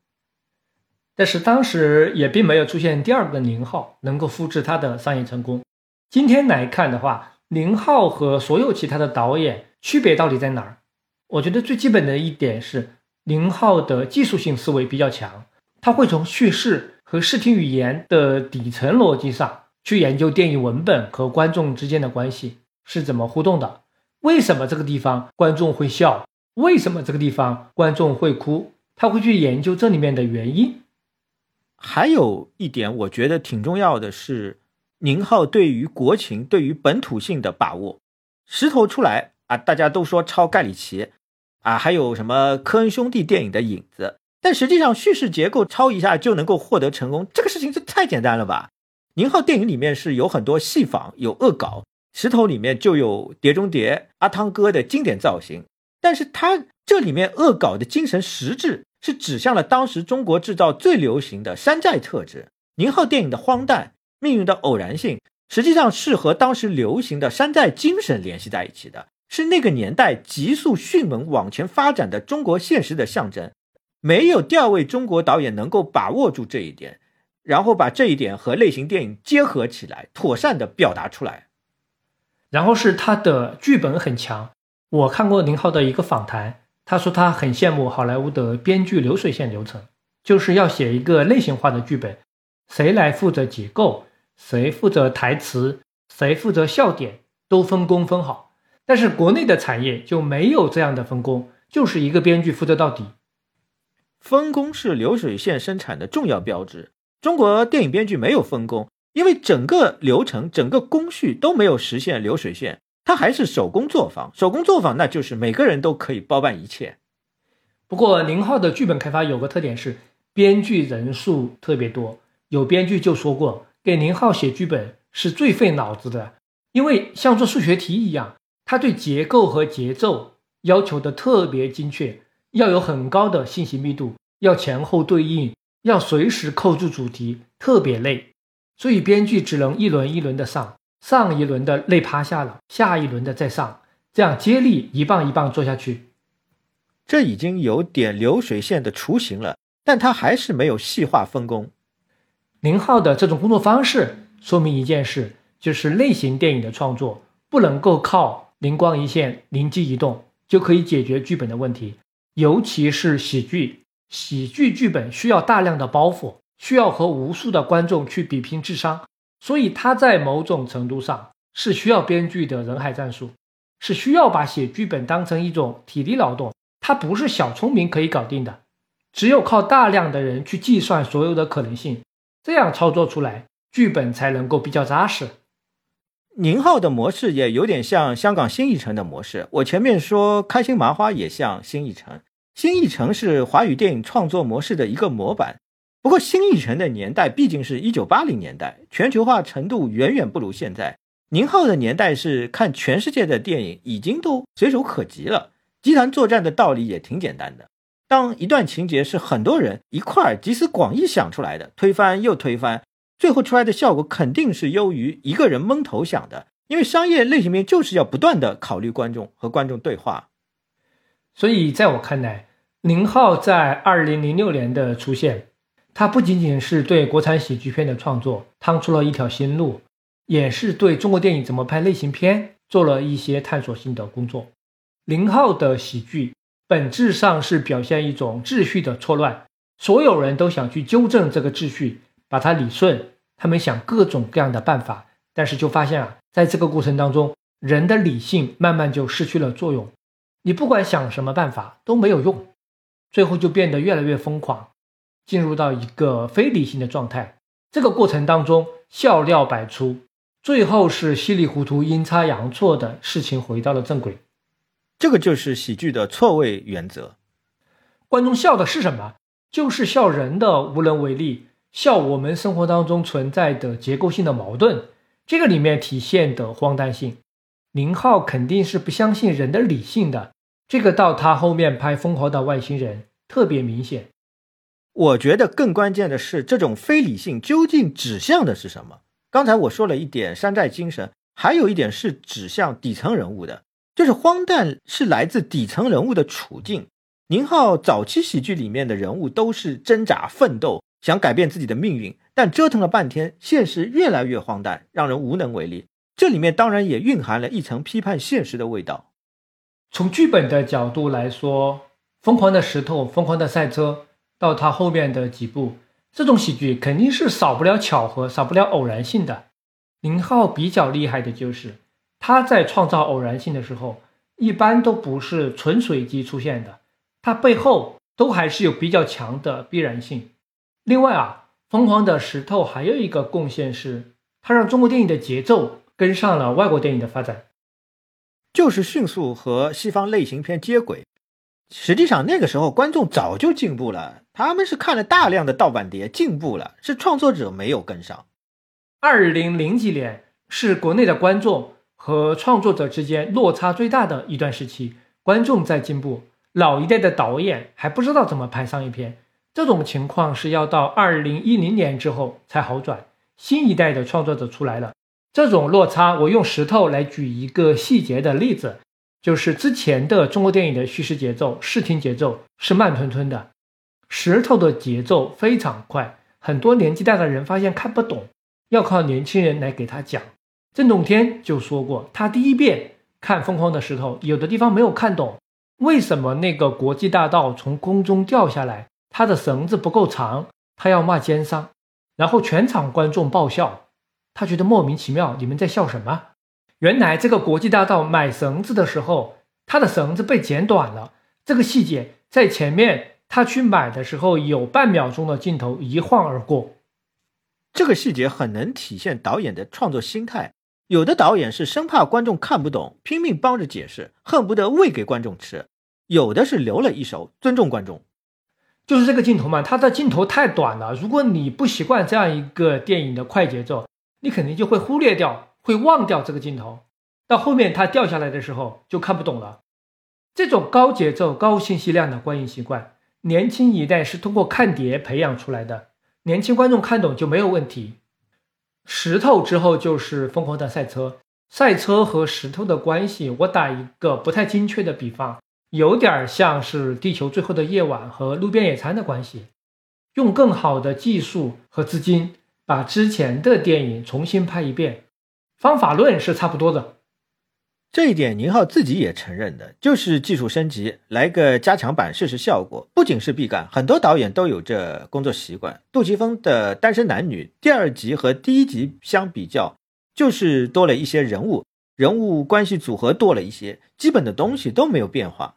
但是当时也并没有出现第二个宁浩能够复制他的商业成功。今天来看的话，宁浩和所有其他的导演区别到底在哪儿？我觉得最基本的一点是，宁浩的技术性思维比较强，他会从叙事和视听语言的底层逻辑上去研究电影文本和观众之间的关系是怎么互动的，为什么这个地方观众会笑，为什么这个地方观众会哭，他会去研究这里面的原因。还有一点我觉得挺重要的是，宁浩对于国情、对于本土性的把握。石头出来啊，大家都说抄盖里奇，啊，还有什么科恩兄弟电影的影子，但实际上叙事结构抄一下就能够获得成功，这个事情这太简单了吧？宁浩电影里面是有很多戏仿，有恶搞，石头里面就有《碟中谍》阿汤哥的经典造型，但是他这里面恶搞的精神实质。是指向了当时中国制造最流行的山寨特质。宁浩电影的荒诞、命运的偶然性，实际上是和当时流行的山寨精神联系在一起的，是那个年代急速迅猛往前发展的中国现实的象征。没有第二位中国导演能够把握住这一点，然后把这一点和类型电影结合起来，妥善的表达出来。然后是他的剧本很强。我看过宁浩的一个访谈。他说他很羡慕好莱坞的编剧流水线流程，就是要写一个类型化的剧本，谁来负责结构，谁负责台词，谁负责笑点，都分工分好。但是国内的产业就没有这样的分工，就是一个编剧负责到底。分工是流水线生产的重要标志。中国电影编剧没有分工，因为整个流程、整个工序都没有实现流水线。它还是手工作坊，手工作坊那就是每个人都可以包办一切。不过宁浩的剧本开发有个特点是，编剧人数特别多。有编剧就说过，给宁浩写剧本是最费脑子的，因为像做数学题一样，他对结构和节奏要求的特别精确，要有很高的信息密度，要前后对应，要随时扣住主题，特别累。所以编剧只能一轮一轮的上。上一轮的累趴下了，下一轮的再上，这样接力一棒一棒做下去。这已经有点流水线的雏形了，但他还是没有细化分工。宁浩的这种工作方式说明一件事，就是类型电影的创作不能够靠灵光一现、灵机一动就可以解决剧本的问题，尤其是喜剧，喜剧剧本需要大量的包袱，需要和无数的观众去比拼智商。所以他在某种程度上是需要编剧的人海战术，是需要把写剧本当成一种体力劳动，它不是小聪明可以搞定的，只有靠大量的人去计算所有的可能性，这样操作出来剧本才能够比较扎实。宁浩的模式也有点像香港新艺城的模式，我前面说开心麻花也像新艺城，新艺城是华语电影创作模式的一个模板。不过，新艺城的年代毕竟是一九八零年代，全球化程度远远不如现在。宁浩的年代是看全世界的电影已经都随手可及了，集团作战的道理也挺简单的。当一段情节是很多人一块集思广益想出来的，推翻又推翻，最后出来的效果肯定是优于一个人蒙头想的。因为商业类型片就是要不断的考虑观众和观众对话。所以，在我看来，宁浩在二零零六年的出现。他不仅仅是对国产喜剧片的创作趟出了一条新路，也是对中国电影怎么拍类型片做了一些探索性的工作。林浩的喜剧本质上是表现一种秩序的错乱，所有人都想去纠正这个秩序，把它理顺。他们想各种各样的办法，但是就发现啊，在这个过程当中，人的理性慢慢就失去了作用。你不管想什么办法都没有用，最后就变得越来越疯狂。进入到一个非理性的状态，这个过程当中笑料百出，最后是稀里糊涂、阴差阳错的事情回到了正轨。这个就是喜剧的错位原则。观众笑的是什么？就是笑人的无能为力，笑我们生活当中存在的结构性的矛盾，这个里面体现的荒诞性。宁浩肯定是不相信人的理性的，这个到他后面拍《疯狂的外星人》特别明显。我觉得更关键的是，这种非理性究竟指向的是什么？刚才我说了一点山寨精神，还有一点是指向底层人物的，就是荒诞是来自底层人物的处境。宁浩早期喜剧里面的人物都是挣扎奋斗，想改变自己的命运，但折腾了半天，现实越来越荒诞，让人无能为力。这里面当然也蕴含了一层批判现实的味道。从剧本的角度来说，《疯狂的石头》《疯狂的赛车》。到他后面的几部，这种喜剧肯定是少不了巧合，少不了偶然性的。宁浩比较厉害的就是他在创造偶然性的时候，一般都不是纯随机出现的，他背后都还是有比较强的必然性。另外啊，疯狂的石头还有一个贡献是，它让中国电影的节奏跟上了外国电影的发展，就是迅速和西方类型片接轨。实际上那个时候观众早就进步了，他们是看了大量的盗版碟进步了，是创作者没有跟上。二零零几年是国内的观众和创作者之间落差最大的一段时期，观众在进步，老一代的导演还不知道怎么拍商业片。这种情况是要到二零一零年之后才好转，新一代的创作者出来了。这种落差，我用石头来举一个细节的例子，就是之前的中国电影的叙事节奏、视听节奏是慢吞吞的，石头的节奏非常快，很多年纪大的人发现看不懂，要靠年轻人来给他讲。郑洞天就说过，他第一遍看《疯狂的石头》，有的地方没有看懂，为什么那个国际大道从空中掉下来？他的绳子不够长，他要骂奸商，然后全场观众爆笑，他觉得莫名其妙，你们在笑什么？原来这个国际大道买绳子的时候，他的绳子被剪短了。这个细节在前面他去买的时候有半秒钟的镜头一晃而过，这个细节很能体现导演的创作心态。有的导演是生怕观众看不懂，拼命帮着解释，恨不得喂给观众吃；有的是留了一手，尊重观众。就是这个镜头嘛，它的镜头太短了。如果你不习惯这样一个电影的快节奏，你肯定就会忽略掉，会忘掉这个镜头。到后面它掉下来的时候就看不懂了。这种高节奏、高信息量的观影习惯，年轻一代是通过看碟培养出来的。年轻观众看懂就没有问题。石头之后就是疯狂的赛车，赛车和石头的关系，我打一个不太精确的比方。有点像是《地球最后的夜晚》和《路边野餐》的关系，用更好的技术和资金把之前的电影重新拍一遍，方法论是差不多的。这一点宁浩自己也承认的，就是技术升级，来个加强版试试效果。不仅是毕赣，很多导演都有这工作习惯。杜琪峰的《单身男女》第二集和第一集相比较，就是多了一些人物，人物关系组合多了一些，基本的东西都没有变化。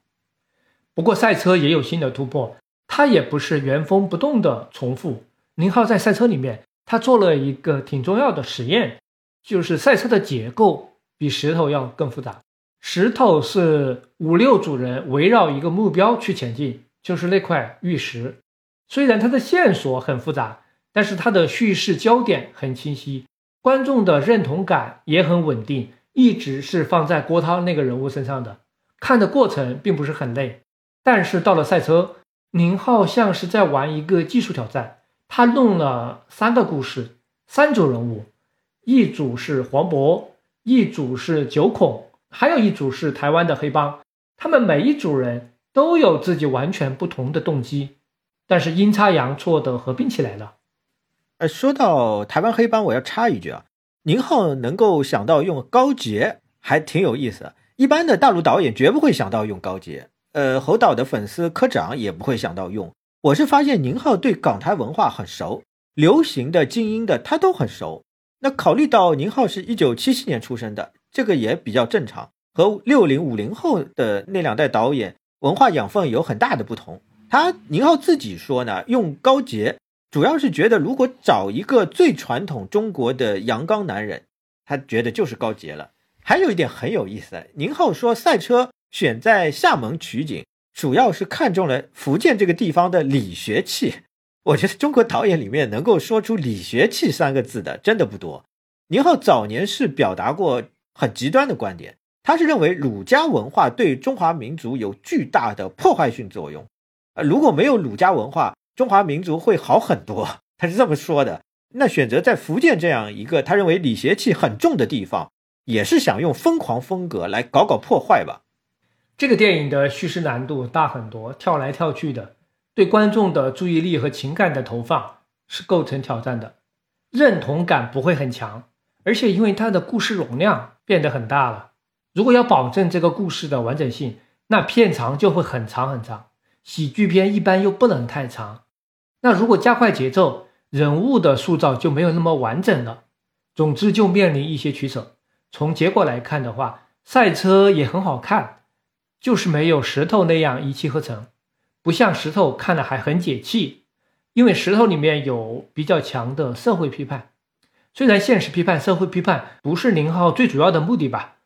不过赛车也有新的突破，它也不是原封不动的重复。宁浩在赛车里面，他做了一个挺重要的实验，就是赛车的结构比石头要更复杂。石头是五六组人围绕一个目标去前进，就是那块玉石。虽然它的线索很复杂，但是它的叙事焦点很清晰，观众的认同感也很稳定，一直是放在郭涛那个人物身上的，看的过程并不是很累。但是到了赛车，宁浩像是在玩一个技术挑战。他弄了三个故事，三组人物，一组是黄渤，一组是九孔，还有一组是台湾的黑帮。他们每一组人都有自己完全不同的动机，但是阴差阳错的合并起来了。呃，说到台湾黑帮，我要插一句啊，宁浩能够想到用高捷，还挺有意思。一般的大陆导演绝不会想到用高捷。呃，侯导的粉丝科长也不会想到用。我是发现宁浩对港台文化很熟，流行的、精英的他都很熟。那考虑到宁浩是一九七七年出生的，这个也比较正常，和六零五零后的那两代导演文化养分有很大的不同。他宁浩自己说呢，用高捷主要是觉得如果找一个最传统中国的阳刚男人，他觉得就是高捷了。还有一点很有意思，宁浩说赛车。选在厦门取景，主要是看中了福建这个地方的理学气。我觉得中国导演里面能够说出“理学气”三个字的真的不多。宁浩早年是表达过很极端的观点，他是认为儒家文化对中华民族有巨大的破坏性作用。呃，如果没有儒家文化，中华民族会好很多。他是这么说的。那选择在福建这样一个他认为理学气很重的地方，也是想用疯狂风格来搞搞破坏吧。这个电影的叙事难度大很多，跳来跳去的，对观众的注意力和情感的投放是构成挑战的，认同感不会很强，而且因为它的故事容量变得很大了，如果要保证这个故事的完整性，那片长就会很长很长。喜剧片一般又不能太长，那如果加快节奏，人物的塑造就没有那么完整了。总之就面临一些取舍。从结果来看的话，赛车也很好看。就是没有石头那样一气呵成，不像石头看了还很解气。因为石头里面有比较强的社会批判。虽然现实批判、社会批判不是宁浩最主要的目的吧，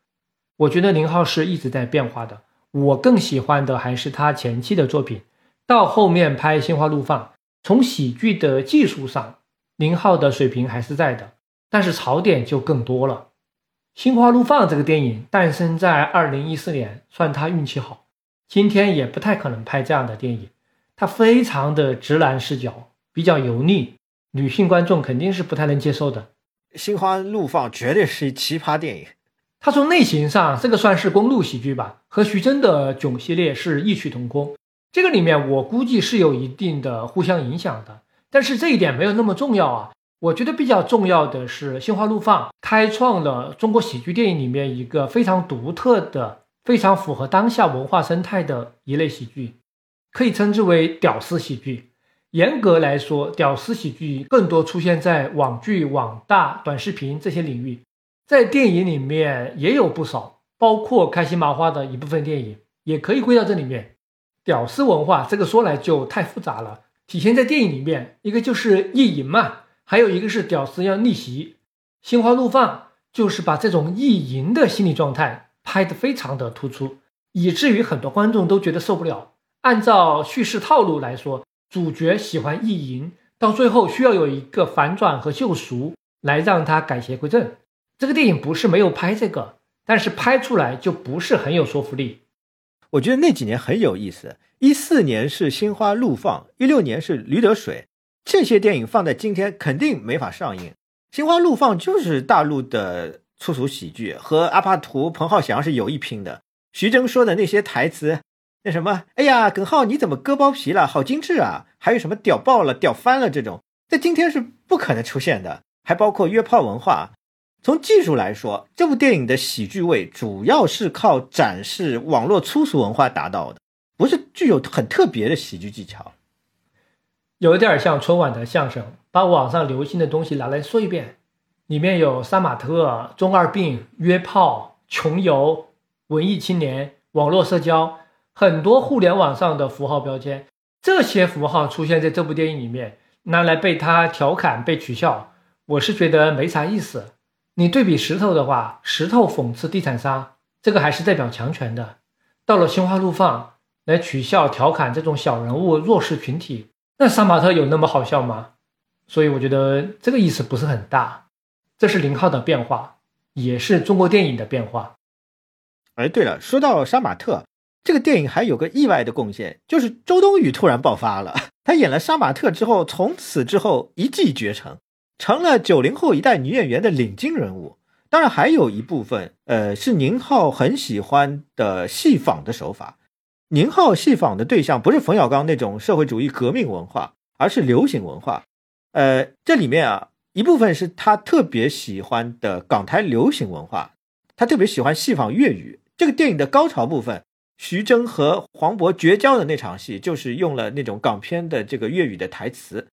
我觉得宁浩是一直在变化的。我更喜欢的还是他前期的作品，到后面拍《心花怒放》，从喜剧的技术上，宁浩的水平还是在的，但是槽点就更多了。《心花怒放》这个电影诞生在二零一四年，算他运气好，今天也不太可能拍这样的电影。它非常的直男视角，比较油腻，女性观众肯定是不太能接受的。心花怒放绝对是奇葩电影。它从类型上，这个算是公路喜剧吧，和徐峥的《囧》系列是异曲同工。这个里面我估计是有一定的互相影响的，但是这一点没有那么重要啊。我觉得比较重要的是，《心花怒放》开创了中国喜剧电影里面一个非常独特的、非常符合当下文化生态的一类喜剧。可以称之为屌丝喜剧。严格来说，屌丝喜剧更多出现在网剧、网大、短视频这些领域，在电影里面也有不少，包括开心麻花的一部分电影也可以归到这里面。屌丝文化这个说来就太复杂了，体现在电影里面，一个就是意淫嘛，还有一个是屌丝要逆袭。心花怒放就是把这种意淫的心理状态拍得非常的突出，以至于很多观众都觉得受不了。按照叙事套路来说，主角喜欢意淫，到最后需要有一个反转和救赎来让他改邪归正。这个电影不是没有拍这个，但是拍出来就不是很有说服力。我觉得那几年很有意思，一四年是《心花怒放》，一六年是《驴得水》，这些电影放在今天肯定没法上映。《心花怒放》就是大陆的粗俗喜剧，和阿帕图、彭浩翔是有一拼的。徐峥说的那些台词。那什么？哎呀，耿浩，你怎么割包皮了？好精致啊！还有什么屌爆了、屌翻了这种，在今天是不可能出现的。还包括约炮文化。从技术来说，这部电影的喜剧味主要是靠展示网络粗俗文化达到的，不是具有很特别的喜剧技巧。有点像春晚的相声，把网上流行的东西拿来说一遍。里面有杀马特、中二病、约炮、穷游、文艺青年、网络社交。很多互联网上的符号标签，这些符号出现在这部电影里面，拿来被他调侃、被取笑，我是觉得没啥意思。你对比石头的话，石头讽刺地产商，这个还是代表强权的；到了心花怒放，来取笑、调侃这种小人物、弱势群体，那杀马特有那么好笑吗？所以我觉得这个意思不是很大。这是零号的变化，也是中国电影的变化。哎，对了，说到杀马特。这个电影还有个意外的贡献，就是周冬雨突然爆发了。她演了杀马特之后，从此之后一骑绝尘，成了九零后一代女演员的领军人物。当然，还有一部分，呃，是宁浩很喜欢的戏仿的手法。宁浩戏仿的对象不是冯小刚那种社会主义革命文化，而是流行文化。呃，这里面啊，一部分是他特别喜欢的港台流行文化，他特别喜欢戏仿粤语。这个电影的高潮部分。徐峥和黄渤绝交的那场戏，就是用了那种港片的这个粤语的台词。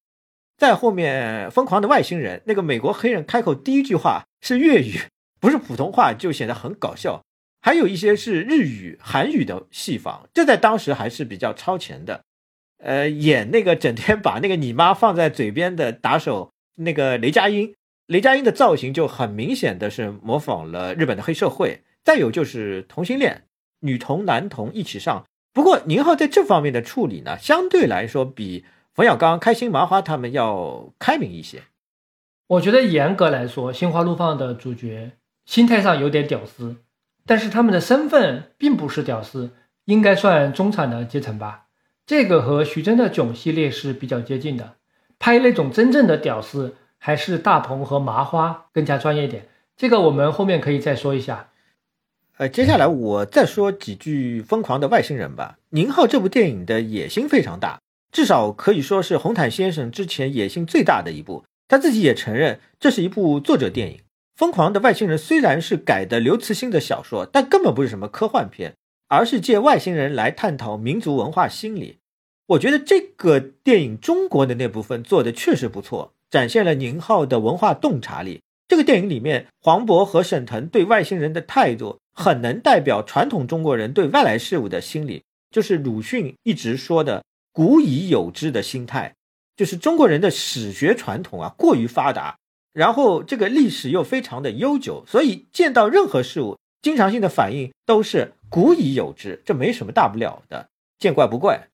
在后面，《疯狂的外星人》那个美国黑人开口第一句话是粤语，不是普通话，就显得很搞笑。还有一些是日语、韩语的戏仿，这在当时还是比较超前的。呃，演那个整天把那个你妈放在嘴边的打手，那个雷佳音，雷佳音的造型就很明显的是模仿了日本的黑社会。再有就是同性恋。女同、男同一起上。不过宁浩在这方面的处理呢，相对来说比冯小刚、开心麻花他们要开明一些。我觉得严格来说，《心花怒放》的主角心态上有点屌丝，但是他们的身份并不是屌丝，应该算中产的阶层吧。这个和徐峥的《囧》系列是比较接近的。拍那种真正的屌丝，还是大鹏和麻花更加专业点。这个我们后面可以再说一下。呃，接下来我再说几句《疯狂的外星人》吧。宁浩这部电影的野心非常大，至少可以说是红毯先生之前野心最大的一部。他自己也承认，这是一部作者电影。《疯狂的外星人》虽然是改的刘慈欣的小说，但根本不是什么科幻片，而是借外星人来探讨民族文化心理。我觉得这个电影中国的那部分做的确实不错，展现了宁浩的文化洞察力。这个电影里面，黄渤和沈腾对外星人的态度。很能代表传统中国人对外来事物的心理，就是鲁迅一直说的“古已有之”的心态。就是中国人的史学传统啊过于发达，然后这个历史又非常的悠久，所以见到任何事物，经常性的反应都是古已有之，这没什么大不了的，见怪不怪。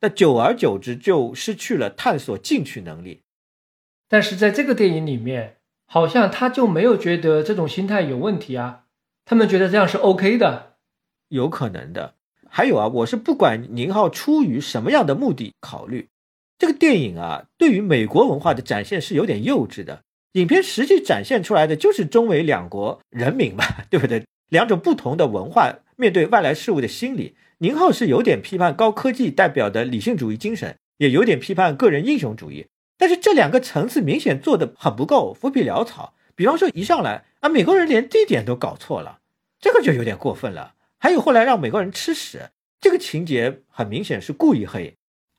那久而久之就失去了探索进取能力。但是在这个电影里面，好像他就没有觉得这种心态有问题啊，他们觉得这样是 OK 的，有可能的。还有啊，我是不管宁浩出于什么样的目的考虑，这个电影啊，对于美国文化的展现是有点幼稚的。影片实际展现出来的就是中美两国人民嘛，对不对？两种不同的文化面对外来事物的心理。宁浩是有点批判高科技代表的理性主义精神，也有点批判个人英雄主义。但是这两个层次明显做的很不够，浮皮潦草。比方说一上来啊，美国人连地点都搞错了，这个就有点过分了。还有后来让美国人吃屎，这个情节很明显是故意黑。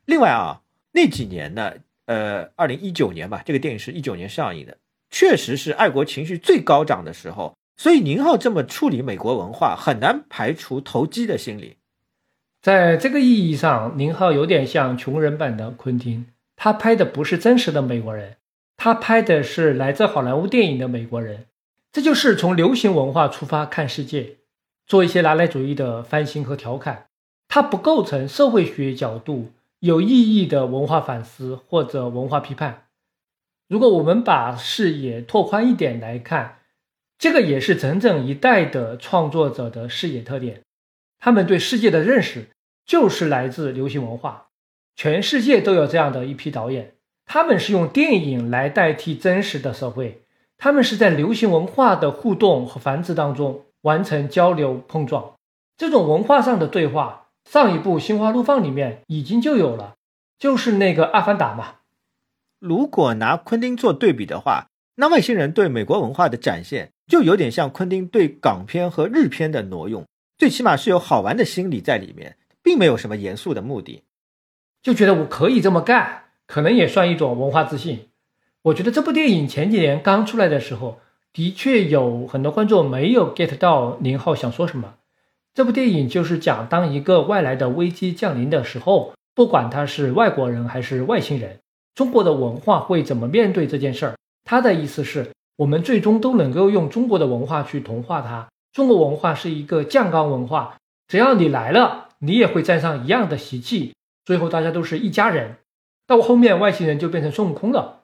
另外啊，那几年呢，呃，二零一九年吧，这个电影是一九年上映的，确实是爱国情绪最高涨的时候。所以宁浩这么处理美国文化，很难排除投机的心理。在这个意义上，宁浩有点像穷人版的昆汀，他拍的不是真实的美国人，他拍的是来自好莱坞电影的美国人。这就是从流行文化出发看世界。做一些拿来主义的翻新和调侃，它不构成社会学角度有意义的文化反思或者文化批判。如果我们把视野拓宽一点来看，这个也是整整一代的创作者的视野特点。他们对世界的认识就是来自流行文化。全世界都有这样的一批导演，他们是用电影来代替真实的社会，他们是在流行文化的互动和繁殖当中。完成交流碰撞，这种文化上的对话，上一部《心花怒放》里面已经就有了，就是那个《阿凡达》嘛。如果拿昆汀做对比的话，那外星人对美国文化的展现，就有点像昆汀对港片和日片的挪用，最起码是有好玩的心理在里面，并没有什么严肃的目的，就觉得我可以这么干，可能也算一种文化自信。我觉得这部电影前几年刚出来的时候。的确有很多观众没有 get 到宁浩想说什么。这部电影就是讲，当一个外来的危机降临的时候，不管他是外国人还是外星人，中国的文化会怎么面对这件事儿。他的意思是，我们最终都能够用中国的文化去同化它。中国文化是一个酱缸文化，只要你来了，你也会沾上一样的习气，最后大家都是一家人。到后面外星人就变成孙悟空了。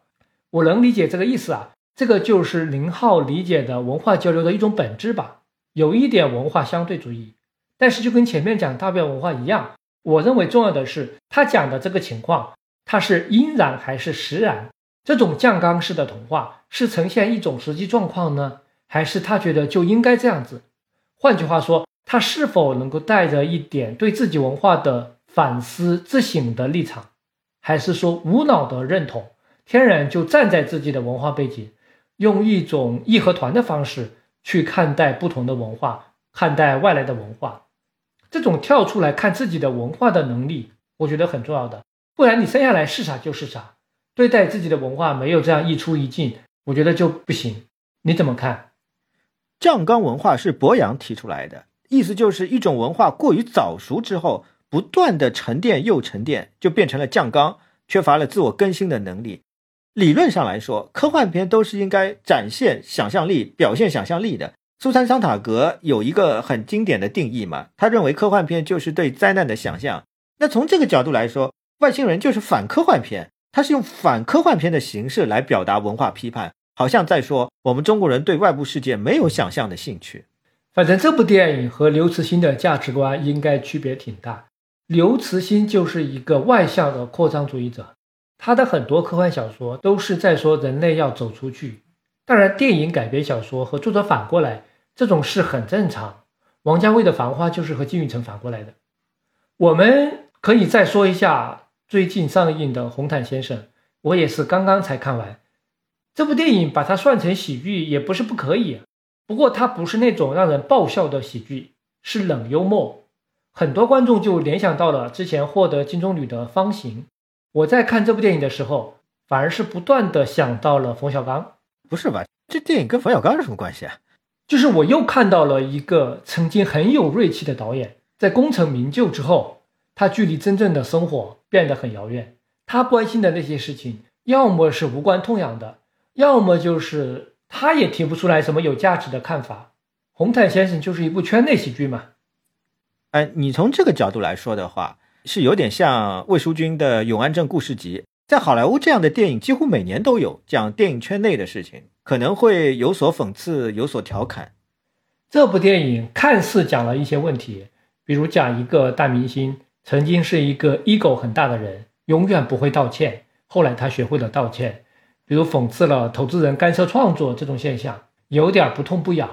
我能理解这个意思啊。这个就是林浩理解的文化交流的一种本质吧，有一点文化相对主义，但是就跟前面讲大变文化一样，我认为重要的是他讲的这个情况，它是因然还是实然？这种酱缸式的童话是呈现一种实际状况呢，还是他觉得就应该这样子？换句话说，他是否能够带着一点对自己文化的反思自省的立场，还是说无脑的认同，天然就站在自己的文化背景？用一种义和团的方式去看待不同的文化，看待外来的文化，这种跳出来看自己的文化的能力，我觉得很重要的。不然你生下来是啥就是啥，对待自己的文化没有这样一出一进，我觉得就不行。你怎么看？酱缸文化是博洋提出来的，意思就是一种文化过于早熟之后，不断的沉淀又沉淀，就变成了酱缸，缺乏了自我更新的能力。理论上来说，科幻片都是应该展现想象力、表现想象力的。苏珊·桑塔格有一个很经典的定义嘛，他认为科幻片就是对灾难的想象。那从这个角度来说，外星人就是反科幻片，他是用反科幻片的形式来表达文化批判，好像在说我们中国人对外部世界没有想象的兴趣。反正这部电影和刘慈欣的价值观应该区别挺大。刘慈欣就是一个外向的扩张主义者。他的很多科幻小说都是在说人类要走出去，当然，电影改编小说和作者反过来这种事很正常。王家卫的《繁花》就是和金宇澄反过来的。我们可以再说一下最近上映的《红毯先生》，我也是刚刚才看完这部电影，把它算成喜剧也不是不可以。不过它不是那种让人爆笑的喜剧，是冷幽默，很多观众就联想到了之前获得金棕榈的《方形》。我在看这部电影的时候，反而是不断的想到了冯小刚。不是吧？这电影跟冯小刚有什么关系啊？就是我又看到了一个曾经很有锐气的导演，在功成名就之后，他距离真正的生活变得很遥远。他关心的那些事情，要么是无关痛痒的，要么就是他也提不出来什么有价值的看法。红毯先生就是一部圈内喜剧嘛。哎，你从这个角度来说的话，是有点像魏淑君的《永安镇故事集》。在好莱坞，这样的电影几乎每年都有，讲电影圈内的事情，可能会有所讽刺，有所调侃。这部电影看似讲了一些问题，比如讲一个大明星曾经是一个 ego 很大的人，永远不会道歉，后来他学会了道歉；比如讽刺了投资人干涉创作这种现象，有点不痛不痒；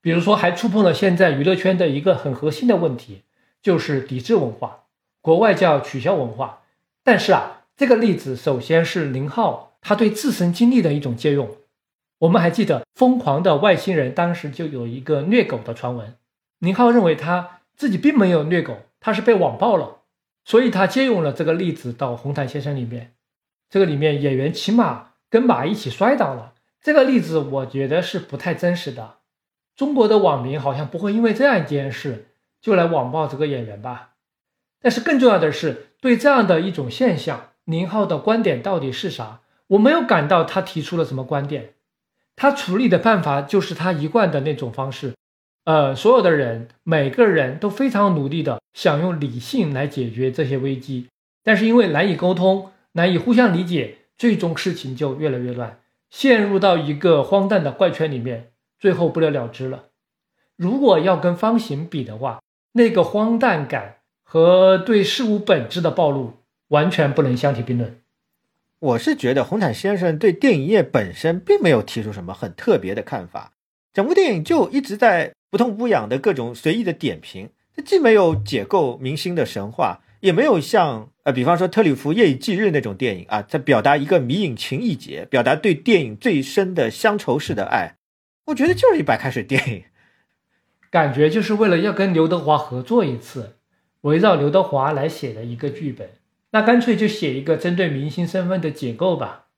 比如说还触碰了现在娱乐圈的一个很核心的问题，就是抵制文化，国外叫取消文化，但是啊。这个例子首先是林浩他对自身经历的一种借用。我们还记得《疯狂的外星人》当时就有一个虐狗的传闻，林浩认为他自己并没有虐狗，他是被网暴了，所以他借用了这个例子到《红毯先生》里面。这个里面演员骑马跟马一起摔倒了，这个例子我觉得是不太真实的。中国的网民好像不会因为这样一件事就来网暴这个演员吧？但是更重要的是，对这样的一种现象。宁浩的观点到底是啥？我没有感到他提出了什么观点，他处理的办法就是他一贯的那种方式。呃，所有的人，每个人都非常努力的想用理性来解决这些危机，但是因为难以沟通，难以互相理解，最终事情就越来越乱，陷入到一个荒诞的怪圈里面，最后不了了之了。如果要跟方形比的话，那个荒诞感和对事物本质的暴露。完全不能相提并论。我是觉得红毯先生对电影业本身并没有提出什么很特别的看法，整部电影就一直在不痛不痒的各种随意的点评。它既没有解构明星的神话，也没有像呃，比方说《特里弗夜以继日》那种电影啊，在表达一个迷影情意结，表达对电影最深的乡愁式的爱。我觉得就是一白开水电影，感觉就是为了要跟刘德华合作一次，围绕刘德华来写的一个剧本。那干脆就写一个针对明星身份的解构吧。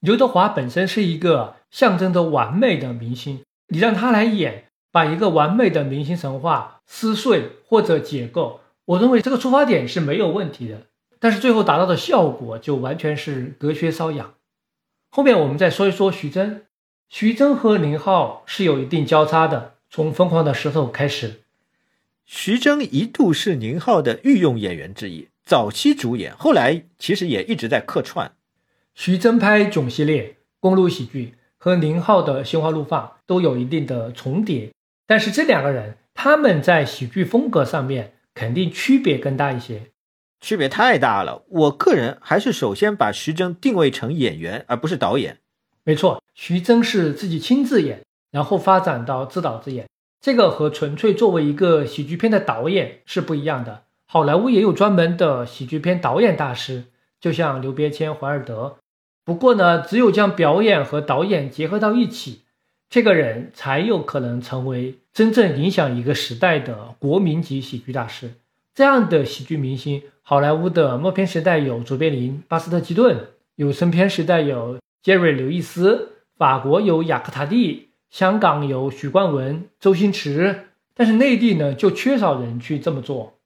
刘德华本身是一个象征着完美的明星，你让他来演，把一个完美的明星神话撕碎或者解构，我认为这个出发点是没有问题的。但是最后达到的效果就完全是隔靴搔痒。后面我们再说一说徐峥，徐峥和宁浩是有一定交叉的。从《疯狂的石头》开始，徐峥一度是宁浩的御用演员之一。早期主演，后来其实也一直在客串。徐峥拍囧系列公路喜剧和宁浩的心花怒放都有一定的重叠，但是这两个人他们在喜剧风格上面肯定区别更大一些，区别太大了。我个人还是首先把徐峥定位成演员，而不是导演。没错，徐峥是自己亲自演，然后发展到自导自演，这个和纯粹作为一个喜剧片的导演是不一样的。好莱坞也有专门的喜剧片导演大师，就像刘别谦、怀尔德。不过呢，只有将表演和导演结合到一起，这个人才有可能成为真正影响一个时代的国民级喜剧大师。这样的喜剧明星，好莱坞的默片时代有卓别林、巴斯特·基顿；有声片时代有杰瑞·刘易斯；法国有雅克·塔蒂；香港有许冠文、周星驰。但是内地呢，就缺少人去这么做。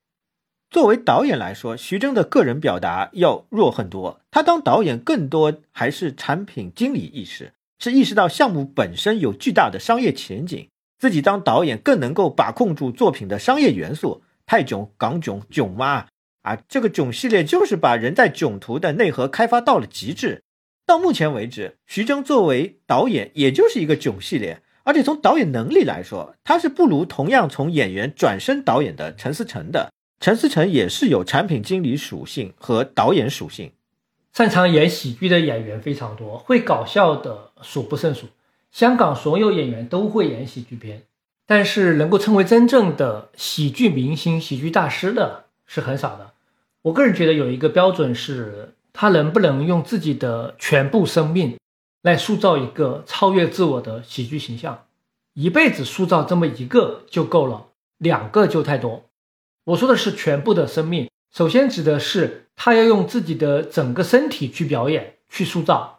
作为导演来说，徐峥的个人表达要弱很多。他当导演更多还是产品经理意识，是意识到项目本身有巨大的商业前景。自己当导演更能够把控住作品的商业元素。泰囧、港囧、囧妈啊，这个囧系列就是把人在囧途的内核开发到了极致。到目前为止，徐峥作为导演也就是一个囧系列，而且从导演能力来说，他是不如同样从演员转身导演的陈思诚的。陈思诚也是有产品经理属性和导演属性，擅长演喜剧的演员非常多，会搞笑的数不胜数。香港所有演员都会演喜剧片，但是能够称为真正的喜剧明星、喜剧大师的是很少的。我个人觉得有一个标准是，他能不能用自己的全部生命来塑造一个超越自我的喜剧形象，一辈子塑造这么一个就够了，两个就太多。我说的是全部的生命，首先指的是他要用自己的整个身体去表演、去塑造；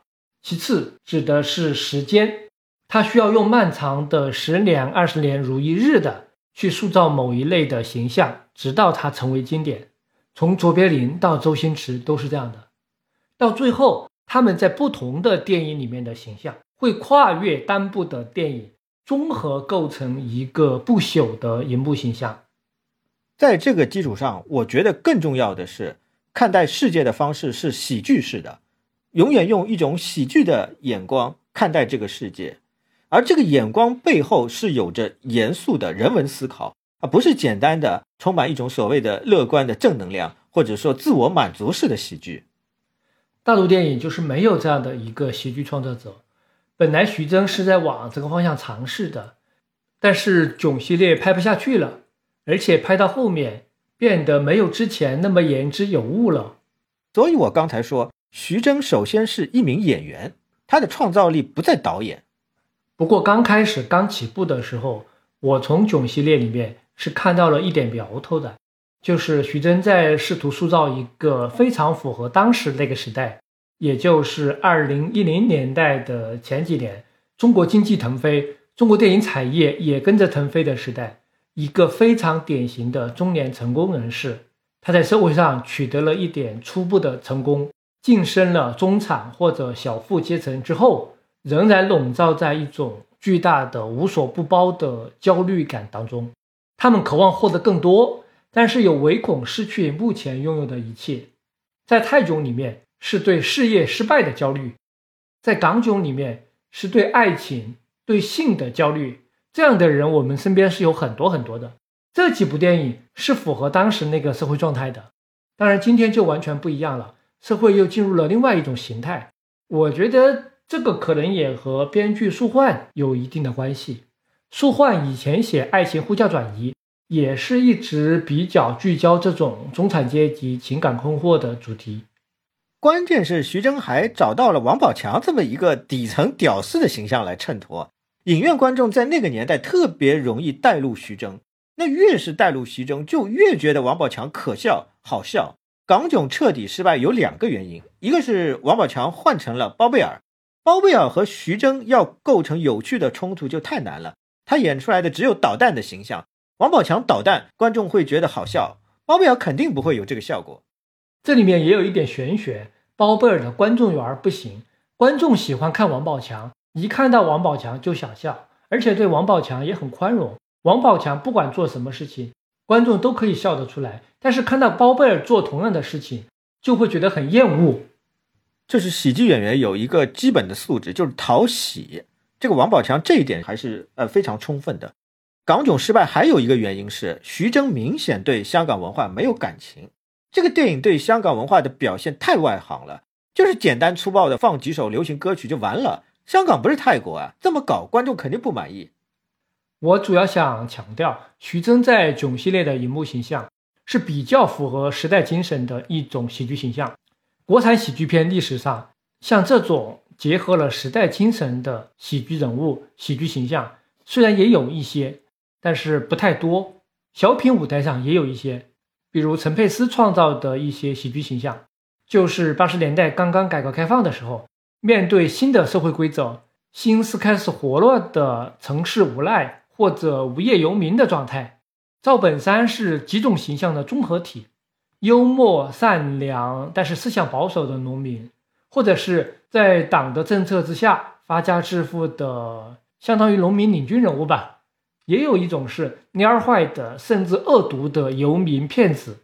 其次指的是时间，它需要用漫长的十年、二十年如一日的去塑造某一类的形象，直到它成为经典。从卓别林到周星驰都是这样的。到最后他们在不同的电影里面的形象会跨越单部的电影，综合构成一个不朽的荧幕形象。在这个基础上，我觉得更重要的是看待世界的方式是喜剧式的，永远用一种喜剧的眼光看待这个世界，而这个眼光背后是有着严肃的人文思考，而不是简单的充满一种所谓的乐观的正能量，或者说自我满足式的喜剧。大陆电影就是没有这样的一个喜剧创作者。本来徐峥是在往这个方向尝试的，但是囧系列拍不下去了。而且拍到后面变得没有之前那么言之有物了，所以我刚才说，徐峥首先是一名演员，他的创造力不在导演。不过刚开始刚起步的时候，我从囧系列里面是看到了一点苗头的，就是徐峥在试图塑造一个非常符合当时那个时代，也就是二零一零年代的前几年，中国经济腾飞，中国电影产业也跟着腾飞的时代。一个非常典型的中年成功人士，他在社会上取得了一点初步的成功，晋升了中产或者小富阶层之后，仍然笼罩在一种巨大的无所不包的焦虑感当中。他们渴望获得更多，但是又唯恐失去目前拥有的一切。在泰囧里面是对事业失败的焦虑，在港囧里面是对爱情、对性的焦虑。这样的人，我们身边是有很多很多的。这几部电影是符合当时那个社会状态的，当然今天就完全不一样了，社会又进入了另外一种形态。我觉得这个可能也和编剧舒焕有一定的关系。舒焕以前写《爱情呼叫转移》，也是一直比较聚焦这种中产阶级情感困惑的主题。关键是徐峥还找到了王宝强这么一个底层屌丝的形象来衬托。影院观众在那个年代特别容易带入徐峥，那越是带入徐峥，就越觉得王宝强可笑好笑。港囧彻底失败有两个原因，一个是王宝强换成了包贝尔，包贝尔和徐峥要构成有趣的冲突就太难了，他演出来的只有捣蛋的形象，王宝强捣蛋，观众会觉得好笑，包贝尔肯定不会有这个效果。这里面也有一点玄学，包贝尔的观众缘不行，观众喜欢看王宝强。一看到王宝强就想笑，而且对王宝强也很宽容。王宝强不管做什么事情，观众都可以笑得出来。但是看到包贝尔做同样的事情，就会觉得很厌恶。这是喜剧演员有一个基本的素质，就是讨喜。这个王宝强这一点还是呃非常充分的。港囧失败还有一个原因是徐峥明显对香港文化没有感情。这个电影对香港文化的表现太外行了，就是简单粗暴的放几首流行歌曲就完了。香港不是泰国啊，这么搞观众肯定不满意。我主要想强调，徐峥在囧系列的荧幕形象是比较符合时代精神的一种喜剧形象。国产喜剧片历史上，像这种结合了时代精神的喜剧人物、喜剧形象，虽然也有一些，但是不太多。小品舞台上也有一些，比如陈佩斯创造的一些喜剧形象，就是八十年代刚刚改革开放的时候。面对新的社会规则，心思开始活络的城市无赖或者无业游民的状态，赵本山是几种形象的综合体：幽默、善良但是思想保守的农民，或者是在党的政策之下发家致富的，相当于农民领军人物吧。也有一种是蔫坏的甚至恶毒的游民骗子，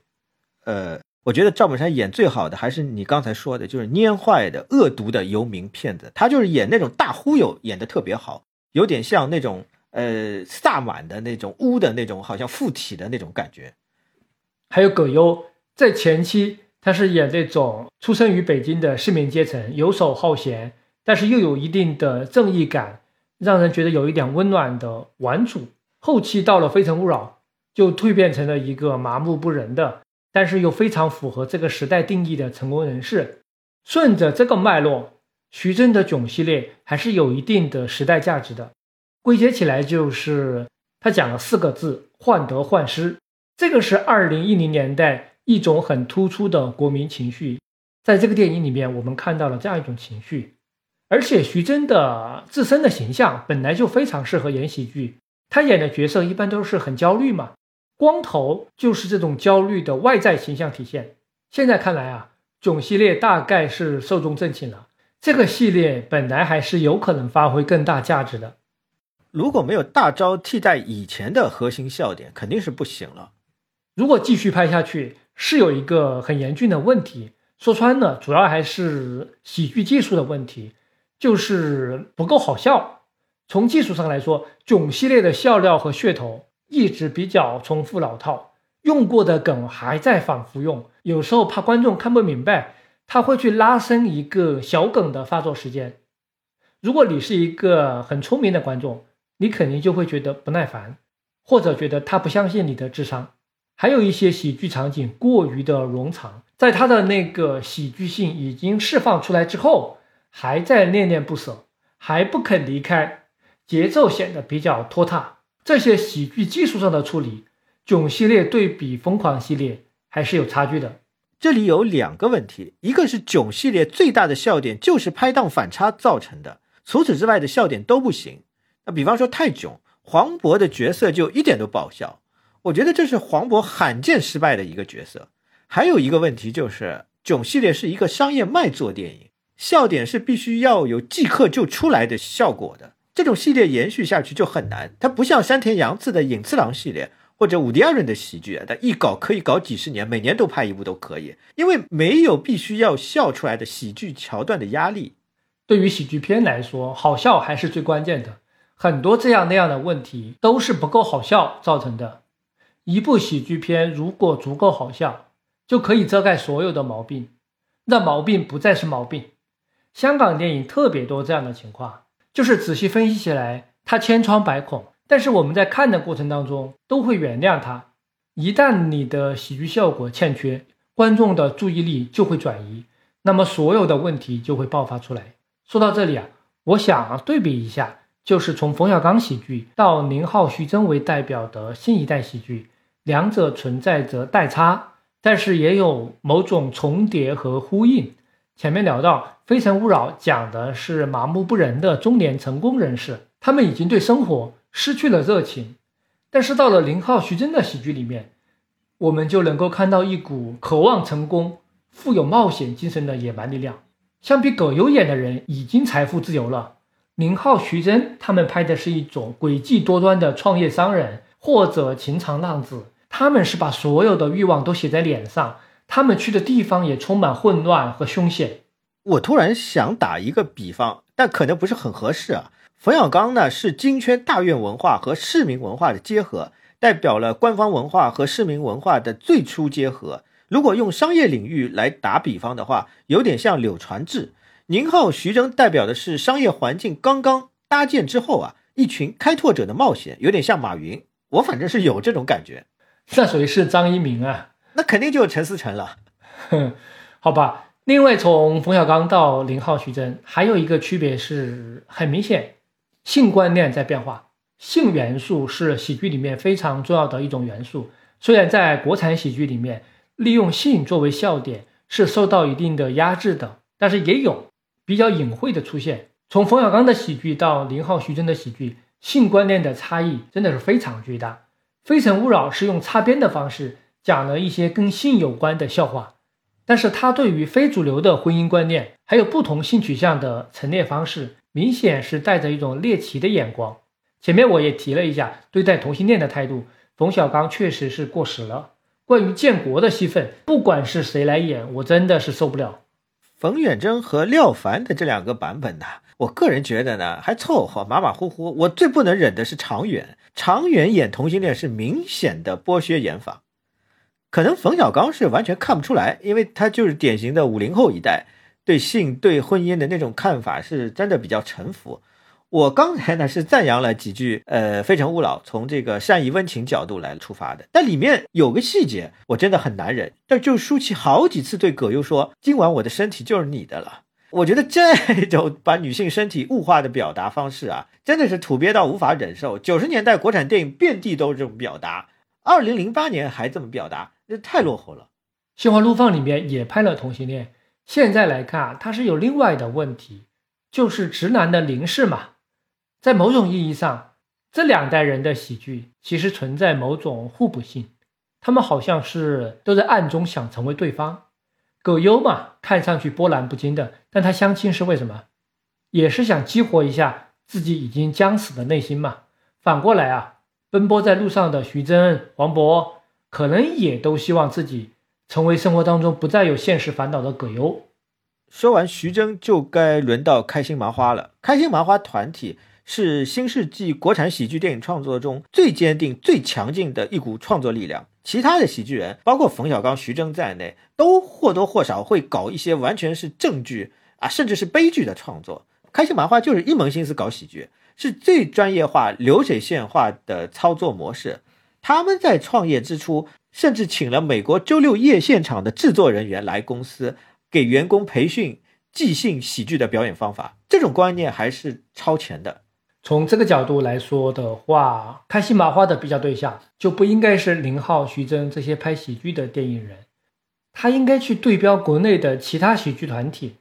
呃。我觉得赵本山演最好的还是你刚才说的，就是蔫坏的、恶毒的游民骗子。他就是演那种大忽悠，演的特别好，有点像那种呃萨满的那种巫的那种，好像附体的那种感觉。还有葛优在前期，他是演那种出生于北京的市民阶层，游手好闲，但是又有一定的正义感，让人觉得有一点温暖的顽主。后期到了《非诚勿扰》，就蜕变成了一个麻木不仁的。但是又非常符合这个时代定义的成功人士，顺着这个脉络，徐峥的囧系列还是有一定的时代价值的。归结起来就是他讲了四个字：患得患失。这个是二零一零年代一种很突出的国民情绪，在这个电影里面我们看到了这样一种情绪。而且徐峥的自身的形象本来就非常适合演喜剧，他演的角色一般都是很焦虑嘛。光头就是这种焦虑的外在形象体现。现在看来啊，囧系列大概是寿终正寝了。这个系列本来还是有可能发挥更大价值的。如果没有大招替代以前的核心笑点，肯定是不行了。如果继续拍下去，是有一个很严峻的问题。说穿了，主要还是喜剧技术的问题，就是不够好笑。从技术上来说，囧系列的笑料和噱头一直比较重复老套，用过的梗还在反复用。有时候怕观众看不明白，他会去拉伸一个小梗的发作时间。如果你是一个很聪明的观众，你肯定就会觉得不耐烦，或者觉得他不相信你的智商。还有一些喜剧场景过于的冗长。在他的那个喜剧性已经释放出来之后，还在恋恋不舍，还不肯离开，节奏显得比较拖沓。这些喜剧技术上的处理，囧系列对比疯狂系列还是有差距的。这里有两个问题，一个是囧系列最大的笑点就是拍档反差造成的，除此之外的笑点都不行。那比方说泰囧，黄渤的角色就一点都不好笑，我觉得这是黄渤罕见失败的一个角色。还有一个问题就是，囧系列是一个商业卖座电影，笑点是必须要有即刻就出来的效果的。这种系列延续下去就很难。它不像山田洋次的影次郎系列或者伍迪·艾伦的喜剧，它一搞可以搞几十年，每年都拍一部都可以，因为没有必须要笑出来的喜剧桥段的压力。对于喜剧片来说，好笑还是最关键的。很多这样那样的问题都是不够好笑造成的。一部喜剧片如果足够好笑，就可以遮盖所有的毛病，让毛病不再是毛病。香港电影特别多这样的情况，就是仔细分析起来，它千疮百孔，但是我们在看的过程当中都会原谅它。一旦你的喜剧效果欠缺，观众的注意力就会转移，那么所有的问题就会爆发出来。说到这里啊，我想对比一下，就是从冯小刚喜剧到宁浩、徐峥为代表的新一代喜剧，两者存在着代差。但是也有某种重叠和呼应。前面聊到《非诚勿扰》讲的是麻木不仁的中年成功人士，他们已经对生活失去了热情。但是到了林浩、徐峥的喜剧里面，我们就能够看到一股渴望成功、富有冒险精神的野蛮力量。相比葛优演的人已经财富自由了，林浩、徐峥他们拍的是一种诡计多端的创业商人或者情场浪子。他们是把所有的欲望都写在脸上，他们去的地方也充满混乱和凶险。我突然想打一个比方，但可能不是很合适啊。冯小刚呢是京圈大院文化和市民文化的结合，代表了官方文化和市民文化的最初结合。如果用商业领域来打比方的话，有点像柳传志。宁浩、徐峥代表的是商业环境刚刚搭建之后啊，一群开拓者的冒险，有点像马云。我反正是有这种感觉。那谁是张一鸣啊？那肯定就是陈思诚了。哼，好吧。另外，从冯小刚到林浩、徐峥，还有一个区别是很明显，性观念在变化。性元素是喜剧里面非常重要的一种元素。虽然在国产喜剧里面，利用性作为笑点是受到一定的压制的，但是也有比较隐晦的出现。从冯小刚的喜剧到林浩、徐峥的喜剧，性观念的差异真的是非常巨大。《非诚勿扰》是用擦边的方式讲了一些跟性有关的笑话，但是他对于非主流的婚姻观念还有不同性取向的陈列方式，明显是带着一种猎奇的眼光。前面我也提了一下对待同性恋的态度，冯小刚确实是过时了。关于建国的戏份，不管是谁来演，我真的是受不了。冯远征和廖凡的这两个版本呢，我个人觉得呢还凑合，马马虎虎。我最不能忍的是常远。常远演同性恋是明显的剥削演法，可能冯小刚是完全看不出来，因为他就是典型的五零后一代，对性对婚姻的那种看法是真的比较沉浮。我刚才呢是赞扬了几句，呃，非诚勿扰从这个善意温情角度来出发的，但里面有个细节我真的很难忍，但就舒淇好几次对葛优说：“今晚我的身体就是你的了。”我觉得这 种把女性身体物化的表达方式啊，真的是土鳖到无法忍受。九十年代国产电影遍地都是这种表达，二零零八年还这么表达，这太落后了。《心花怒放》里面也拍了同性恋，现在来看啊，它是有另外的问题，就是直男的凝视嘛。在某种意义上，这两代人的喜剧其实存在某种互补性，他们好像是都在暗中想成为对方。葛优嘛，看上去波澜不惊的，但他相亲是为什么？也是想激活一下自己已经将死的内心嘛。反过来啊，奔波在路上的徐峥、黄渤，可能也都希望自己成为生活当中不再有现实烦恼的葛优。说完徐峥，就该轮到开心麻花了。开心麻花团体是新世纪国产喜剧电影创作中最坚定、最强劲的一股创作力量。其他的喜剧人，包括冯小刚、徐峥在内，都或多或少会搞一些完全是正剧啊，甚至是悲剧的创作。开心麻花就是一门心思搞喜剧，是最专业化、流水线化的操作模式。他们在创业之初，甚至请了美国周六夜现场的制作人员来公司，给员工培训即兴喜剧的表演方法。这种观念还是超前的。从这个角度来说的话，开心麻花的比较对象就不应该是林浩、徐峥这些拍喜剧的电影人，他应该去对标国内的其他喜剧团体，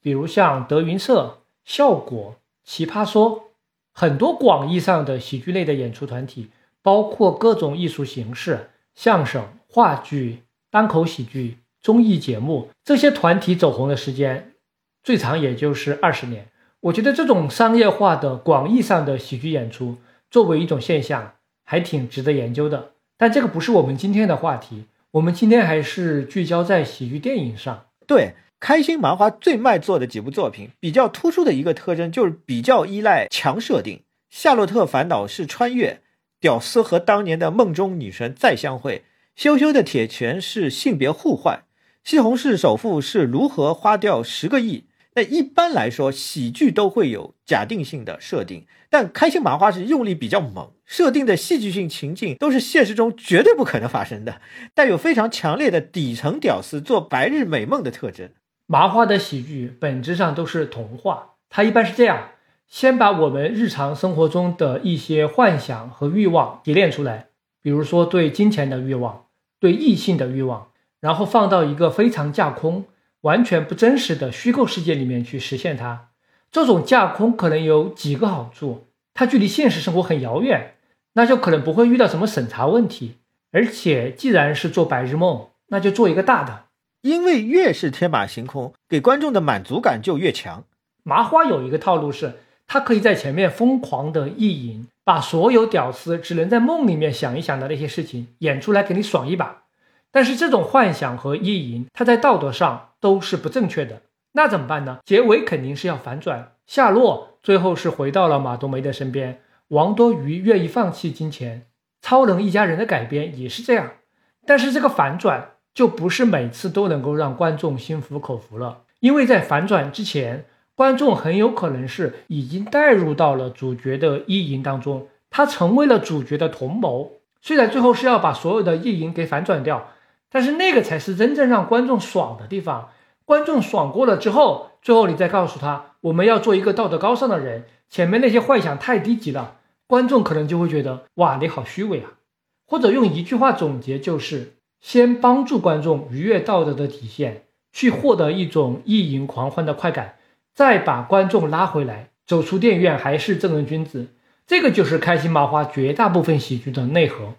比如像德云社、笑果、奇葩说，很多广义上的喜剧类的演出团体，包括各种艺术形式，相声、话剧、单口喜剧、综艺节目，这些团体走红的时间最长也就是二十年。我觉得这种商业化的广义上的喜剧演出，作为一种现象，还挺值得研究的。但这个不是我们今天的话题，我们今天还是聚焦在喜剧电影上。对，开心麻花最卖座的几部作品，比较突出的一个特征就是比较依赖强设定，《夏洛特烦恼》是穿越，屌丝和当年的梦中女神再相会，羞羞的铁拳是性别互换，西红柿首富是如何花掉十个亿。那一般来说，喜剧都会有假定性的设定，但开心麻花是用力比较猛，设定的戏剧性情境都是现实中绝对不可能发生的，带有非常强烈的底层屌丝做白日美梦的特征。麻花的喜剧本质上都是童话，它一般是这样：先把我们日常生活中的一些幻想和欲望提炼出来，比如说对金钱的欲望、对异性的欲望，然后放到一个非常架空。完全不真实的虚构世界里面去实现它，这种架空可能有几个好处：它距离现实生活很遥远，那就可能不会遇到什么审查问题；而且既然是做白日梦，那就做一个大的，因为越是天马行空，给观众的满足感就越强。麻花有一个套路是，它可以在前面疯狂的意淫，把所有屌丝只能在梦里面想一想的那些事情演出来，给你爽一把。但是这种幻想和意淫，它在道德上都是不正确的。那怎么办呢？结尾肯定是要反转。夏洛最后是回到了马冬梅的身边，王多鱼愿意放弃金钱。超能一家人的改编也是这样。但是这个反转就不是每次都能够让观众心服口服了，因为在反转之前，观众很有可能是已经带入到了主角的意淫当中，他成为了主角的同谋。虽然最后是要把所有的意淫给反转掉。但是那个才是真正让观众爽的地方。观众爽过了之后，最后你再告诉他，我们要做一个道德高尚的人，前面那些幻想太低级了，观众可能就会觉得，哇，你好虚伪啊。或者用一句话总结，就是先帮助观众逾越道德的底线，去获得一种意淫狂欢的快感，再把观众拉回来，走出电影院还是正人君子。这个就是开心麻花绝大部分喜剧的内核。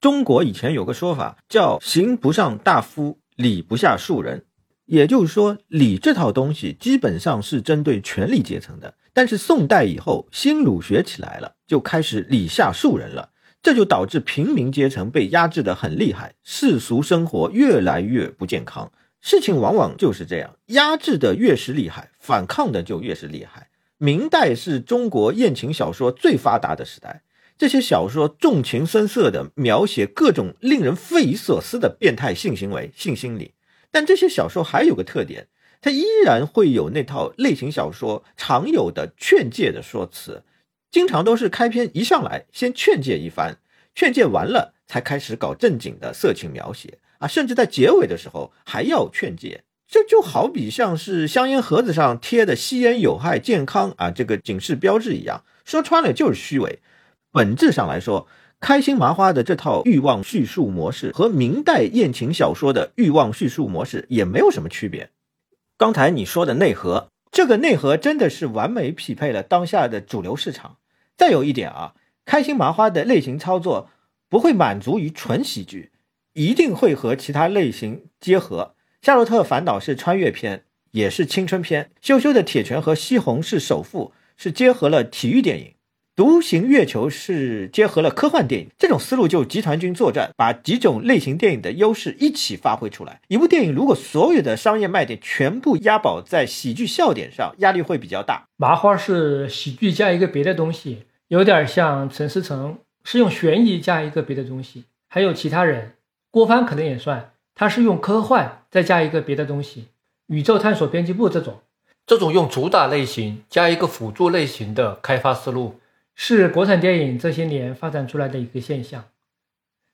中国以前有个说法叫“刑不上大夫，礼不下庶人”，也就是说，礼这套东西基本上是针对权力阶层的。但是宋代以后，新儒学起来了，就开始礼下庶人了，这就导致平民阶层被压制的很厉害，世俗生活越来越不健康。事情往往就是这样，压制的越是厉害，反抗的就越是厉害。明代是中国艳情小说最发达的时代。这些小说重情深色地描写各种令人匪夷所思的变态性行为、性心理，但这些小说还有个特点，它依然会有那套类型小说常有的劝诫的说辞，经常都是开篇一上来先劝诫一番，劝诫完了才开始搞正经的色情描写啊，甚至在结尾的时候还要劝诫，这就好比像是香烟盒子上贴的吸烟有害健康啊这个警示标志一样，说穿了就是虚伪。本质上来说，开心麻花的这套欲望叙述模式和明代艳情小说的欲望叙述模式也没有什么区别。刚才你说的内核，这个内核真的是完美匹配了当下的主流市场。再有一点啊，开心麻花的类型操作不会满足于纯喜剧，一定会和其他类型结合。夏洛特烦恼》是穿越片，也是青春片。羞羞的铁拳和西红柿首富是结合了体育电影。独行月球是结合了科幻电影，这种思路就集团军作战，把几种类型电影的优势一起发挥出来。一部电影如果所有的商业卖点全部押宝在喜剧笑点上，压力会比较大。麻花是喜剧加一个别的东西，有点像陈思诚是用悬疑加一个别的东西，还有其他人，郭帆可能也算，他是用科幻再加一个别的东西，宇宙探索编辑部这种，这种用主打类型加一个辅助类型的开发思路。是国产电影这些年发展出来的一个现象。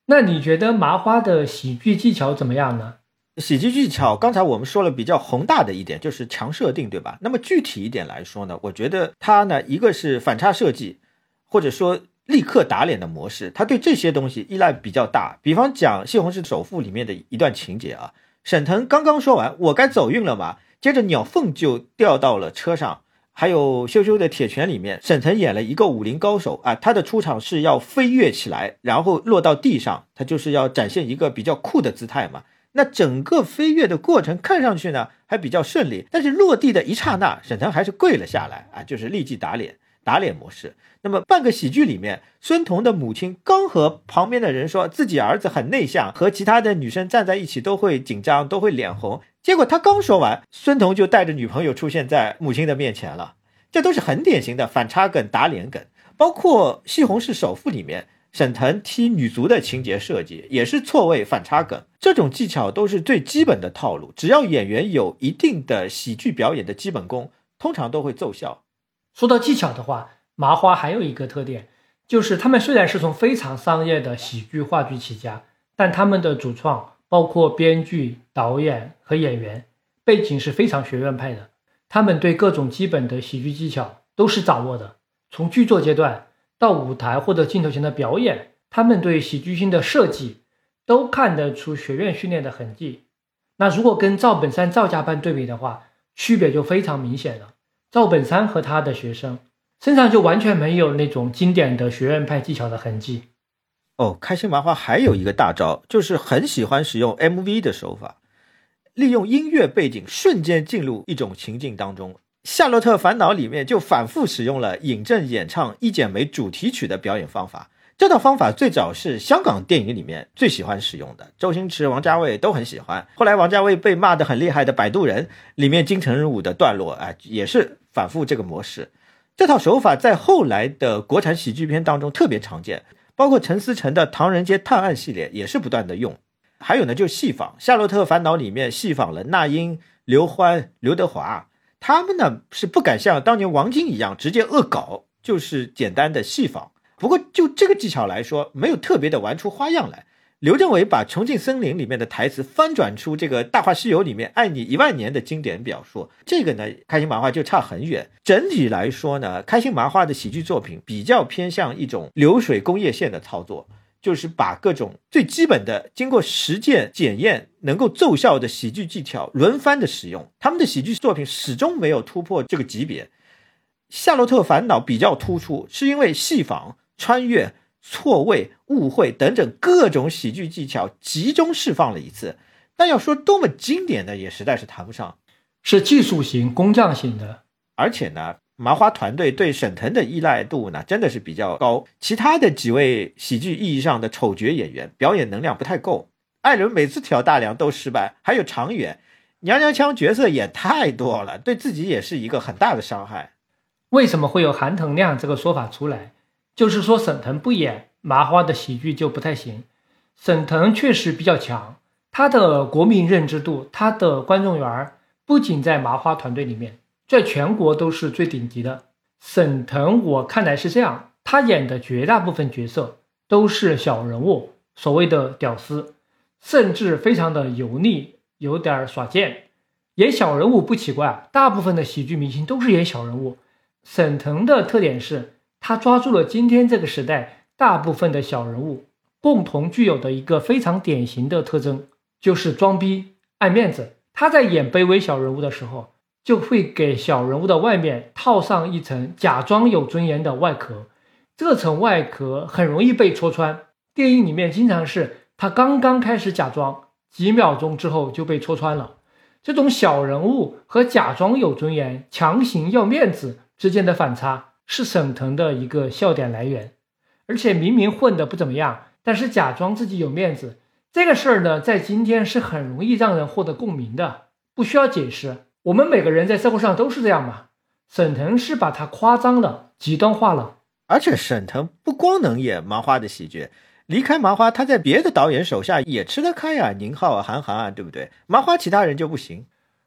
那你觉得麻花的喜剧技巧怎么样呢？喜剧技巧，刚才我们说了比较宏大的一点，就是强设定，对吧？那么具体一点来说呢，我觉得它呢，一个是反差设计，或者说立刻打脸的模式，它对这些东西依赖比较大。比方讲《西红柿首富》里面的一段情节啊，沈腾刚刚说完“我该走运了吗”，接着鸟凤就掉到了车上。还有羞羞的铁拳里面，沈腾演了一个武林高手啊，他的出场是要飞跃起来，然后落到地上，他就是要展现一个比较酷的姿态嘛。那整个飞跃的过程看上去呢还比较顺利，但是落地的一刹那，沈腾还是跪了下来啊，就是立即打脸，打脸模式。那么半个喜剧里面，孙彤的母亲刚和旁边的人说自己儿子很内向，和其他的女生站在一起都会紧张，都会脸红。结果他刚说完，孙彤就带着女朋友出现在母亲的面前了。这都是很典型的反差梗、打脸梗。包括《西红柿首富》里面沈腾踢女足的情节设计，也是错位反差梗。这种技巧都是最基本的套路，只要演员有一定的喜剧表演的基本功，通常都会奏效。说到技巧的话，麻花还有一个特点，就是他们虽然是从非常商业的喜剧话剧起家，但他们的主创。包括编剧、导演和演员，背景是非常学院派的。他们对各种基本的喜剧技巧都是掌握的。从剧作阶段到舞台或者镜头前的表演，他们对喜剧性的设计都看得出学院训练的痕迹。那如果跟赵本山赵家班对比的话，区别就非常明显了。赵本山和他的学生身上就完全没有那种经典的学院派技巧的痕迹。哦，开心麻花还有一个大招，就是很喜欢使用 MV 的手法，利用音乐背景瞬间进入一种情境当中。《夏洛特烦恼》里面就反复使用了尹正演唱《一剪梅》主题曲的表演方法。这套方法最早是香港电影里面最喜欢使用的，周星驰、王家卫都很喜欢。后来王家卫被骂得很厉害的《摆渡人》里面金城武的段落，哎，也是反复这个模式。这套手法在后来的国产喜剧片当中特别常见。包括陈思诚的《唐人街探案》系列也是不断的用，还有呢，就是戏仿《夏洛特烦恼》里面戏仿了那英、刘欢、刘德华，他们呢是不敢像当年王晶一样直接恶搞，就是简单的戏仿。不过就这个技巧来说，没有特别的玩出花样来。刘镇伟把《重庆森林》里面的台词翻转出这个《大话西游》里面“爱你一万年”的经典表述，这个呢，开心麻花就差很远。整体来说呢，开心麻花的喜剧作品比较偏向一种流水工业线的操作，就是把各种最基本的、经过实践检验能够奏效的喜剧技巧轮番的使用。他们的喜剧作品始终没有突破这个级别。《夏洛特烦恼》比较突出，是因为戏仿、穿越。错位、误会等等各种喜剧技巧集中释放了一次，但要说多么经典的，也实在是谈不上，是技术型、工匠型的。而且呢，麻花团队对沈腾的依赖度呢，真的是比较高。其他的几位喜剧意义上的丑角演员表演能量不太够，艾伦每次挑大梁都失败，还有常远，娘娘腔角色也太多了，对自己也是一个很大的伤害。为什么会有韩腾亮这个说法出来？就是说，沈腾不演麻花的喜剧就不太行。沈腾确实比较强，他的国民认知度，他的观众缘不仅在麻花团队里面，在全国都是最顶级的。沈腾，我看来是这样，他演的绝大部分角色都是小人物，所谓的屌丝，甚至非常的油腻，有点耍贱。演小人物不奇怪，大部分的喜剧明星都是演小人物。沈腾的特点是。他抓住了今天这个时代大部分的小人物共同具有的一个非常典型的特征，就是装逼、爱面子。他在演卑微小人物的时候，就会给小人物的外面套上一层假装有尊严的外壳，这层外壳很容易被戳穿。电影里面经常是他刚刚开始假装，几秒钟之后就被戳穿了。这种小人物和假装有尊严、强行要面子之间的反差，是沈腾的一个笑点来源。而且明明混得不怎么样，但是假装自己有面子，这个事儿呢，在今天是很容易让人获得共鸣的，不需要解释。我们每个人在社会上都是这样嘛。沈腾是把他夸张了、极端化了。而且沈腾不光能演麻花的喜剧。离开麻花，他在别的导演手下也吃得开啊，宁浩啊、韩寒啊，对不对？麻花其他人就不行。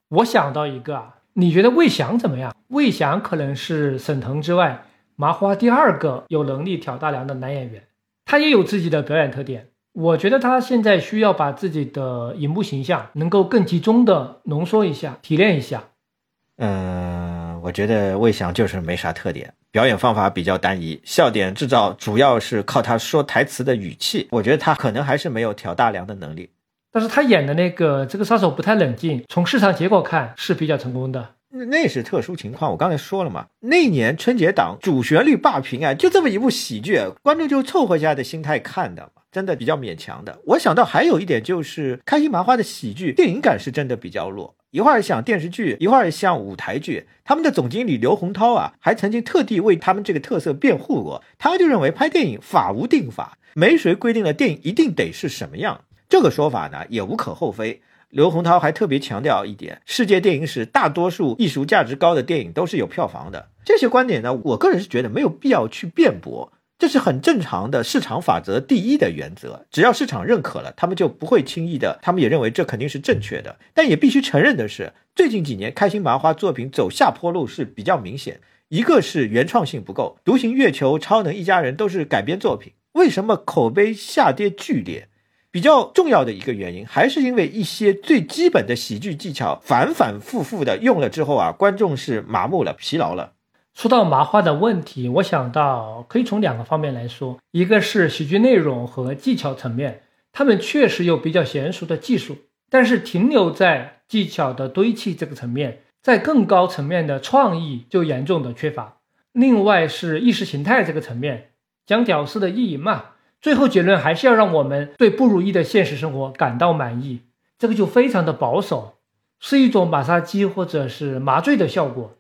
我想到一个啊，你觉得魏翔怎么样？魏翔可能是沈腾之外麻花第二个有能力挑大梁的男演员，他也有自己的表演特点。我觉得他现在需要把自己的荧幕形象能够更集中的浓缩一下、提炼一下。嗯，我觉得魏翔就是没啥特点。表演方法比较单一，笑点制造主要是靠他说台词的语气。我觉得他可能还是没有挑大梁的能力。但是他演的那个这个杀手不太冷静，从市场结果看是比较成功的。那是特殊情况，我刚才说了嘛，那年春节档主旋律霸屏啊，就这么一部喜剧，观众就凑合下的心态看的，真的比较勉强的。我想到还有一点就是开心麻花的喜剧电影感是真的比较弱。一会儿像电视剧，一会儿像舞台剧。他们的总经理刘洪涛啊，还曾经特地为他们这个特色辩护过。他就认为拍电影法无定法，没谁规定了电影一定得是什么样。这个说法呢也无可厚非。刘洪涛还特别强调一点：世界电影史大多数艺术价值高的电影都是有票房的。这些观点呢，我个人是觉得没有必要去辩驳。这是很正常的市场法则第一的原则，只要市场认可了，他们就不会轻易的。他们也认为这肯定是正确的，但也必须承认的是，最近几年开心麻花作品走下坡路是比较明显。一个是原创性不够，《独行月球》《超能一家人》都是改编作品，为什么口碑下跌剧烈？比较重要的一个原因，还是因为一些最基本的喜剧技巧反反复复的用了之后啊，观众是麻木了、疲劳了。说到麻花的问题，我想到可以从两个方面来说，一个是喜剧内容和技巧层面，他们确实有比较娴熟的技术，但是停留在技巧的堆砌这个层面，在更高层面的创意就严重的缺乏。另外是意识形态这个层面，讲屌丝的意淫嘛，最后结论还是要让我们对不如意的现实生活感到满意，这个就非常的保守，是一种马杀鸡或者是麻醉的效果。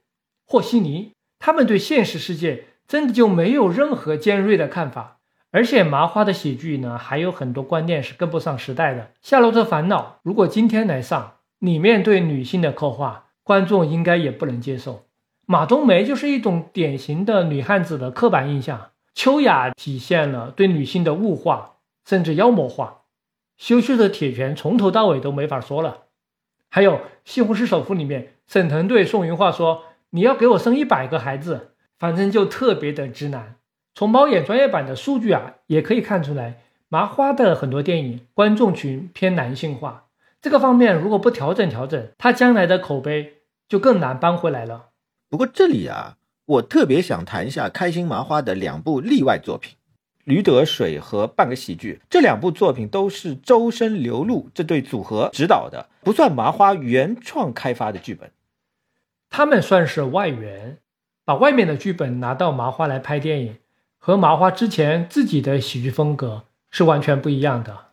和稀泥。他们对现实世界真的就没有任何尖锐的看法，而且麻花的喜剧呢，还有很多观念是跟不上时代的。《夏洛特烦恼》如果今天来上，里面对女性的刻画，观众应该也不能接受。马冬梅就是一种典型的女汉子的刻板印象，秋雅体现了对女性的物化甚至妖魔化。羞羞的铁拳从头到尾都没法说了。还有《西红柿首富》里面，沈腾对宋云画说。你要给我生一百个孩子，反正就特别的直男。从猫眼专业版的数据啊，也可以看出来，麻花的很多电影观众群偏男性化。这个方面如果不调整调整，他将来的口碑就更难扳回来了。不过这里啊，我特别想谈一下开心麻花的两部例外作品，《驴得水》和《半个喜剧》。这两部作品都是周深、刘露这对组合指导的，不算麻花原创开发的剧本。他们算是外援，把外面的剧本拿到麻花来拍电影，和麻花之前自己的喜剧风格是完全不一样的。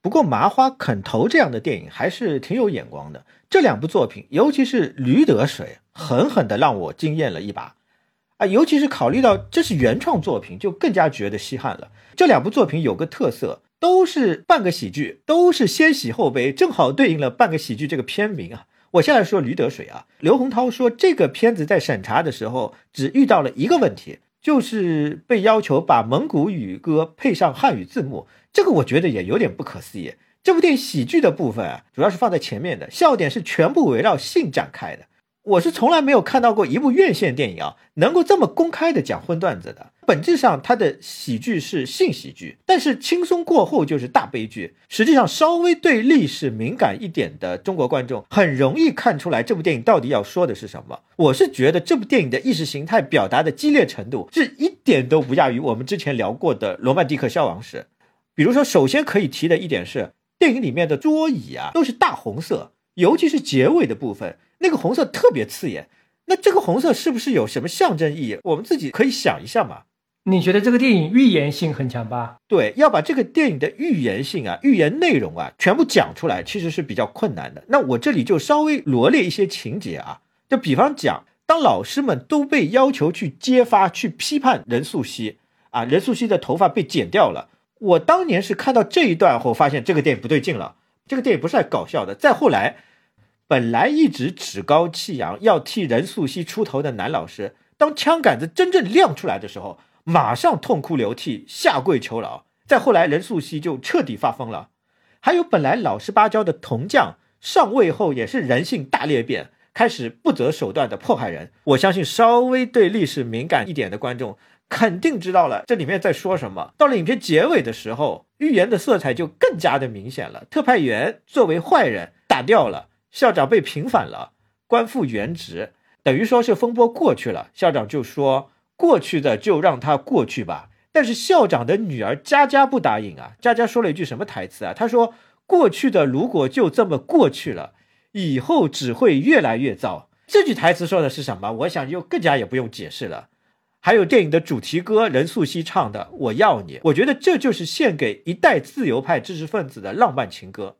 不过麻花肯投这样的电影还是挺有眼光的。这两部作品，尤其是《驴得水》，狠狠地让我惊艳了一把。啊，尤其是考虑到这是原创作品，就更加觉得稀罕了。这两部作品有个特色，都是半个喜剧，都是先喜后悲，正好对应了半个喜剧这个片名啊。我现在说《驴得水》啊，刘洪涛说这个片子在审查的时候只遇到了一个问题，就是被要求把蒙古语歌配上汉语字幕。这个我觉得也有点不可思议。这部电影喜剧的部分啊，主要是放在前面的，笑点是全部围绕性展开的。我是从来没有看到过一部院线电影啊，能够这么公开的讲荤段子的。本质上，它的喜剧是性喜剧，但是轻松过后就是大悲剧。实际上，稍微对历史敏感一点的中国观众，很容易看出来这部电影到底要说的是什么。我是觉得这部电影的意识形态表达的激烈程度，是一点都不亚于我们之前聊过的《罗曼蒂克消亡史》。比如说，首先可以提的一点是，电影里面的桌椅啊都是大红色，尤其是结尾的部分。那个红色特别刺眼，那这个红色是不是有什么象征意义？我们自己可以想一下嘛。你觉得这个电影预言性很强吧？对，要把这个电影的预言性啊、预言内容啊全部讲出来，其实是比较困难的。那我这里就稍微罗列一些情节啊，就比方讲，当老师们都被要求去揭发、去批判任素汐啊，任素汐的头发被剪掉了。我当年是看到这一段后，发现这个电影不对劲了。这个电影不是来搞笑的。再后来，本来一直趾高气扬要替任素汐出头的男老师，当枪杆子真正亮出来的时候，马上痛哭流涕，下跪求饶。再后来，任素汐就彻底发疯了。还有本来老实巴交的铜匠，上位后也是人性大裂变，开始不择手段的迫害人。我相信稍微对历史敏感一点的观众，肯定知道了这里面在说什么。到了影片结尾的时候，预言的色彩就更加的明显了。特派员作为坏人打掉了，校长被平反了，官复原职，等于说是风波过去了。校长就说。过去的就让它过去吧。但是校长的女儿佳佳不答应啊！佳佳说了一句什么台词啊？她说：“过去的如果就这么过去了，以后只会越来越糟。”这句台词说的是什么？我想就更加也不用解释了。还有电影的主题歌，任素汐唱的《我要你》，我觉得这就是献给一代自由派知识分子的浪漫情歌。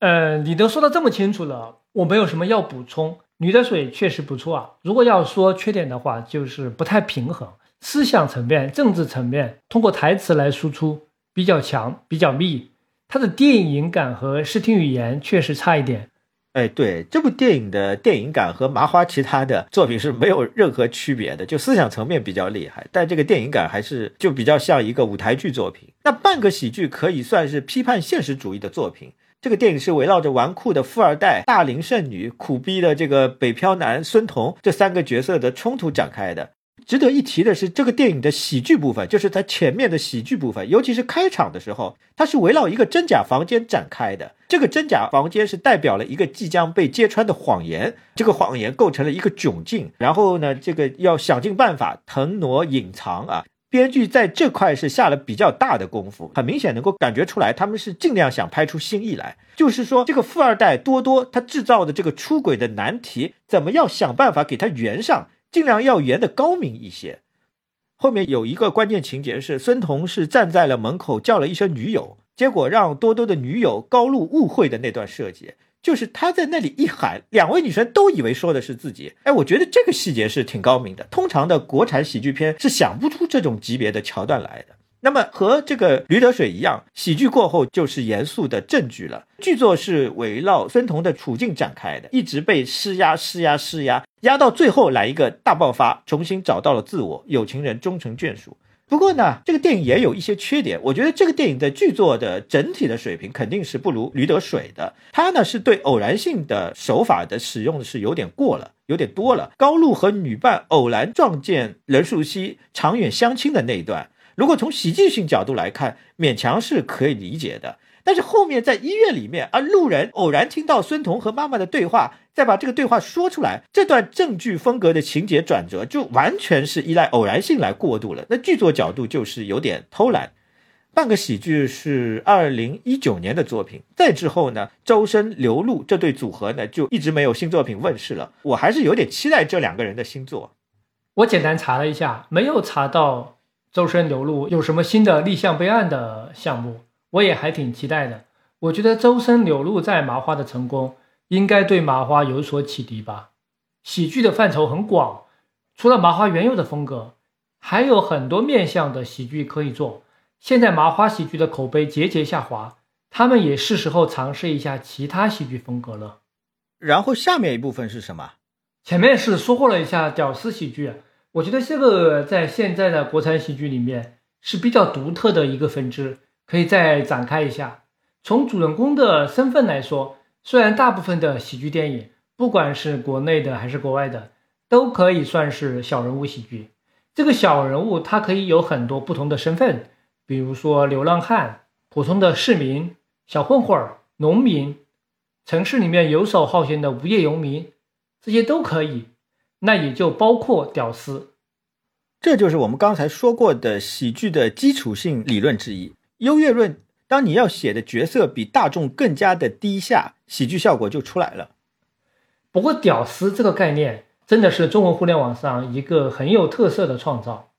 呃，你都说的这么清楚了，我没有什么要补充。女的水确实不错啊。如果要说缺点的话，就是不太平衡，思想层面、政治层面通过台词来输出比较强、比较密。它的电影感和视听语言确实差一点。哎，对，这部电影的电影感和麻花其他的作品是没有任何区别的，就思想层面比较厉害，但这个电影感还是就比较像一个舞台剧作品。那半个喜剧可以算是批判现实主义的作品。这个电影是围绕着纨绔的富二代、大龄剩女、苦逼的这个北漂男孙彤这三个角色的冲突展开的。值得一提的是，这个电影的喜剧部分，就是它前面的喜剧部分，尤其是开场的时候，它是围绕一个真假房间展开的。这个真假房间是代表了一个即将被揭穿的谎言，这个谎言构成了一个窘境，然后呢，这个要想尽办法腾挪隐藏啊。编剧在这块是下了比较大的功夫，很明显能够感觉出来，他们是尽量想拍出新意来。就是说，这个富二代多多他制造的这个出轨的难题，怎么要想办法给他圆上，尽量要圆的高明一些。后面有一个关键情节是，孙彤是站在了门口叫了一声女友，结果让多多的女友高露误会的那段设计。就是他在那里一喊，两位女生都以为说的是自己。哎，我觉得这个细节是挺高明的。通常的国产喜剧片是想不出这种级别的桥段来的。那么和这个《驴得水》一样，喜剧过后就是严肃的正剧了。剧作是围绕孙彤的处境展开的，一直被施压、施压、施压，压到最后来一个大爆发，重新找到了自我，有情人终成眷属。不过呢，这个电影也有一些缺点。我觉得这个电影的剧作的整体的水平肯定是不如《驴得水》的。它呢是对偶然性的手法的使用是有点过了，有点多了。高露和女伴偶然撞见任素汐长远相亲的那一段，如果从喜剧性角度来看，勉强是可以理解的。但是后面在医院里面，而路人偶然听到孙彤和妈妈的对话，再把这个对话说出来，这段正剧风格的情节转折就完全是依赖偶然性来过渡了。那剧作角度就是有点偷懒。半个喜剧是二零一九年的作品，再之后呢，周深、刘露这对组合呢就一直没有新作品问世了。我还是有点期待这两个人的新作。我简单查了一下，没有查到周深、刘露有什么新的立项备案的项目。我也还挺期待的。我觉得周深、柳露在麻花的成功，应该对麻花有所启迪吧。喜剧的范畴很广，除了麻花原有的风格，还有很多面向的喜剧可以做。现在麻花喜剧的口碑节节下滑，他们也是时候尝试一下其他喜剧风格了。然后下面一部分是什么？前面是说过了一下屌丝喜剧，我觉得这个在现在的国产喜剧里面是比较独特的一个分支。可以再展开一下。从主人公的身份来说，虽然大部分的喜剧电影，不管是国内的还是国外的，都可以算是小人物喜剧。这个小人物他可以有很多不同的身份，比如说流浪汉、普通的市民、小混混、农民、城市里面游手好闲的无业游民，这些都可以。那也就包括屌丝。这就是我们刚才说过的喜剧的基础性理论之一。优越论，当你要写的角色比大众更加的低下，喜剧效果就出来了。不过，屌丝这个概念真的是中文互联网上一个很有特色的创造。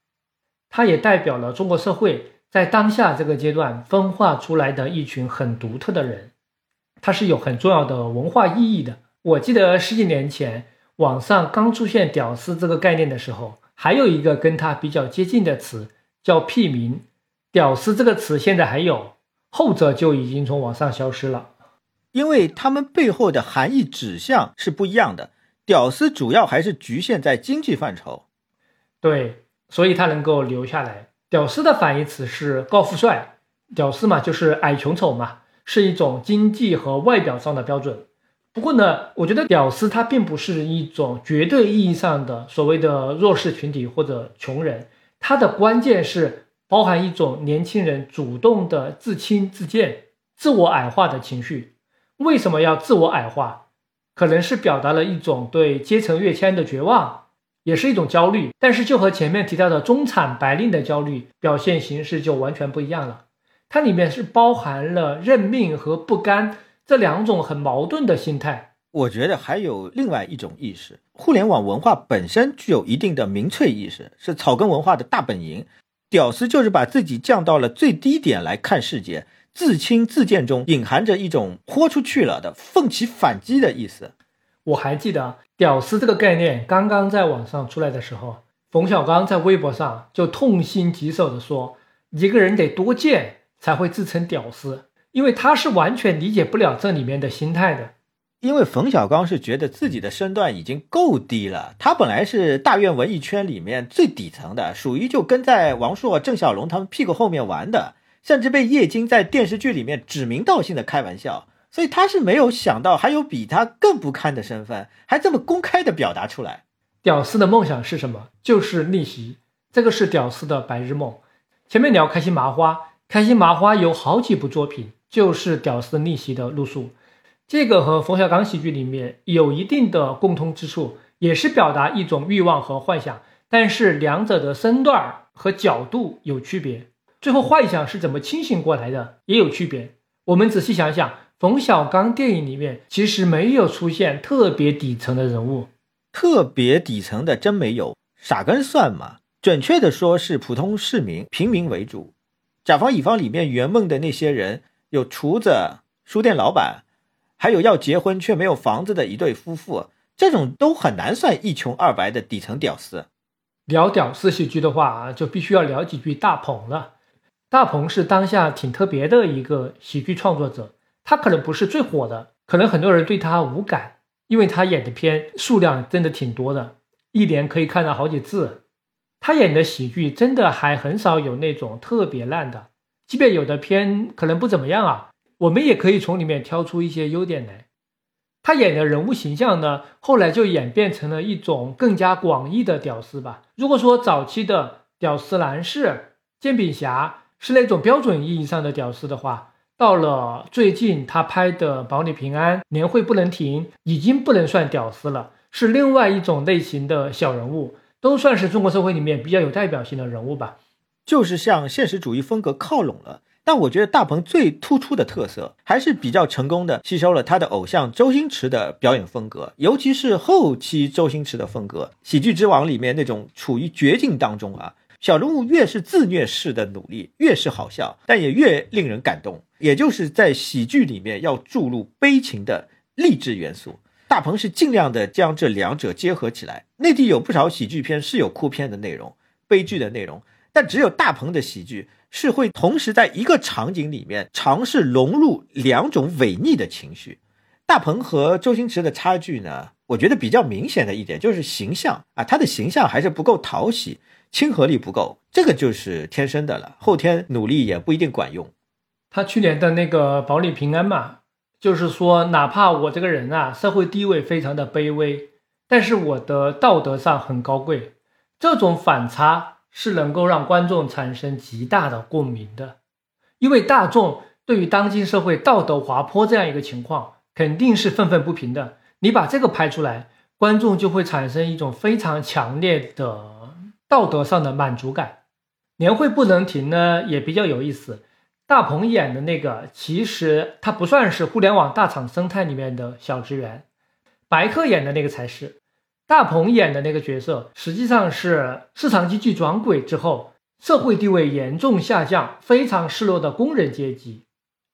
它也代表了中国社会在当下这个阶段分化出来的一群很独特的人，它是有很重要的文化意义的。我记得十几年前网上刚出现“屌丝”这个概念的时候，还有一个跟它比较接近的词叫“屁民”。屌丝这个词现在还有，后者就已经从网上消失了，因为他们背后的含义指向是不一样的。屌丝主要还是局限在经济范畴，对，所以它能够留下来。屌丝的反义词是高富帅，屌丝嘛就是矮穷丑嘛，是一种经济和外表上的标准。不过呢，我觉得屌丝它并不是一种绝对意义上的所谓的弱势群体或者穷人，它的关键是。包含一种年轻人主动的自轻自贱、自我矮化的情绪。为什么要自我矮化？可能是表达了一种对阶层跃迁的绝望，也是一种焦虑。但是，就和前面提到的中产白领的焦虑表现形式就完全不一样了。它里面是包含了认命和不甘这两种很矛盾的心态。我觉得还有另外一种意识：互联网文化本身具有一定的民粹意识，是草根文化的大本营。屌丝就是把自己降到了最低点来看世界，自轻自贱中隐含着一种豁出去了的奋起反击的意思。我还记得“屌丝”这个概念刚刚在网上出来的时候，冯小刚在微博上就痛心疾首地说：“一个人得多贱才会自称屌丝？”因为他是完全理解不了这里面的心态的。因为冯小刚是觉得自己的身段已经够低了，他本来是大院文艺圈里面最底层的，属于就跟在王朔、郑晓龙他们屁股后面玩的，甚至被叶金在电视剧里面指名道姓的开玩笑，所以他是没有想到还有比他更不堪的身份，还这么公开的表达出来。屌丝的梦想是什么？就是逆袭，这个是屌丝的白日梦。前面聊开心麻花，开心麻花有好几部作品就是屌丝逆袭的路数。这个和冯小刚喜剧里面有一定的共通之处，也是表达一种欲望和幻想，但是两者的身段和角度有区别。最后幻想是怎么清醒过来的，也有区别。我们仔细想想，冯小刚电影里面其实没有出现特别底层的人物，特别底层的真没有，傻根算吗？准确的说是普通市民、平民为主。甲方乙方里面圆梦的那些人，有厨子、书店老板。还有要结婚却没有房子的一对夫妇，这种都很难算一穷二白的底层屌丝。聊屌丝喜剧的话，就必须要聊几句大鹏了。大鹏是当下挺特别的一个喜剧创作者，他可能不是最火的，可能很多人对他无感，因为他演的片数量真的挺多的，一年可以看到好几次。他演的喜剧真的还很少有那种特别烂的，即便有的片可能不怎么样啊。我们也可以从里面挑出一些优点来。他演的人物形象呢，后来就演变成了一种更加广义的屌丝吧。如果说早期的屌丝男士、煎饼侠是那种标准意义上的屌丝的话，到了最近他拍的《保你平安》《年会不能停》，已经不能算屌丝了，是另外一种类型的小人物，都算是中国社会里面比较有代表性的人物吧。就是向现实主义风格靠拢了。但我觉得大鹏最突出的特色还是比较成功的吸收了他的偶像周星驰的表演风格，尤其是后期周星驰的风格，《喜剧之王》里面那种处于绝境当中啊，小人物越是自虐式的努力，越是好笑，但也越令人感动。也就是在喜剧里面要注入悲情的励志元素，大鹏是尽量的将这两者结合起来。内地有不少喜剧片是有哭片的内容、悲剧的内容，但只有大鹏的喜剧。是会同时在一个场景里面尝试融入两种违逆的情绪。大鹏和周星驰的差距呢，我觉得比较明显的一点就是形象啊，他的形象还是不够讨喜，亲和力不够，这个就是天生的了，后天努力也不一定管用。他去年的那个保你平安嘛，就是说哪怕我这个人啊，社会地位非常的卑微，但是我的道德上很高贵，这种反差。是能够让观众产生极大的共鸣的，因为大众对于当今社会道德滑坡这样一个情况，肯定是愤愤不平的。你把这个拍出来，观众就会产生一种非常强烈的道德上的满足感。年会不能停呢，也比较有意思。大鹏演的那个，其实他不算是互联网大厂生态里面的小职员，白客演的那个才是。大鹏演的那个角色，实际上是市场经济转轨之后，社会地位严重下降、非常失落的工人阶级。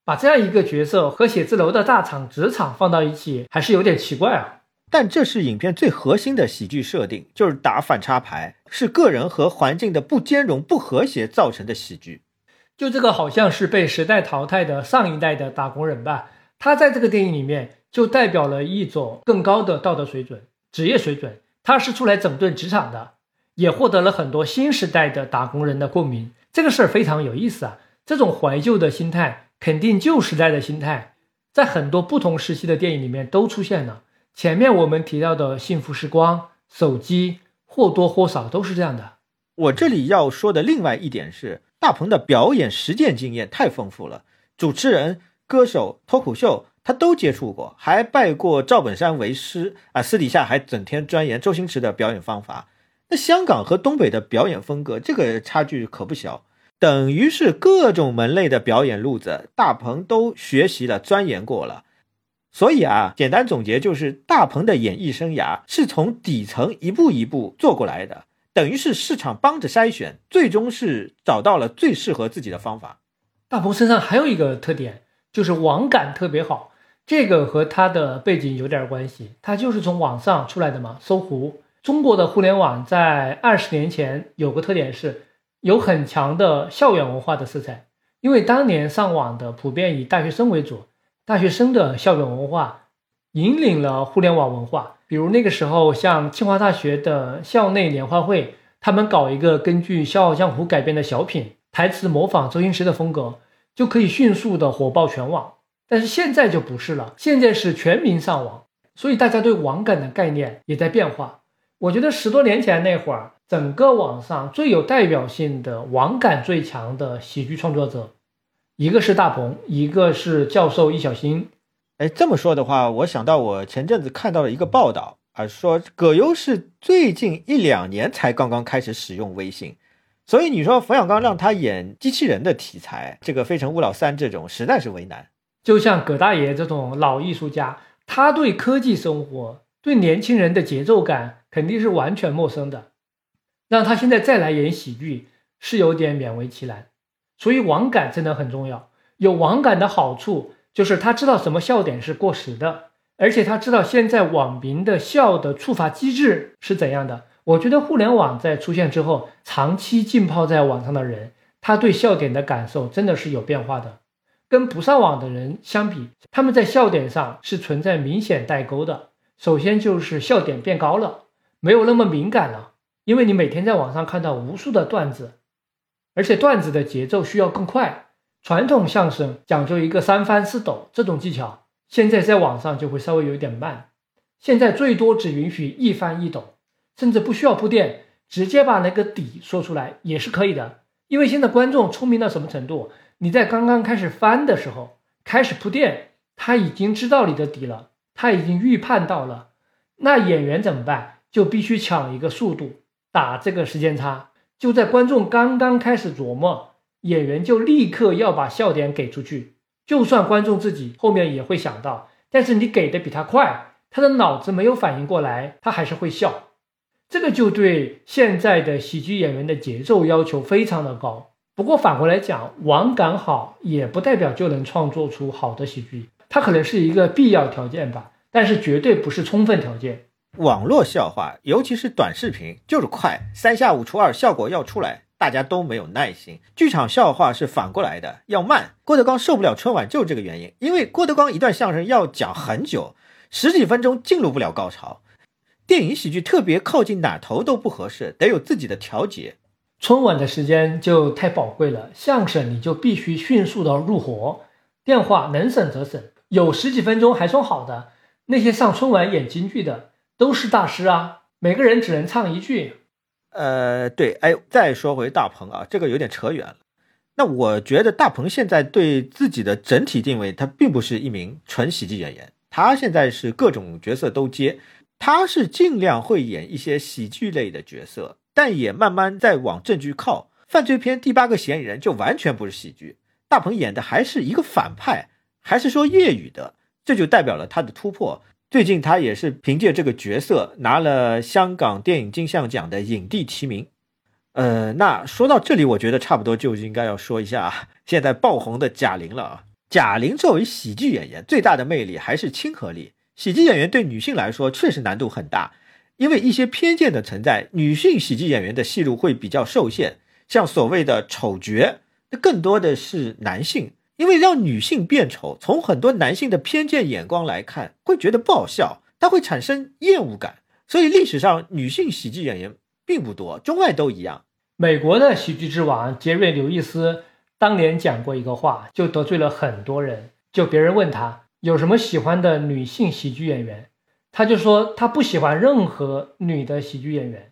把这样一个角色和写字楼的大厂、职场放到一起，还是有点奇怪啊。但这是影片最核心的喜剧设定，就是打反差牌，是个人和环境的不兼容、不和谐造成的喜剧。就这个好像是被时代淘汰的上一代的打工人吧，他在这个电影里面就代表了一种更高的道德水准、职业水准。他是出来整顿职场的，也获得了很多新时代的打工人的共鸣。这个事儿非常有意思啊，这种怀旧的心态。肯定旧时代的心态，在很多不同时期的电影里面都出现了。前面我们提到的幸福时光、手机，或多或少都是这样的。我这里要说的另外一点是，大鹏的表演实践经验太丰富了，主持人、歌手、脱口秀他都接触过，还拜过赵本山为师啊，私底下还整天钻研周星驰的表演方法。那香港和东北的表演风格，这个差距可不小。等于是各种门类的表演路子，大鹏都学习了、钻研过了。所以啊，简单总结就是，大鹏的演艺生涯是从底层一步一步做过来的，等于是市场帮着筛选，最终是找到了最适合自己的方法。大鹏身上还有一个特点，就是网感特别好，这个和他的背景有点关系，他就是从网上出来的嘛。搜狐，中国的互联网在二十年前有个特点是。有很强的校园文化的色彩，因为当年上网的普遍以大学生为主，大学生的校园文化引领了互联网文化。比如那个时候，像清华大学的校内联欢会，他们搞一个根据《笑傲江湖》改编的小品，台词模仿周星驰的风格，就可以迅速的火爆全网。但是现在就不是了，现在是全民上网，所以大家对网感的概念也在变化。我觉得十多年前那会儿。整个网上最有代表性的网感最强的喜剧创作者，一个是大鹏，一个是教授易小星。哎，这么说的话，我想到我前阵子看到了一个报道啊，说葛优是最近一两年才刚刚开始使用微信，所以你说冯小刚让他演机器人的题材，这个《非诚勿扰三》这种实在是为难。就像葛大爷这种老艺术家，他对科技生活、对年轻人的节奏感肯定是完全陌生的。让他现在再来演喜剧是有点勉为其难，所以网感真的很重要。有网感的好处就是他知道什么笑点是过时的，而且他知道现在网民的笑的触发机制是怎样的。我觉得互联网在出现之后，长期浸泡在网上的人，他对笑点的感受真的是有变化的。跟不上网的人相比，他们在笑点上是存在明显代沟的。首先就是笑点变高了，没有那么敏感了。因为你每天在网上看到无数的段子，而且段子的节奏需要更快。传统相声讲究一个三翻四抖这种技巧，现在在网上就会稍微有点慢。现在最多只允许一翻一抖，甚至不需要铺垫，直接把那个底说出来也是可以的。因为现在观众聪明到什么程度？你在刚刚开始翻的时候开始铺垫，他已经知道你的底了，他已经预判到了。那演员怎么办？就必须抢一个速度。打这个时间差，就在观众刚刚开始琢磨，演员就立刻要把笑点给出去。就算观众自己后面也会想到，但是你给的比他快，他的脑子没有反应过来，他还是会笑。这个就对现在的喜剧演员的节奏要求非常的高。不过反过来讲，网感好也不代表就能创作出好的喜剧，它可能是一个必要条件吧，但是绝对不是充分条件。网络笑话，尤其是短视频，就是快，三下五除二，效果要出来，大家都没有耐心。剧场笑话是反过来的，要慢。郭德纲受不了春晚，就是这个原因，因为郭德纲一段相声要讲很久，十几分钟进入不了高潮。电影喜剧特别靠近哪头都不合适，得有自己的调节。春晚的时间就太宝贵了，相声你就必须迅速的入伙，电话能省则省，有十几分钟还算好的。那些上春晚演京剧的。都是大师啊，每个人只能唱一句。呃，对，哎，再说回大鹏啊，这个有点扯远了。那我觉得大鹏现在对自己的整体定位，他并不是一名纯喜剧演员，他现在是各种角色都接，他是尽量会演一些喜剧类的角色，但也慢慢在往正剧靠。犯罪片第八个嫌疑人就完全不是喜剧，大鹏演的还是一个反派，还是说粤语的，这就代表了他的突破。最近他也是凭借这个角色拿了香港电影金像奖的影帝提名。呃，那说到这里，我觉得差不多就应该要说一下现在爆红的贾玲了啊。贾玲作为喜剧演员，最大的魅力还是亲和力。喜剧演员对女性来说确实难度很大，因为一些偏见的存在，女性喜剧演员的戏路会比较受限。像所谓的丑角，那更多的是男性，因为让女性变丑，从很多男性的偏见眼光来看，会觉得不好笑，他会产生厌恶感。所以历史上女性喜剧演员并不多，中外都一样。美国的喜剧之王杰瑞·刘易斯当年讲过一个话，就得罪了很多人。就别人问他有什么喜欢的女性喜剧演员，他就说他不喜欢任何女的喜剧演员，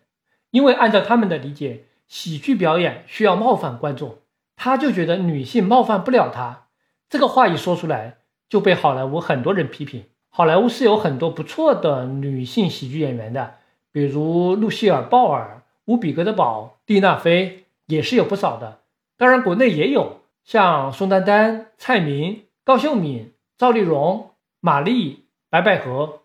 因为按照他们的理解，喜剧表演需要冒犯观众，他就觉得女性冒犯不了他。这个话一说出来，就被好莱坞很多人批评。好莱坞是有很多不错的女性喜剧演员的，比如露西尔·鲍尔、乌比格德堡、蒂娜·菲，也是有不少的。当然，国内也有像宋丹丹、蔡明、高秀敏、赵丽蓉、马丽、白百合。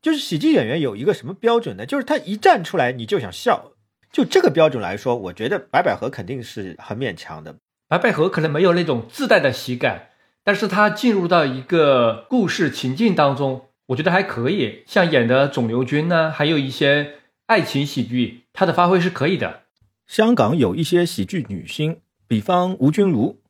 就是喜剧演员有一个什么标准呢？就是他一站出来你就想笑。就这个标准来说，我觉得白百合肯定是很勉强的。白百合可能没有那种自带的喜感。但是她进入到一个故事情境当中，我觉得还可以。像演的肿瘤君呢，还有一些爱情喜剧，她的发挥是可以的。香港有一些喜剧女星，比方吴君如，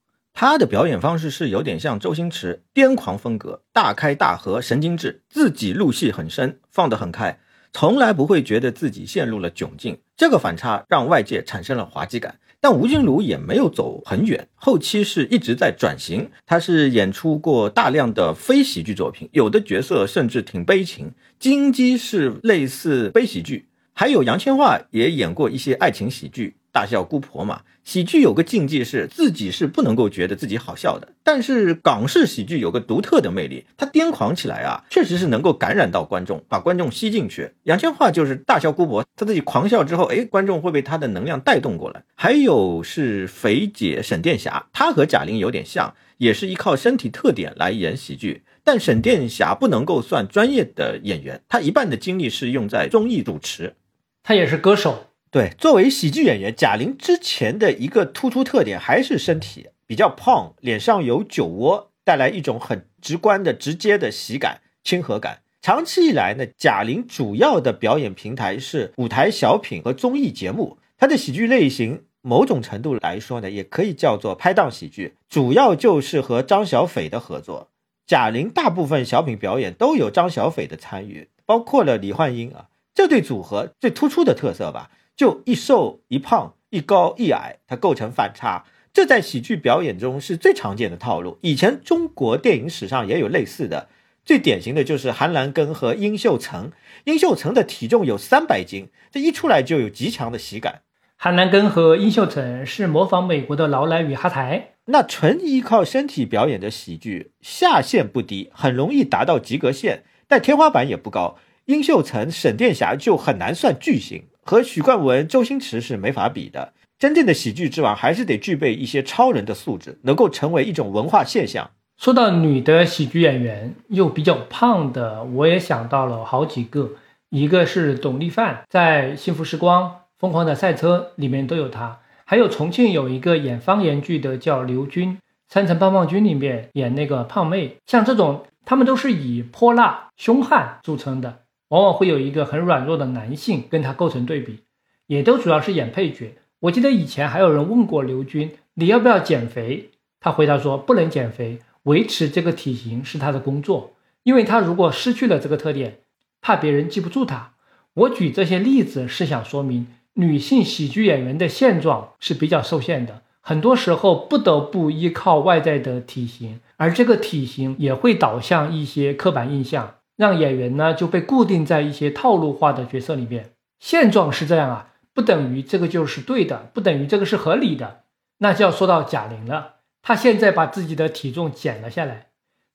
他的表演方式是有点像周星驰，癫狂风格，大开大合，神经质，自己入戏很深，放得很开，从来不会觉得自己陷入了窘境。这个反差让外界产生了滑稽感。但吴君如也没有走很远，后期是一直在转型。他是演出过大量的非喜剧作品，有的角色甚至挺悲情。金鸡是类似悲喜剧，还有杨千嬅也演过一些爱情喜剧，《大笑姑婆》嘛。喜剧有个禁忌是自己是不能够觉得自己好笑的，但是港式喜剧有个独特的魅力，它癫狂起来啊，确实是能够感染到观众，把观众吸进去。杨千嬅就是大笑姑婆，她自己狂笑之后，哎，观众会被她的能量带动过来。还有是肥姐沈殿霞，她和贾玲有点像，也是依靠身体特点来演喜剧，但沈殿霞不能够算专业的演员，她一半的精力是用在综艺主持，她也是歌手。对，作为喜剧演员，贾玲之前的一个突出特点还是身体比较胖，脸上有酒窝，带来一种很直观的、直接的喜感、亲和感。长期以来呢，贾玲主要的表演平台是舞台小品和综艺节目。她的喜剧类型，某种程度来说呢，也可以叫做拍档喜剧，主要就是和张小斐的合作。贾玲大部分小品表演都有张小斐的参与，包括了李焕英啊，这对组合最突出的特色吧。就一瘦一胖，一高一矮，它构成反差，这在喜剧表演中是最常见的套路。以前中国电影史上也有类似的，最典型的就是韩兰根和殷秀成。殷秀成的体重有三百斤，这一出来就有极强的喜感。韩兰根和殷秀成是模仿美国的劳莱与哈台，那纯依靠身体表演的喜剧下限不低，很容易达到及格线，但天花板也不高。殷秀成、沈殿霞就很难算巨星。和许冠文、周星驰是没法比的。真正的喜剧之王还是得具备一些超人的素质，能够成为一种文化现象。说到女的喜剧演员又比较胖的，我也想到了好几个，一个是董丽范，在《幸福时光》《疯狂的赛车》里面都有她，还有重庆有一个演方言剧的叫刘军，《三层棒棒军》里面演那个胖妹。像这种，他们都是以泼辣、凶悍著称的。往往会有一个很软弱的男性跟他构成对比，也都主要是演配角。我记得以前还有人问过刘军，你要不要减肥？他回答说不能减肥，维持这个体型是他的工作，因为他如果失去了这个特点，怕别人记不住他。我举这些例子是想说明，女性喜剧演员的现状是比较受限的，很多时候不得不依靠外在的体型，而这个体型也会导向一些刻板印象。让演员呢就被固定在一些套路化的角色里边，现状是这样啊，不等于这个就是对的，不等于这个是合理的。那就要说到贾玲了，她现在把自己的体重减了下来，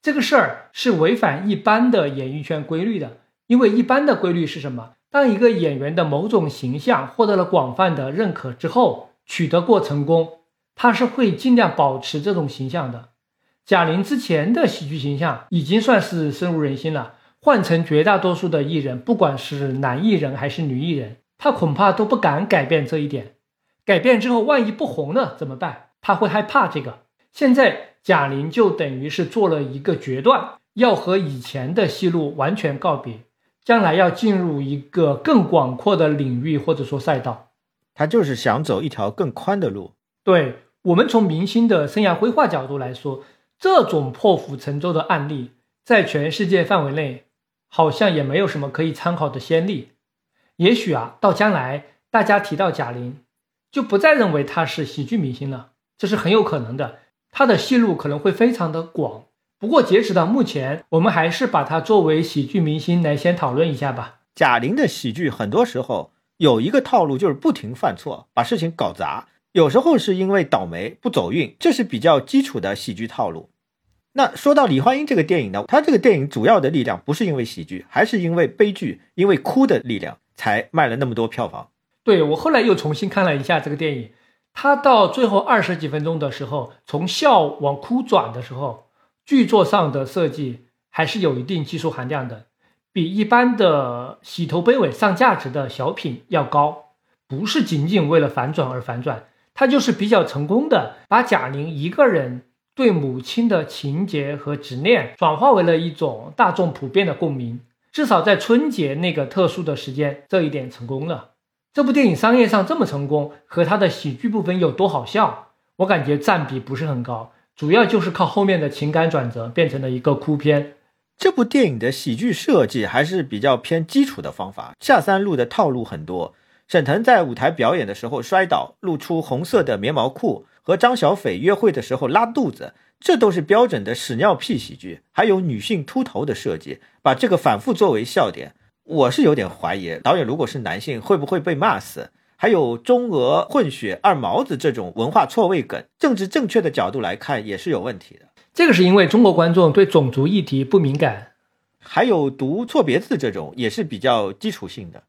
这个事儿是违反一般的演艺圈规律的，因为一般的规律是什么？当一个演员的某种形象获得了广泛的认可之后，取得过成功，他是会尽量保持这种形象的。贾玲之前的喜剧形象已经算是深入人心了。换成绝大多数的艺人，不管是男艺人还是女艺人，他恐怕都不敢改变这一点。改变之后万一不红了怎么办？他会害怕这个。现在贾玲就等于是做了一个决断，要和以前的戏路完全告别，将来要进入一个更广阔的领域或者说赛道。他就是想走一条更宽的路。对我们从明星的生涯规划角度来说，这种破釜沉舟的案例，在全世界范围内好像也没有什么可以参考的先例。也许啊，到将来大家提到贾玲，就不再认为她是喜剧明星了，这是很有可能的。她的戏路可能会非常的广。不过截止到目前，我们还是把她作为喜剧明星来先讨论一下吧。贾玲的喜剧很多时候有一个套路，就是不停犯错，把事情搞砸。有时候是因为倒霉不走运，这是比较基础的喜剧套路。那说到李焕英这个电影呢，它这个电影主要的力量不是因为喜剧，还是因为悲剧，因为哭的力量才卖了那么多票房。对我后来又重新看了一下这个电影，它到最后二十几分钟的时候，从笑往哭转的时候，剧作上的设计还是有一定技术含量的，比一般的洗头悲尾上价值的小品要高，不是仅仅为了反转而反转。他就是比较成功的，把贾玲一个人对母亲的情节和执念转化为了一种大众普遍的共鸣。至少在春节那个特殊的时间，这一点成功了。这部电影商业上这么成功，和它的喜剧部分有多好笑，我感觉占比不是很高，主要就是靠后面的情感转折变成了一个哭片。这部电影的喜剧设计还是比较偏基础的方法，下三路的套路很多。沈腾在舞台表演的时候摔倒，露出红色的棉毛裤；和张小斐约会的时候拉肚子，这都是标准的屎尿屁喜剧。还有女性秃头的设计，把这个反复作为笑点。我是有点怀疑，导演如果是男性，会不会被骂死？还有中俄混血二毛子这种文化错位梗，政治正确的角度来看也是有问题的。这个是因为中国观众对种族议题不敏感。还有读错别字这种，也是比较基础性的。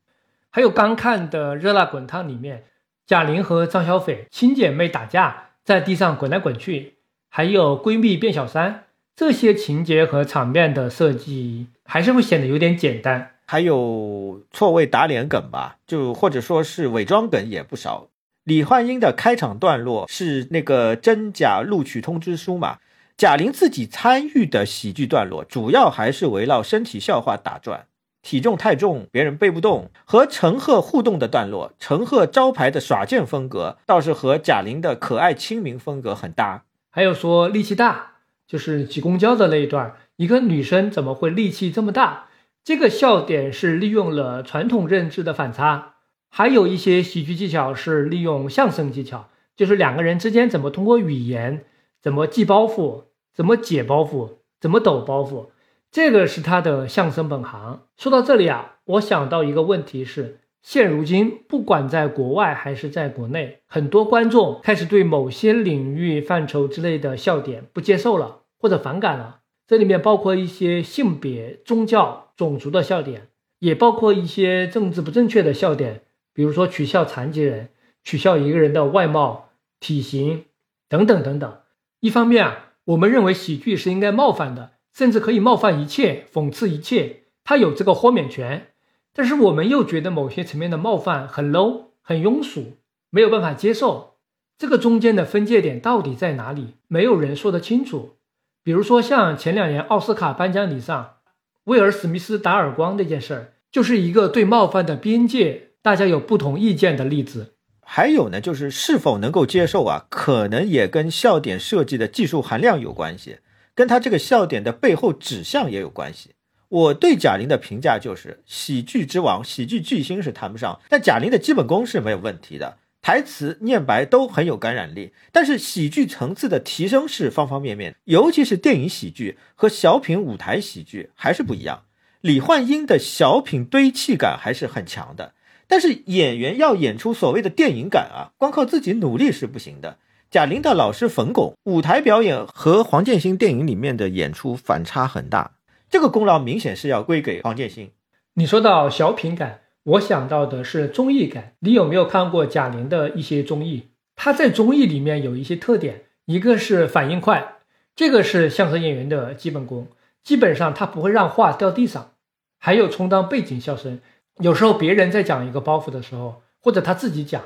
还有刚看的《热辣滚烫》里面，贾玲和张小斐亲姐妹打架，在地上滚来滚去，还有闺蜜变小三，这些情节和场面的设计还是会显得有点简单。还有错位打脸梗吧，就或者说是伪装梗也不少。李焕英的开场段落是那个真假录取通知书嘛？贾玲自己参与的喜剧段落，主要还是围绕身体笑话打转。体重太重，别人背不动。和陈赫互动的段落，陈赫招牌的耍贱风格，倒是和贾玲的可爱亲民风格很搭。还有说力气大，就是挤公交的那一段，一个女生怎么会力气这么大？这个笑点是利用了传统认知的反差。还有一些喜剧技巧是利用相声技巧，就是两个人之间怎么通过语言，怎么系包袱，怎么解包袱，怎么抖包袱。这个是他的相声本行。说到这里啊，我想到一个问题是：现如今，不管在国外还是在国内，很多观众开始对某些领域范畴之类的笑点不接受了，或者反感了。这里面包括一些性别、宗教、种族的笑点，也包括一些政治不正确的笑点，比如说取笑残疾人、取笑一个人的外貌、体型等等等等。一方面啊，我们认为喜剧是应该冒犯的。甚至可以冒犯一切，讽刺一切，他有这个豁免权。但是我们又觉得某些层面的冒犯很 low，很庸俗，没有办法接受。这个中间的分界点到底在哪里？没有人说得清楚。比如说像前两年奥斯卡颁奖礼上，威尔史密斯打耳光这件事儿，就是一个对冒犯的边界大家有不同意见的例子。还有呢，就是是否能够接受啊，可能也跟笑点设计的技术含量有关系。跟他这个笑点的背后指向也有关系。我对贾玲的评价就是，喜剧之王、喜剧巨星是谈不上，但贾玲的基本功是没有问题的，台词、念白都很有感染力。但是喜剧层次的提升是方方面面，尤其是电影喜剧和小品舞台喜剧还是不一样。李焕英的小品堆砌感还是很强的，但是演员要演出所谓的电影感啊，光靠自己努力是不行的。贾玲的老师冯巩舞台表演和黄建新电影里面的演出反差很大，这个功劳明显是要归给黄建新。你说到小品感，我想到的是综艺感。你有没有看过贾玲的一些综艺？她在综艺里面有一些特点，一个是反应快，这个是相声演员的基本功，基本上他不会让话掉地上。还有充当背景笑声，有时候别人在讲一个包袱的时候，或者他自己讲。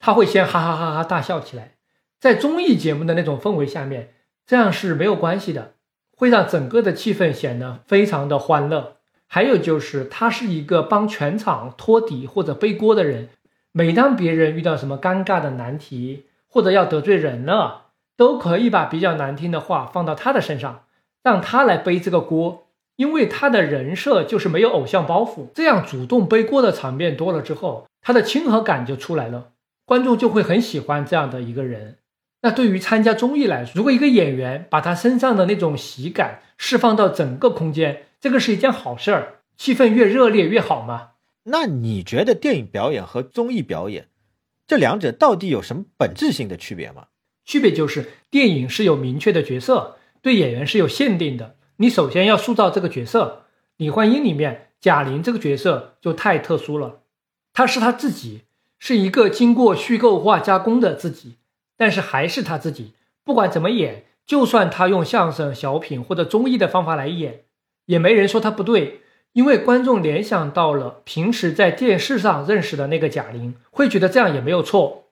他会先哈哈哈哈大笑起来。在综艺节目的那种氛围下面，这样是没有关系的，会让整个的气氛显得非常的欢乐。还有就是，他是一个帮全场托底或者背锅的人。每当别人遇到什么尴尬的难题，或者要得罪人了，都可以把比较难听的话放到他的身上，让他来背这个锅。因为他的人设就是没有偶像包袱，这样主动背锅的场面多了之后，他的亲和感就出来了，观众就会很喜欢这样的一个人。那对于参加综艺来说，如果一个演员把他身上的那种喜感释放到整个空间，这个是一件好事儿，气氛越热烈越好嘛。那你觉得电影表演和综艺表演这两者到底有什么本质性的区别吗？区别就是电影是有明确的角色，对演员是有限定的。你首先要塑造这个角色，《李焕英》里面贾玲这个角色就太特殊了，她是她自己，是一个经过虚构化加工的自己，但是还是他自己。不管怎么演，就算他用相声、小品或者综艺的方法来演，也没人说他不对。因为观众联想到了平时在电视上认识的那个贾玲，会觉得这样也没有错。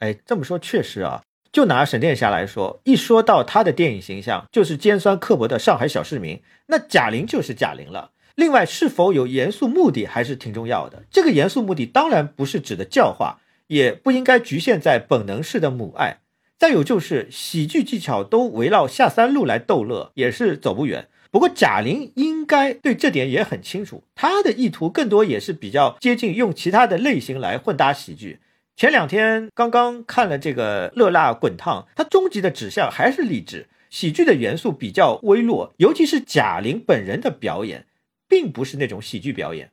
哎，这么说确实啊。就拿沈殿霞来说，一说到她的电影形象，就是尖酸刻薄的上海小市民，那贾玲就是贾玲了。另外，是否有严肃目的还是挺重要的。这个严肃目的当然不是指的教化，也不应该局限在本能式的母爱。再有就是喜剧技巧都围绕下三路来逗乐，也是走不远。不过贾玲应该对这点也很清楚，她的意图更多也是比较接近用其他的类型来混搭喜剧。前两天刚刚看了这个《热辣滚烫》，它终极的指向还是励志，喜剧的元素比较微弱，尤其是贾玲本人的表演，并不是那种喜剧表演。《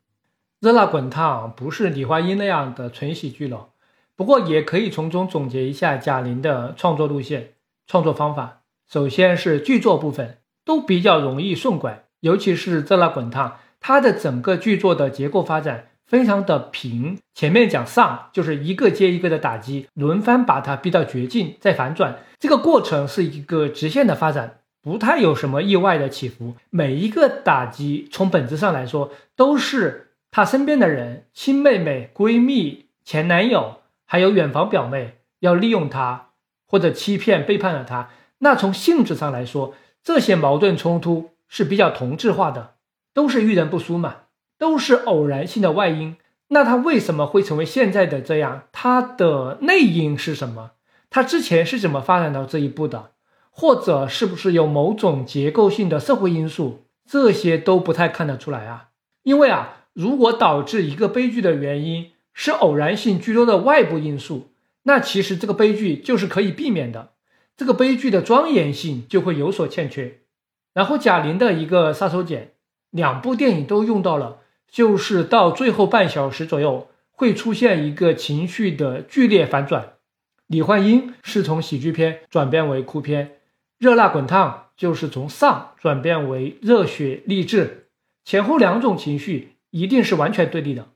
热辣滚烫》不是李焕英那样的纯喜剧了，不过也可以从中总结一下贾玲的创作路线、创作方法。首先是剧作部分。都比较容易顺拐，尤其是《热辣滚烫》，它的整个剧作的结构发展非常的平。前面讲上就是一个接一个的打击，轮番把它逼到绝境，再反转，这个过程是一个直线的发展，不太有什么意外的起伏。每一个打击从本质上来说，都是他身边的人，亲妹妹、闺蜜、前男友，还有远房表妹要利用他，或者欺骗、背叛了他。那从性质上来说，这些矛盾冲突是比较同质化的，都是遇人不淑嘛，都是偶然性的外因。那他为什么会成为现在的这样？他的内因是什么？他之前是怎么发展到这一步的？或者是不是有某种结构性的社会因素？这些都不太看得出来啊。因为啊，如果导致一个悲剧的原因是偶然性居多的外部因素，那其实这个悲剧就是可以避免的。这个悲剧的庄严性就会有所欠缺。然后贾玲的一个杀手锏，两部电影都用到了，就是到最后半小时左右会出现一个情绪的剧烈反转。李焕英是从喜剧片转变为哭片，《热辣滚烫》就是从丧转变为热血励志，前后两种情绪一定是完全对立的。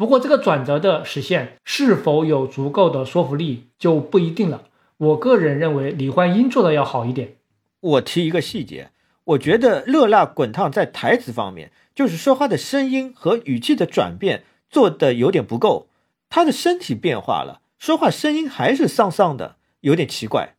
不过这个转折的实现是否有足够的说服力就不一定了。我个人认为李焕英做的要好一点。我提一个细节，我觉得《热辣滚烫》在台词方面，就是说话的声音和语气的转变做的有点不够。他的身体变化了，说话声音还是丧丧的，有点奇怪。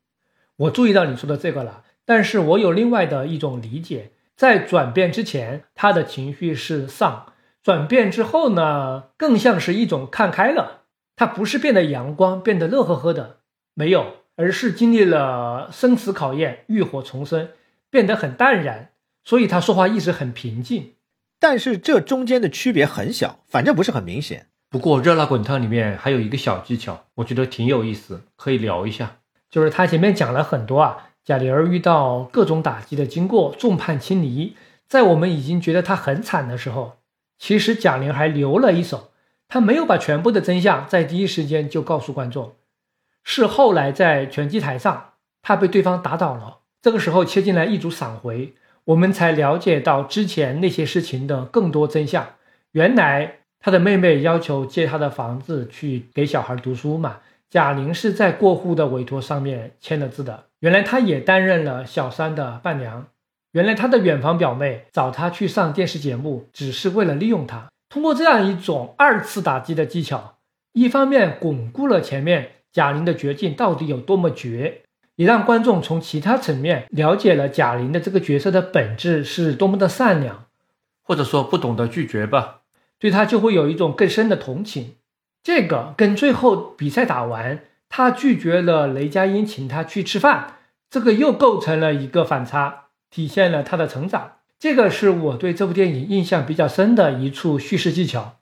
我注意到你说的这个了，但是我有另外的一种理解，在转变之前，他的情绪是丧；转变之后呢，更像是一种看开了。他不是变得阳光，变得乐呵呵的，没有。而是经历了生死考验，浴火重生，变得很淡然，所以他说话一直很平静。但是这中间的区别很小，反正不是很明显。不过《热辣滚烫》里面还有一个小技巧，我觉得挺有意思，可以聊一下。就是他前面讲了很多啊，贾玲儿遇到各种打击的经过，众叛亲离，在我们已经觉得她很惨的时候，其实贾玲还留了一手，她没有把全部的真相在第一时间就告诉观众。是后来在拳击台上，她被对方打倒了。这个时候切进来一组闪回，我们才了解到之前那些事情的更多真相。原来他的妹妹要求借他的房子去给小孩读书嘛，贾玲是在过户的委托上面签了字的。原来她也担任了小三的伴娘。原来他的远房表妹找他去上电视节目，只是为了利用他。通过这样一种二次打击的技巧。一方面巩固了前面贾玲的绝境到底有多么绝，也让观众从其他层面了解了贾玲的这个角色的本质是多么的善良，或者说不懂得拒绝吧，对她就会有一种更深的同情。这个跟最后比赛打完，他拒绝了雷佳音请他去吃饭，这个又构成了一个反差，体现了他的成长。这个是我对这部电影印象比较深的一处叙事技巧。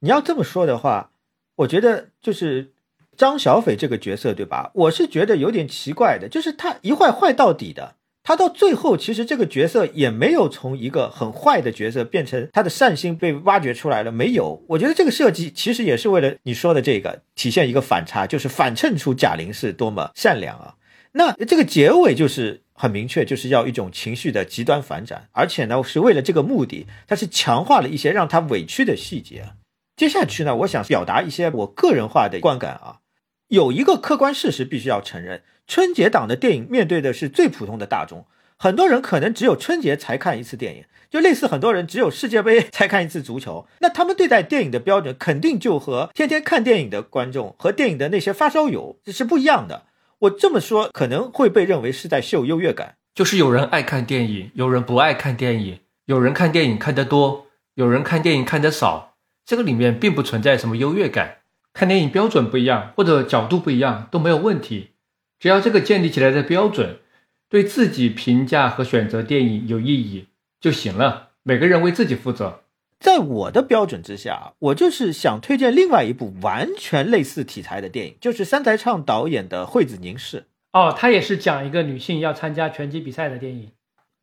你要这么说的话，我觉得就是张小斐这个角色，对吧？我是觉得有点奇怪的，就是他一坏坏到底的。他到最后，其实这个角色也没有从一个很坏的角色变成他的善心被挖掘出来了，没有。我觉得这个设计其实也是为了你说的这个体现一个反差，就是反衬出贾玲是多么善良啊。那这个结尾就是很明确，就是要一种情绪的极端反转，而且呢是为了这个目的，他是强化了一些让他委屈的细节。接下去呢，我想表达一些我个人化的观感啊。有一个客观事实必须要承认。春节档的电影面对的是最普通的大众，很多人可能只有春节才看一次电影，就类似很多人只有世界杯才看一次足球。那他们对待电影的标准肯定就和天天看电影的观众和电影的那些发烧友是不一样的。我这么说可能会被认为是在秀优越感，就是有人爱看电影，有人不爱看电影，有人看电影看得多，有人看电影看得少，这个里面并不存在什么优越感。看电影标准不一样或者角度不一样都没有问题。只要这个建立起来的标准对自己评价和选择电影有意义就行了。每个人为自己负责。在我的标准之下，我就是想推荐另外一部完全类似题材的电影，就是三台唱导演的《惠子凝视》。哦，他也是讲一个女性要参加拳击比赛的电影。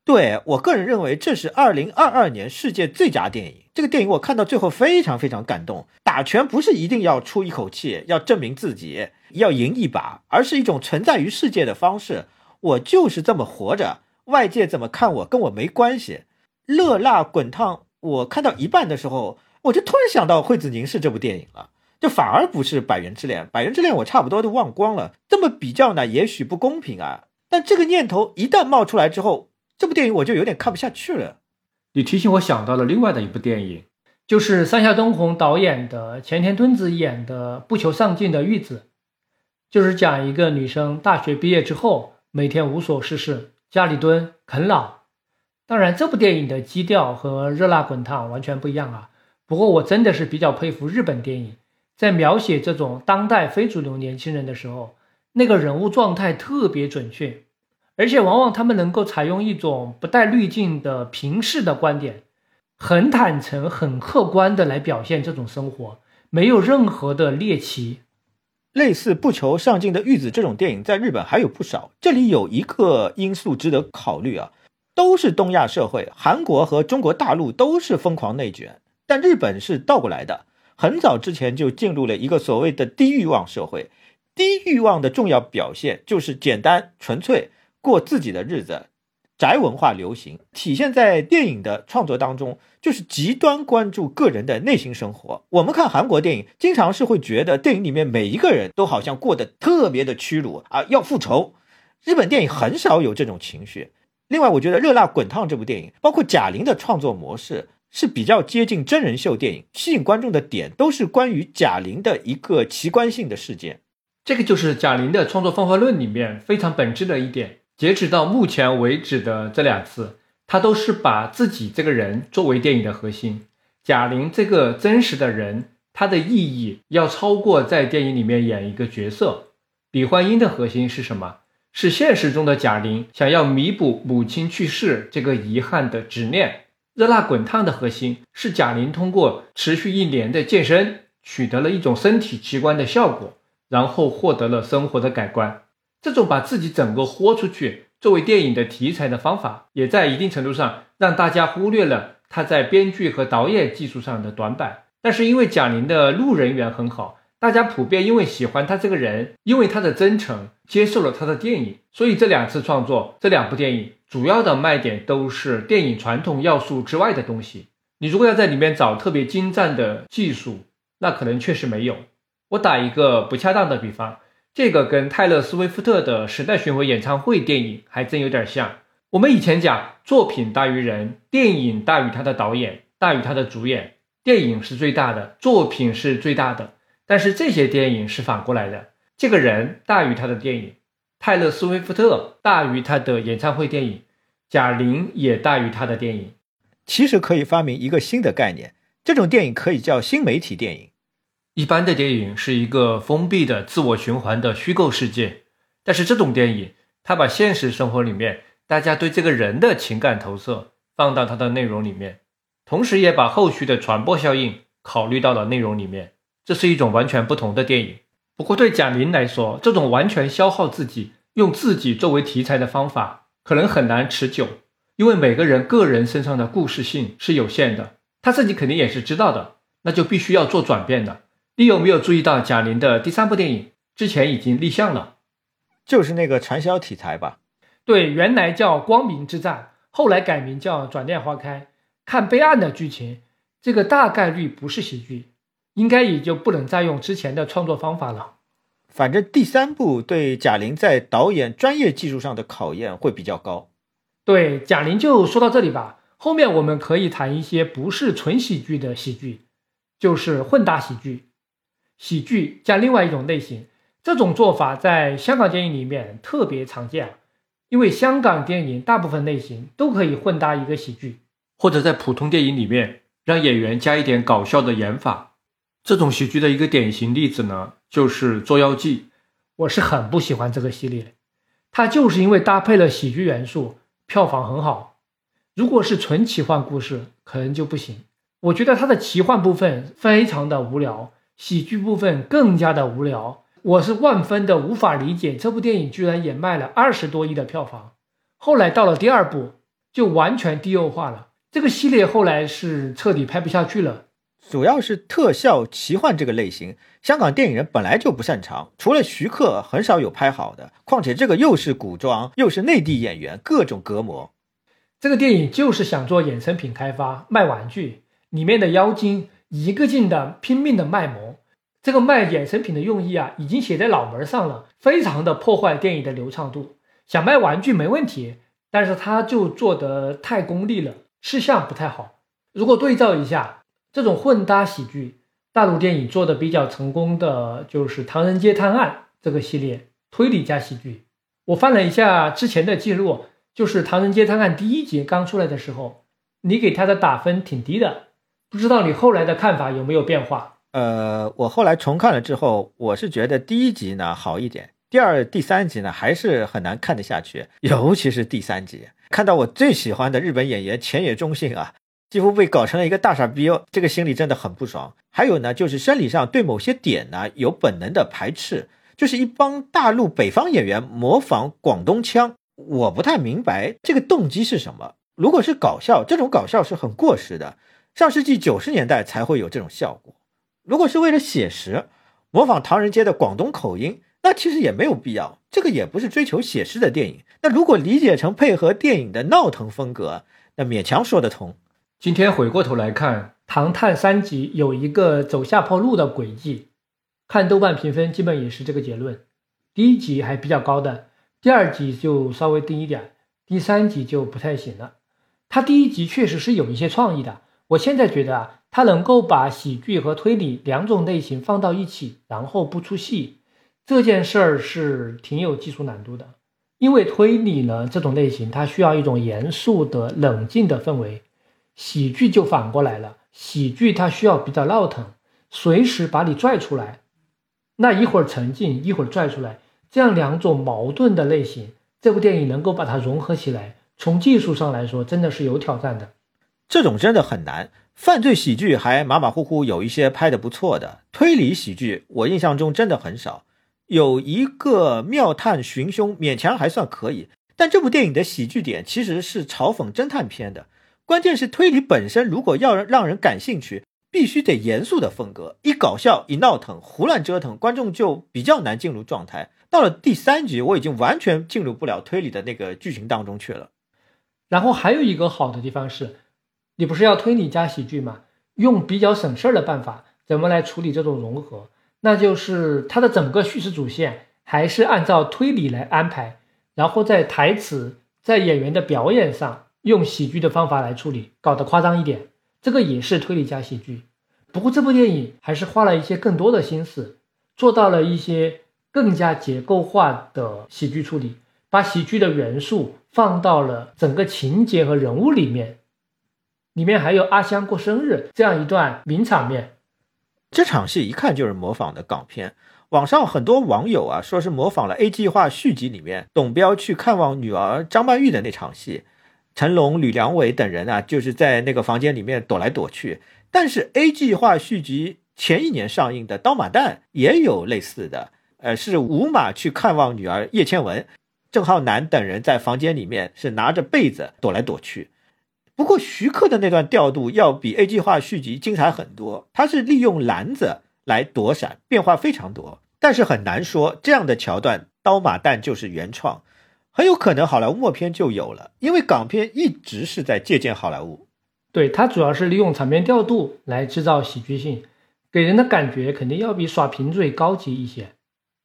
对我个人认为，这是二零二二年世界最佳电影。这个电影我看到最后非常非常感动。打拳不是一定要出一口气，要证明自己。要赢一把，而是一种存在于世界的方式。我就是这么活着，外界怎么看我跟我没关系。热辣滚烫，我看到一半的时候，我就突然想到《惠子凝视》这部电影了，就反而不是《百元之恋》。《百元之恋》我差不多都忘光了。这么比较呢，也许不公平啊。但这个念头一旦冒出来之后，这部电影我就有点看不下去了。你提醒我想到了另外的一部电影，就是三下东宏导演的、前田敦子演的《不求上进的玉子》。就是讲一个女生大学毕业之后，每天无所事事，家里蹲啃老。当然，这部电影的基调和《热辣滚烫》完全不一样啊。不过，我真的是比较佩服日本电影，在描写这种当代非主流年轻人的时候，那个人物状态特别准确，而且往往他们能够采用一种不带滤镜的平视的观点，很坦诚、很客观的来表现这种生活，没有任何的猎奇。类似不求上进的玉子这种电影，在日本还有不少。这里有一个因素值得考虑啊，都是东亚社会，韩国和中国大陆都是疯狂内卷，但日本是倒过来的，很早之前就进入了一个所谓的低欲望社会。低欲望的重要表现就是简单纯粹过自己的日子。宅文化流行体现在电影的创作当中，就是极端关注个人的内心生活。我们看韩国电影，经常是会觉得电影里面每一个人都好像过得特别的屈辱啊，要复仇。日本电影很少有这种情绪。另外，我觉得《热辣滚烫》这部电影，包括贾玲的创作模式是比较接近真人秀电影，吸引观众的点都是关于贾玲的一个奇观性的事件。这个就是贾玲的创作方法论里面非常本质的一点。截止到目前为止的这两次，他都是把自己这个人作为电影的核心。贾玲这个真实的人，她的意义要超过在电影里面演一个角色。李焕英的核心是什么？是现实中的贾玲想要弥补母亲去世这个遗憾的执念。热辣滚烫的核心是贾玲通过持续一年的健身，取得了一种身体奇观的效果，然后获得了生活的改观。这种把自己整个豁出去作为电影的题材的方法，也在一定程度上让大家忽略了他在编剧和导演技术上的短板。但是因为贾玲的路人缘很好，大家普遍因为喜欢他这个人，因为他的真诚，接受了他的电影。所以这两次创作，这两部电影主要的卖点都是电影传统要素之外的东西。你如果要在里面找特别精湛的技术，那可能确实没有。我打一个不恰当的比方。这个跟泰勒·斯威夫特的时代巡回演唱会电影还真有点像。我们以前讲作品大于人，电影大于他的导演，大于他的主演。电影是最大的，作品是最大的。但是这些电影是反过来的，这个人大于他的电影，泰勒·斯威夫特大于他的演唱会电影，贾玲也大于他的电影。其实可以发明一个新的概念，这种电影可以叫新媒体电影。一般的电影是一个封闭的自我循环的虚构世界，但是这种电影，它把现实生活里面大家对这个人的情感投射放到它的内容里面，同时也把后续的传播效应考虑到了内容里面。这是一种完全不同的电影。不过对贾玲来说，这种完全消耗自己、用自己作为题材的方法，可能很难持久，因为每个人个人身上的故事性是有限的，她自己肯定也是知道的，那就必须要做转变的。你有没有注意到贾玲的第三部电影之前已经立项了？就是那个传销题材吧？对，原来叫《光明之战》，后来改名叫《转念花开》。看备案的剧情，这个大概率不是喜剧，应该也就不能再用之前的创作方法了。反正第三部对贾玲在导演专业技术上的考验会比较高。对，贾玲就说到这里吧，后面我们可以谈一些不是纯喜剧的喜剧，就是混搭喜剧。喜剧加另外一种类型，这种做法在香港电影里面特别常见，因为香港电影大部分类型都可以混搭一个喜剧，或者在普通电影里面让演员加一点搞笑的演法。这种喜剧的一个典型例子呢，就是《捉妖记》。我是很不喜欢这个系列，它就是因为搭配了喜剧元素，票房很好。如果是纯奇幻故事，可能就不行。我觉得它的奇幻部分非常的无聊。喜剧部分更加的无聊，我是万分的无法理解，这部电影居然也卖了二十多亿的票房。后来到了第二部，就完全低幼化了。这个系列后来是彻底拍不下去了。主要是特效奇幻这个类型，香港电影人本来就不擅长，除了徐克，很少有拍好的。况且这个又是古装，又是内地演员，各种隔膜。这个电影就是想做衍生品开发，卖玩具，里面的妖精。一个劲的拼命的卖萌，这个卖衍生品的用意啊，已经写在脑门上了，非常的破坏电影的流畅度。想卖玩具没问题，但是他就做得太功利了，吃相不太好。如果对照一下这种混搭喜剧，大陆电影做的比较成功的就是《唐人街探案》这个系列推理加喜剧。我翻了一下之前的记录，就是《唐人街探案》第一集刚出来的时候，你给他的打分挺低的。不知道你后来的看法有没有变化？呃，我后来重看了之后，我是觉得第一集呢好一点，第二、第三集呢还是很难看得下去，尤其是第三集，看到我最喜欢的日本演员浅野忠信啊，几乎被搞成了一个大傻逼，这个心里真的很不爽。还有呢，就是生理上对某些点呢有本能的排斥，就是一帮大陆北方演员模仿广东腔，我不太明白这个动机是什么。如果是搞笑，这种搞笑是很过时的。上世纪九十年代才会有这种效果。如果是为了写实，模仿唐人街的广东口音，那其实也没有必要。这个也不是追求写实的电影。那如果理解成配合电影的闹腾风格，那勉强说得通。今天回过头来看，《唐探三集》有一个走下坡路的轨迹。看豆瓣评分，基本也是这个结论。第一集还比较高的，第二集就稍微低一点，第三集就不太行了。他第一集确实是有一些创意的。我现在觉得啊，他能够把喜剧和推理两种类型放到一起，然后不出戏，这件事儿是挺有技术难度的。因为推理呢这种类型，它需要一种严肃的、冷静的氛围；喜剧就反过来了，喜剧它需要比较闹腾，随时把你拽出来。那一会儿沉静，一会儿拽出来，这样两种矛盾的类型，这部电影能够把它融合起来，从技术上来说，真的是有挑战的。这种真的很难。犯罪喜剧还马马虎虎，有一些拍的不错的。推理喜剧我印象中真的很少。有一个妙探寻凶，勉强还算可以。但这部电影的喜剧点其实是嘲讽侦探片的。关键是推理本身，如果要让人感兴趣，必须得严肃的风格。一搞笑，一闹腾，胡乱折腾，观众就比较难进入状态。到了第三集，我已经完全进入不了推理的那个剧情当中去了。然后还有一个好的地方是。你不是要推理加喜剧吗？用比较省事儿的办法，怎么来处理这种融合？那就是它的整个叙事主线还是按照推理来安排，然后在台词、在演员的表演上用喜剧的方法来处理，搞得夸张一点，这个也是推理加喜剧。不过这部电影还是花了一些更多的心思，做到了一些更加结构化的喜剧处理，把喜剧的元素放到了整个情节和人物里面。里面还有阿香过生日这样一段名场面。这场戏一看就是模仿的港片。网上很多网友啊，说是模仿了《A 计划》续集里面董彪去看望女儿张曼玉的那场戏，成龙、吕良伟等人啊，就是在那个房间里面躲来躲去。但是《A 计划》续集前一年上映的《刀马旦》也有类似的，呃，是吴马去看望女儿叶倩文，郑浩南等人在房间里面是拿着被子躲来躲去。不过徐克的那段调度要比《A 计划》续集精彩很多，他是利用篮子。来躲闪，变化非常多，但是很难说这样的桥段刀马旦就是原创，很有可能好莱坞默片就有了，因为港片一直是在借鉴好莱坞。对，它主要是利用场面调度来制造喜剧性，给人的感觉肯定要比耍贫嘴高级一些。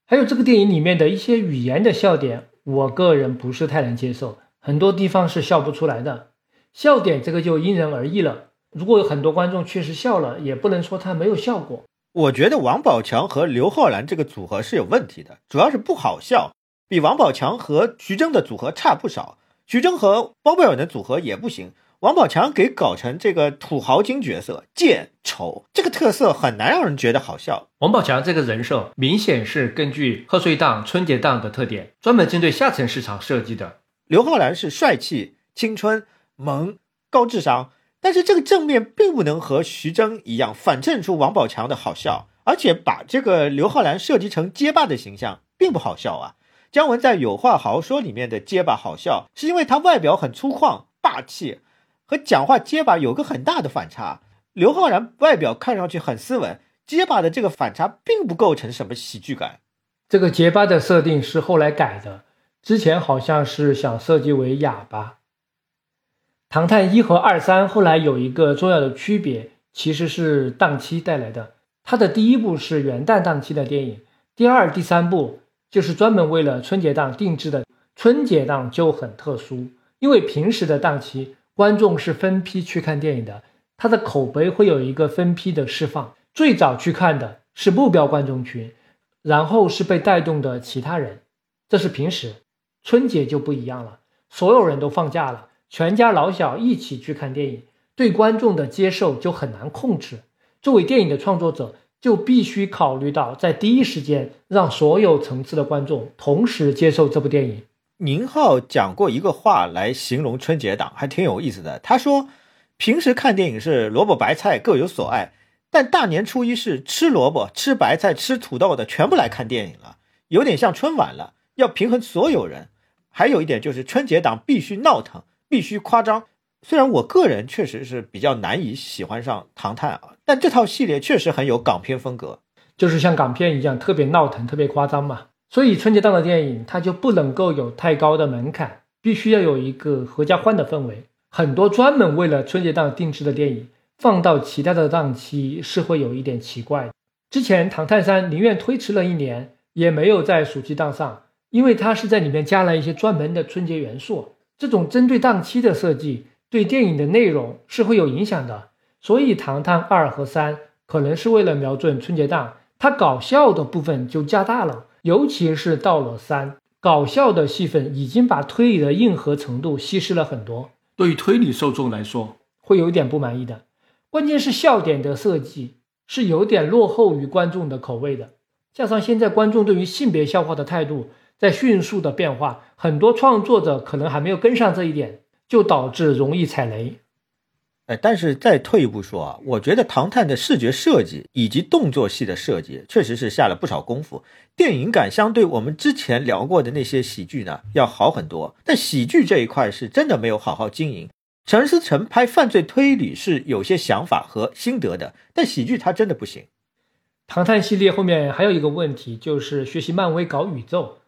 还有这个电影里面的一些语言的笑点，我个人不是太能接受，很多地方是笑不出来的。笑点这个就因人而异了，如果有很多观众确实笑了，也不能说它没有效果。我觉得王宝强和刘昊然这个组合是有问题的，主要是不好笑，比王宝强和徐峥的组合差不少。徐峥和包贝尔的组合也不行，王宝强给搞成这个土豪金角色，贱丑，这个特色很难让人觉得好笑。王宝强这个人设明显是根据贺岁档、春节档的特点，专门针对下层市场设计的。刘昊然是帅气、青春、萌、高智商。但是这个正面并不能和徐峥一样反衬出王宝强的好笑，而且把这个刘昊然设计成街霸的形象并不好笑啊。姜文在《有话好好说》里面的结巴好笑，是因为他外表很粗犷霸气，和讲话结巴有个很大的反差。刘昊然外表看上去很斯文，结巴的这个反差并不构成什么喜剧感。这个结巴的设定是后来改的，之前好像是想设计为哑巴。《唐探一》和二三后来有一个重要的区别，其实是档期带来的。它的第一部是元旦档期的电影，第二、第三部就是专门为了春节档定制的。春节档就很特殊，因为平时的档期观众是分批去看电影的，它的口碑会有一个分批的释放。最早去看的是目标观众群，然后是被带动的其他人。这是平时，春节就不一样了，所有人都放假了。全家老小一起去看电影，对观众的接受就很难控制。作为电影的创作者，就必须考虑到在第一时间让所有层次的观众同时接受这部电影。宁浩讲过一个话来形容春节档，还挺有意思的。他说：“平时看电影是萝卜白菜各有所爱，但大年初一是吃萝卜、吃白菜、吃土豆的全部来看电影了，有点像春晚了，要平衡所有人。还有一点就是春节档必须闹腾。”必须夸张，虽然我个人确实是比较难以喜欢上《唐探》啊，但这套系列确实很有港片风格，就是像港片一样特别闹腾、特别夸张嘛。所以春节档的电影它就不能够有太高的门槛，必须要有一个合家欢的氛围。很多专门为了春节档定制的电影放到其他的档期是会有一点奇怪。之前《唐探三》宁愿推迟了一年，也没有在暑期档上，因为它是在里面加了一些专门的春节元素。这种针对档期的设计对电影的内容是会有影响的，所以《唐探二》和三可能是为了瞄准春节档，它搞笑的部分就加大了，尤其是到了三，搞笑的戏份已经把推理的硬核程度稀释了很多。对于推理受众来说，会有点不满意的。关键是笑点的设计是有点落后于观众的口味的，加上现在观众对于性别笑话的态度。在迅速的变化，很多创作者可能还没有跟上这一点，就导致容易踩雷。但是再退一步说啊，我觉得《唐探》的视觉设计以及动作戏的设计确实是下了不少功夫，电影感相对我们之前聊过的那些喜剧呢要好很多。但喜剧这一块是真的没有好好经营。陈思诚拍犯罪推理是有些想法和心得的，但喜剧他真的不行。《唐探》系列后面还有一个问题，就是学习漫威搞宇宙。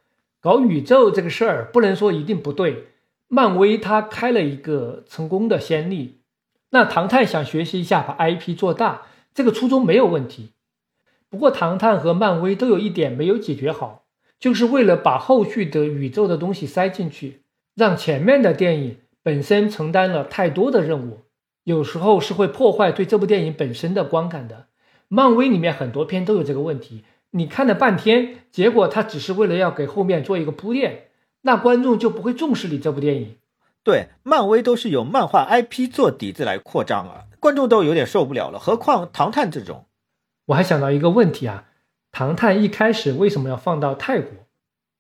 搞宇宙这个事儿不能说一定不对，漫威它开了一个成功的先例。那唐探想学习一下把 IP 做大，这个初衷没有问题。不过唐探和漫威都有一点没有解决好，就是为了把后续的宇宙的东西塞进去，让前面的电影本身承担了太多的任务，有时候是会破坏对这部电影本身的观感的。漫威里面很多片都有这个问题，你看了半天，结果他只是为了要给后面做一个铺垫，那观众就不会重视你这部电影。对，漫威都是有漫画 IP 做底子来扩张啊，观众都有点受不了了，何况唐探这种。我还想到一个问题啊，唐探一开始为什么要放到泰国？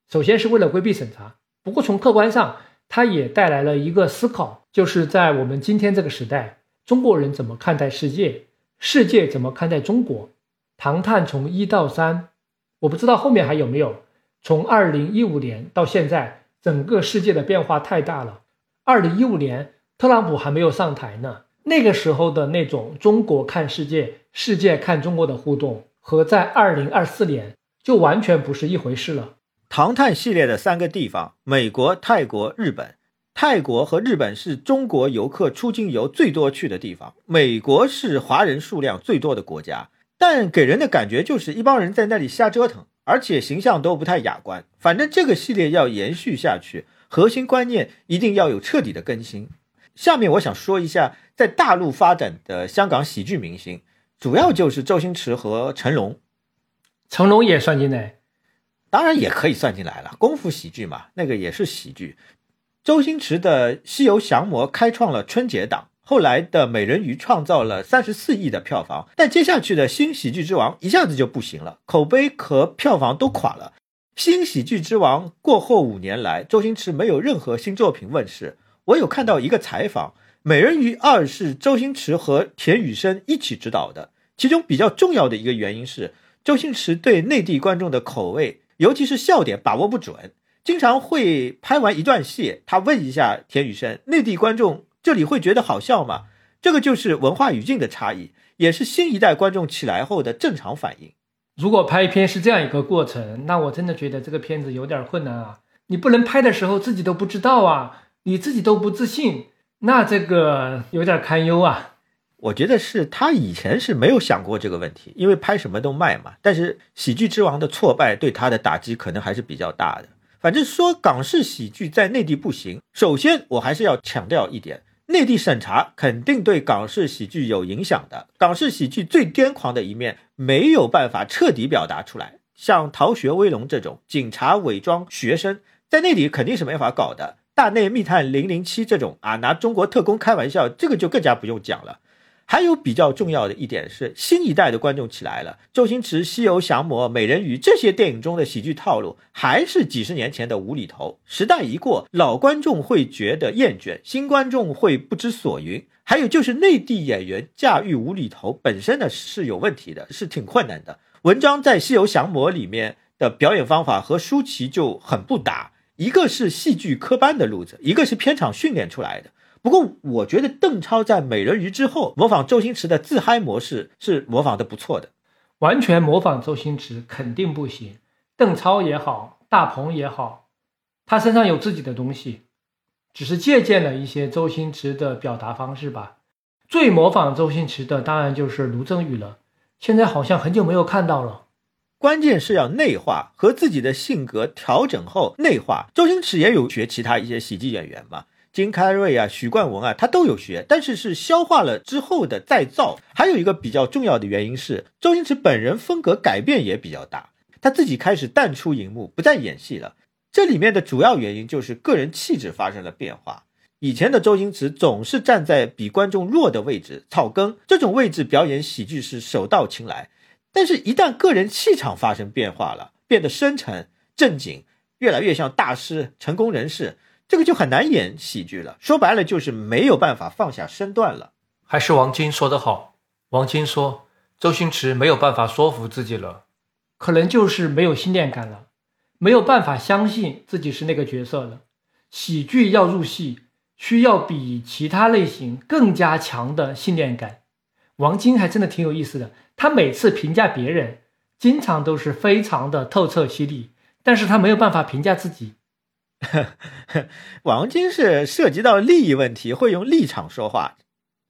首先是为了规避审查，不过从客观上，它也带来了一个思考，就是在我们今天这个时代，中国人怎么看待世界，世界怎么看待中国？唐探从一到三，我不知道后面还有没有。从二零一五年到现在，整个世界的变化太大了。二零一五年，特朗普还没有上台呢。那个时候的那种中国看世界、世界看中国的互动，和在二零二四年就完全不是一回事了。唐探系列的三个地方：美国、泰国、日本。泰国和日本是中国游客出境游最多去的地方，美国是华人数量最多的国家，但给人的感觉就是一帮人在那里瞎折腾，而且形象都不太雅观。反正这个系列要延续下去。核心观念一定要有彻底的更新。下面我想说一下在大陆发展的香港喜剧明星，主要就是周星驰和成龙。成龙也算进来，当然也可以算进来了。功夫喜剧嘛，那个也是喜剧。周星驰的《西游降魔》开创了春节档，后来的《美人鱼》创造了三十四亿的票房，但接下去的新喜剧之王一下子就不行了，口碑和票房都垮了。新喜剧之王过后五年来，周星驰没有任何新作品问世。我有看到一个采访，《美人鱼二》是周星驰和田雨生一起执导的。其中比较重要的一个原因是，周星驰对内地观众的口味，尤其是笑点把握不准，经常会拍完一段戏，他问一下田雨生：“内地观众这里会觉得好笑吗？”这个就是文化语境的差异，也是新一代观众起来后的正常反应。如果拍一片是这样一个过程，那我真的觉得这个片子有点困难啊！你不能拍的时候自己都不知道啊，你自己都不自信，那这个有点堪忧啊。我觉得是他以前是没有想过这个问题，因为拍什么都卖嘛。但是《喜剧之王》的挫败对他的打击可能还是比较大的。反正说港式喜剧在内地不行，首先我还是要强调一点。内地审查肯定对港式喜剧有影响的，港式喜剧最癫狂的一面没有办法彻底表达出来，像《逃学威龙》这种警察伪装学生，在内地肯定是没法搞的。《大内密探零零七》这种啊，拿中国特工开玩笑，这个就更加不用讲了。还有比较重要的一点是，新一代的观众起来了。周星驰《西游降魔》《美人鱼》这些电影中的喜剧套路，还是几十年前的无厘头。时代一过，老观众会觉得厌倦，新观众会不知所云。还有就是内地演员驾驭无厘头本身呢是有问题的，是挺困难的。文章在《西游降魔》里面的表演方法和舒淇就很不搭，一个是戏剧科班的路子，一个是片场训练出来的。不过，我觉得邓超在《美人鱼》之后模仿周星驰的自嗨模式是模仿的不错的。完全模仿周星驰肯定不行。邓超也好，大鹏也好，他身上有自己的东西，只是借鉴了一些周星驰的表达方式吧。最模仿周星驰的当然就是卢正雨了。现在好像很久没有看到了。关键是要内化，和自己的性格调整后内化。周星驰也有学其他一些喜剧演员嘛。金凯瑞啊，许冠文啊，他都有学，但是是消化了之后的再造。还有一个比较重要的原因是，周星驰本人风格改变也比较大，他自己开始淡出荧幕，不再演戏了。这里面的主要原因就是个人气质发生了变化。以前的周星驰总是站在比观众弱的位置，草根这种位置表演喜剧是手到擒来。但是，一旦个人气场发生变化了，变得深沉正经，越来越像大师、成功人士。这个就很难演喜剧了，说白了就是没有办法放下身段了。还是王晶说得好，王晶说周星驰没有办法说服自己了，可能就是没有信念感了，没有办法相信自己是那个角色了。喜剧要入戏，需要比其他类型更加强的信念感。王晶还真的挺有意思的，他每次评价别人，经常都是非常的透彻犀利，但是他没有办法评价自己。王晶是涉及到利益问题会用立场说话，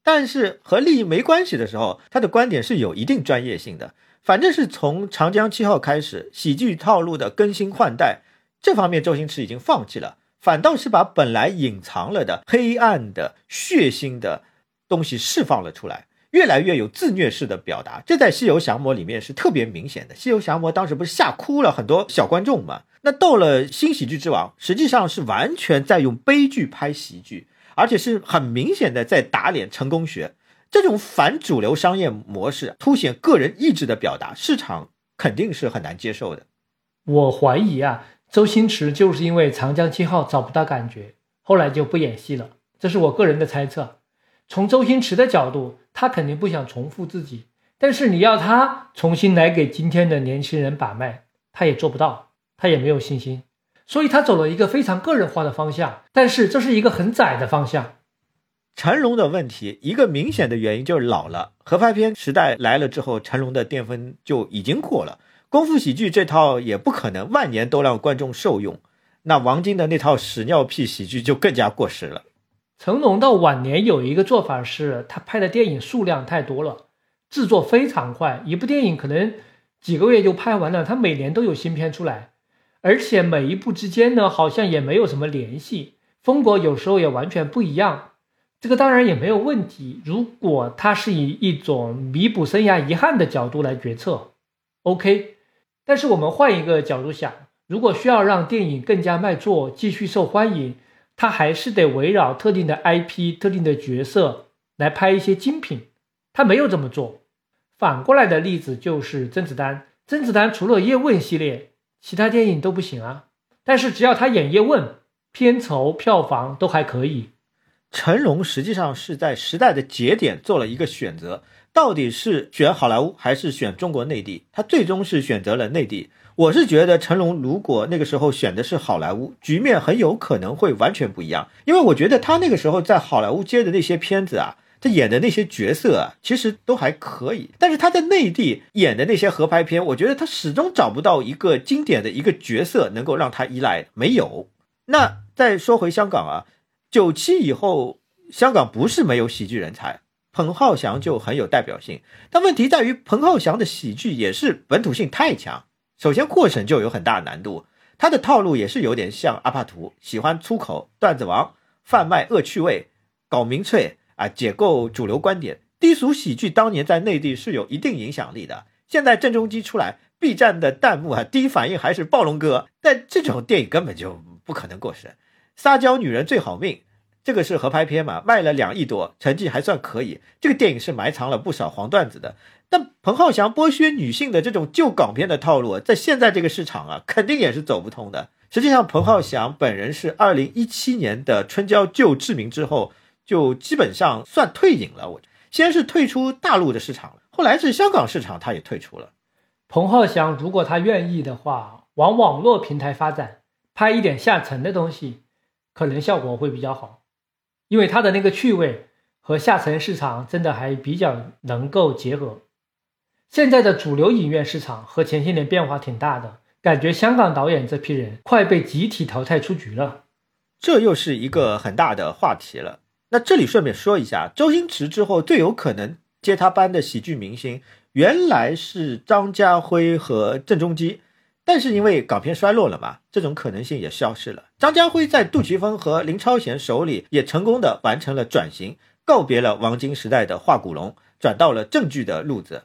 但是和利益没关系的时候，他的观点是有一定专业性的。反正是从《长江七号》开始，喜剧套路的更新换代这方面，周星驰已经放弃了，反倒是把本来隐藏了的黑暗的、血腥的东西释放了出来，越来越有自虐式的表达，这在《西游降魔》里面是特别明显的。《西游降魔》当时不是吓哭了很多小观众吗？那到了《新喜剧之王》，实际上是完全在用悲剧拍喜剧，而且是很明显的在打脸成功学。这种反主流商业模式，凸显个人意志的表达，市场肯定是很难接受的。我怀疑啊，周星驰就是因为《长江七号》找不到感觉，后来就不演戏了。这是我个人的猜测。从周星驰的角度，他肯定不想重复自己，但是你要他重新来给今天的年轻人把脉，他也做不到，他也没有信心，所以他走了一个非常个人化的方向，但是这是一个很窄的方向。成龙的问题，一个明显的原因就是老了，合拍片时代来了之后，成龙的巅峰就已经过了，功夫喜剧这套也不可能万年都让观众受用，那王晶的那套屎尿屁喜剧就更加过时了。成龙到晚年有一个做法是，他拍的电影数量太多了，制作非常快，一部电影可能几个月就拍完了。他每年都有新片出来，而且每一部之间呢，好像也没有什么联系，风格有时候也完全不一样。这个当然也没有问题，如果他是以一种弥补生涯遗憾的角度来决策，OK。但是我们换一个角度想，如果需要让电影更加卖座，继续受欢迎。他还是得围绕特定的 IP、特定的角色来拍一些精品，他没有这么做。反过来的例子就是甄子丹，甄子丹除了叶问系列，其他电影都不行啊。但是只要他演叶问，片酬、票房都还可以。成龙实际上是在时代的节点做了一个选择，到底是选好莱坞还是选中国内地？他最终是选择了内地。我是觉得成龙如果那个时候选的是好莱坞，局面很有可能会完全不一样。因为我觉得他那个时候在好莱坞接的那些片子啊，他演的那些角色啊，其实都还可以。但是他在内地演的那些合拍片，我觉得他始终找不到一个经典的一个角色能够让他依赖，没有。那再说回香港啊，九七以后，香港不是没有喜剧人才，彭浩翔就很有代表性。但问题在于，彭浩翔的喜剧也是本土性太强。首先，过审就有很大难度。他的套路也是有点像阿帕图，喜欢粗口、段子王，贩卖恶趣味，搞民粹啊，解构主流观点。低俗喜剧当年在内地是有一定影响力的。现在郑中基出来，B 站的弹幕啊，第一反应还是暴龙哥。但这种电影根本就不可能过审。撒娇女人最好命，这个是合拍片嘛，卖了两亿多，成绩还算可以。这个电影是埋藏了不少黄段子的。但彭浩翔剥削女性的这种旧港片的套路，在现在这个市场啊，肯定也是走不通的。实际上，彭浩翔本人是二零一七年的《春娇救志明》之后，就基本上算退隐了。我先是退出大陆的市场，后来是香港市场，他也退出了。彭浩翔如果他愿意的话，往网络平台发展，拍一点下沉的东西，可能效果会比较好，因为他的那个趣味和下沉市场真的还比较能够结合。现在的主流影院市场和前些年变化挺大的，感觉香港导演这批人快被集体淘汰出局了，这又是一个很大的话题了。那这里顺便说一下，周星驰之后最有可能接他班的喜剧明星，原来是张家辉和郑中基，但是因为港片衰落了嘛，这种可能性也消失了。张家辉在杜琪峰和林超贤手里也成功的完成了转型，告别了王晶时代的画骨龙，转到了正剧的路子。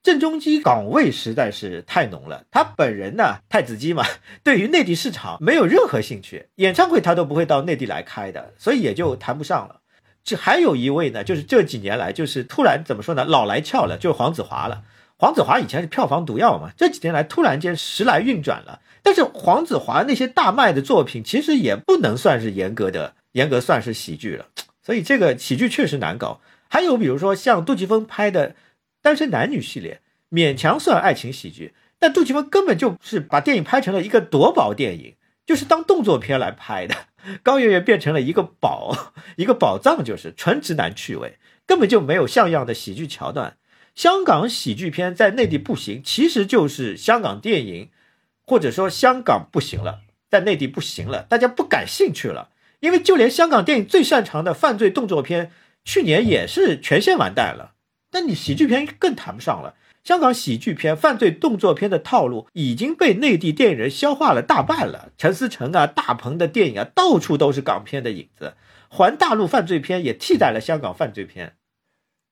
郑中基港味实在是太浓了，他本人呢，太子鸡嘛，对于内地市场没有任何兴趣，演唱会他都不会到内地来开的，所以也就谈不上了。这还有一位呢，就是这几年来就是突然怎么说呢，老来俏了，就是黄子华了。黄子华以前是票房毒药嘛，这几年来突然间时来运转了。但是黄子华那些大卖的作品，其实也不能算是严格的严格算是喜剧了，所以这个喜剧确实难搞。还有比如说像杜琪峰拍的。单身男女系列勉强算爱情喜剧，但杜琪峰根本就是把电影拍成了一个夺宝电影，就是当动作片来拍的。高圆圆变成了一个宝，一个宝藏，就是纯直男趣味，根本就没有像样的喜剧桥段。香港喜剧片在内地不行，其实就是香港电影，或者说香港不行了，在内地不行了，大家不感兴趣了。因为就连香港电影最擅长的犯罪动作片，去年也是全线完蛋了。但你喜剧片更谈不上了。香港喜剧片、犯罪动作片的套路已经被内地电影人消化了大半了。陈思诚啊、大鹏的电影啊，到处都是港片的影子。环大陆犯罪片也替代了香港犯罪片。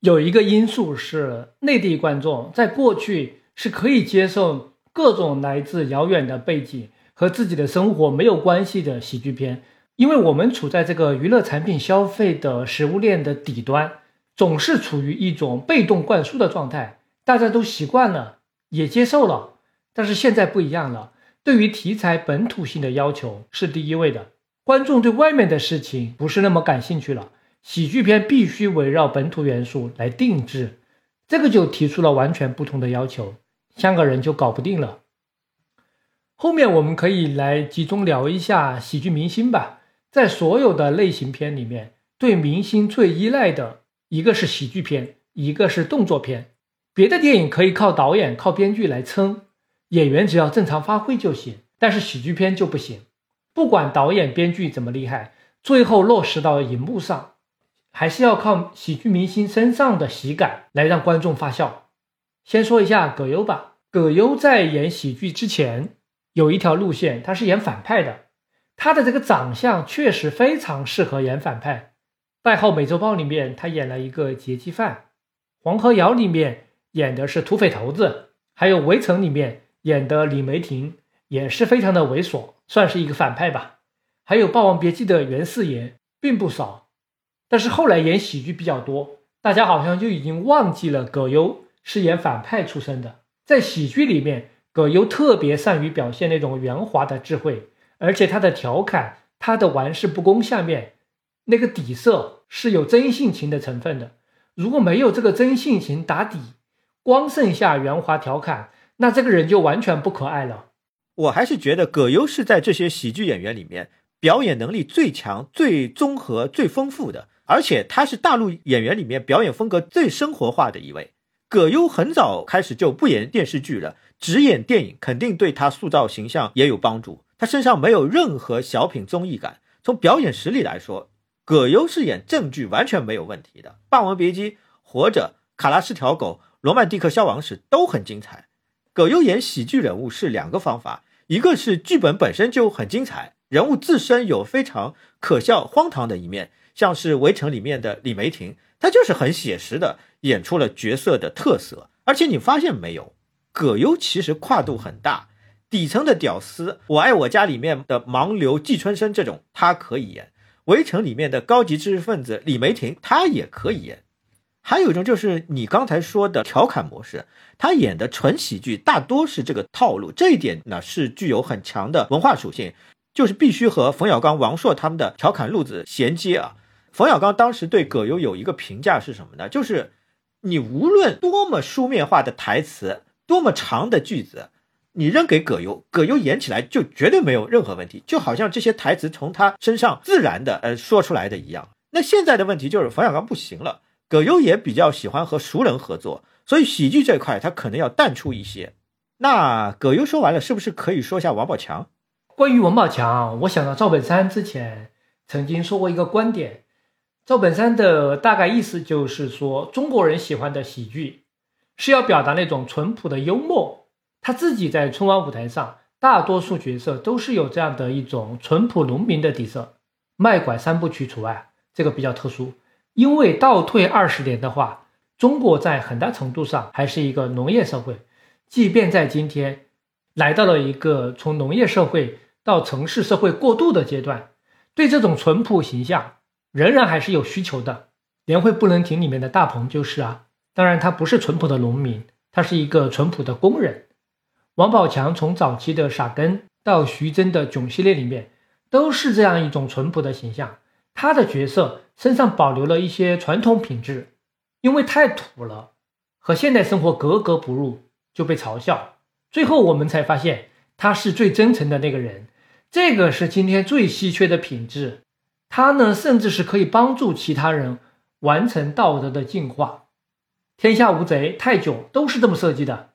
有一个因素是内地观众在过去是可以接受各种来自遥远的背景和自己的生活没有关系的喜剧片，因为我们处在这个娱乐产品消费的食物链的底端，总是处于一种被动灌输的状态，大家都习惯了，也接受了。但是现在不一样了，对于题材本土性的要求是第一位的，观众对外面的事情不是那么感兴趣了。喜剧片必须围绕本土元素来定制，这个就提出了完全不同的要求，香港人就搞不定了。后面我们可以来集中聊一下喜剧明星吧。在所有的类型片里面，对明星最依赖的一个是喜剧片，一个是动作片。别的电影可以靠导演、靠编剧来撑，演员只要正常发挥就行，但是喜剧片就不行。不管导演、编剧怎么厉害，最后落实到荧幕上。还是要靠喜剧明星身上的喜感来让观众发笑。先说一下葛优吧。葛优在演喜剧之前有一条路线，他是演反派的。他的这个长相确实非常适合演反派。《代号美洲豹》里面他演了一个劫机犯，《黄河谣》里面演的是土匪头子，还有《围城》里面演的李梅婷也是非常的猥琐，算是一个反派吧。还有《霸王别姬》的袁四爷并不少。但是后来演喜剧比较多，大家好像就已经忘记了葛优是演反派出身的。在喜剧里面，葛优特别善于表现那种圆滑的智慧，而且他的调侃、他的玩世不恭下面那个底色是有真性情的成分的。如果没有这个真性情打底，光剩下圆滑调侃，那这个人就完全不可爱了。我还是觉得葛优是在这些喜剧演员里面表演能力最强、最综合、最丰富的。而且他是大陆演员里面表演风格最生活化的一位。葛优很早开始就不演电视剧了，只演电影，肯定对他塑造形象也有帮助。他身上没有任何小品综艺感，从表演实力来说，葛优是演正剧完全没有问题的。《霸王别姬》《活着》《卡拉是条狗》《罗曼蒂克消亡史》都很精彩。葛优演喜剧人物是两个方法，一个是剧本本身就很精彩，人物自身有非常可笑荒唐的一面。像是《围城》里面的李梅婷，她就是很写实的演出了角色的特色。而且你发现没有，葛优其实跨度很大，底层的屌丝，《我爱我家》里面的盲流季春生这种他可以演，《围城》里面的高级知识分子李梅婷他也可以演。还有一种就是你刚才说的调侃模式，他演的纯喜剧大多是这个套路，这一点呢是具有很强的文化属性，就是必须和冯小刚、王朔他们的调侃路子衔接啊。冯小刚当时对葛优有一个评价是什么呢？就是你无论多么书面化的台词，多么长的句子，你扔给葛优，葛优演起来就绝对没有任何问题，就好像这些台词从他身上自然的呃说出来的一样。那现在的问题就是冯小刚不行了，葛优也比较喜欢和熟人合作，所以喜剧这块他可能要淡出一些。那葛优说完了，是不是可以说一下王宝强？关于王宝强，我想到赵本山之前曾经说过一个观点。赵本山的大概意思就是说，中国人喜欢的喜剧是要表达那种淳朴的幽默。他自己在春晚舞台上，大多数角色都是有这样的一种淳朴农民的底色，卖拐三部曲除外，这个比较特殊。因为倒退二十年的话，中国在很大程度上还是一个农业社会，即便在今天来到了一个从农业社会到城市社会过渡的阶段，对这种淳朴形象。仍然还是有需求的。年会不能停里面的大鹏就是啊，当然他不是淳朴的农民，他是一个淳朴的工人。王宝强从早期的傻根到徐峥的囧系列里面，都是这样一种淳朴的形象。他的角色身上保留了一些传统品质，因为太土了，和现代生活格格不入，就被嘲笑。最后我们才发现他是最真诚的那个人，这个是今天最稀缺的品质。他呢，甚至是可以帮助其他人完成道德的进化。天下无贼、泰囧都是这么设计的，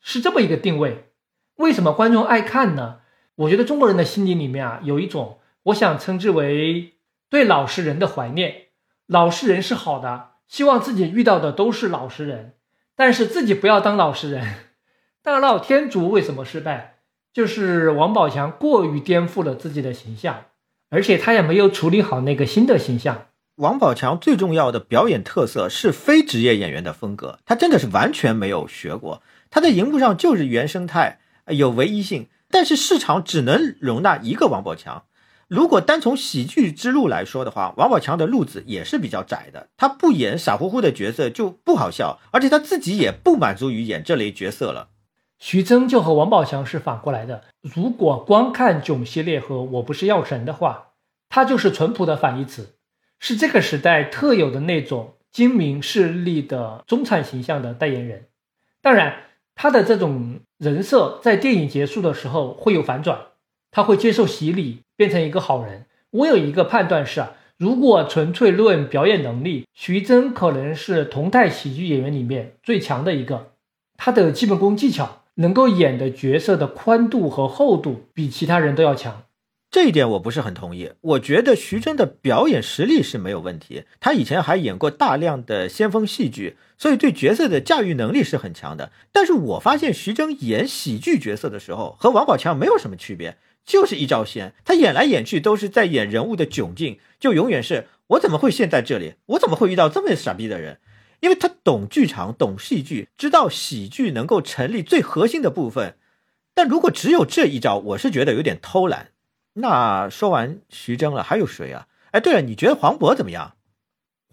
是这么一个定位。为什么观众爱看呢？我觉得中国人的心理里面啊，有一种我想称之为对老实人的怀念。老实人是好的，希望自己遇到的都是老实人，但是自己不要当老实人。大闹天竺为什么失败？就是王宝强过于颠覆了自己的形象。而且他也没有处理好那个新的形象，王宝强最重要的表演特色是非职业演员的风格，他真的是完全没有学过。他在荧幕上就是原生态，有唯一性，但是市场只能容纳一个王宝强。如果单从喜剧之路来说的话，王宝强的路子也是比较窄的。他不演傻乎乎的角色就不好笑，而且他自己也不满足于演这类角色了。徐峥就和王宝强是反过来的。如果光看囧系列和我不是药神的话，他就是淳朴的反义词，是这个时代特有的那种精明势利的中产形象的代言人。当然，他的这种人设在电影结束的时候会有反转，他会接受洗礼。变成一个好人，我有一个判断是啊，如果纯粹论表演能力，徐峥可能是同代喜剧演员里面最强的一个。他的基本功技巧，能够演的角色的宽度和厚度，比其他人都要强。这一点我不是很同意。我觉得徐峥的表演实力是没有问题，他以前还演过大量的先锋戏剧，所以对角色的驾驭能力是很强的。但是我发现徐峥演喜剧角色的时候，和王宝强没有什么区别。就是一招鲜，他演来演去都是在演人物的窘境，就永远是我怎么会陷在这里？我怎么会遇到这么傻逼的人？因为他懂剧场，懂戏剧，知道喜剧能够成立最核心的部分。但如果只有这一招，我是觉得有点偷懒。那说完徐峥了，还有谁啊？哎，对了，你觉得黄渤怎么样？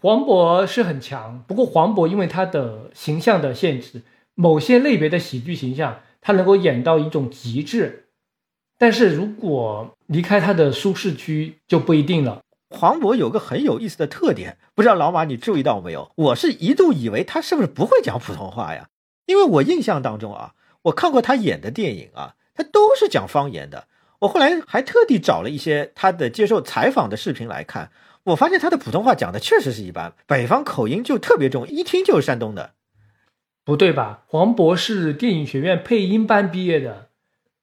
黄渤是很强，不过黄渤因为他的形象的限制，某些类别的喜剧形象，他能够演到一种极致。但是如果离开他的舒适区就不一定了。黄渤有个很有意思的特点，不知道老马你注意到没有？我是一度以为他是不是不会讲普通话呀？因为我印象当中啊，我看过他演的电影啊，他都是讲方言的。我后来还特地找了一些他的接受采访的视频来看，我发现他的普通话讲的确实是一般，北方口音就特别重，一听就是山东的。不对吧？黄渤是电影学院配音班毕业的。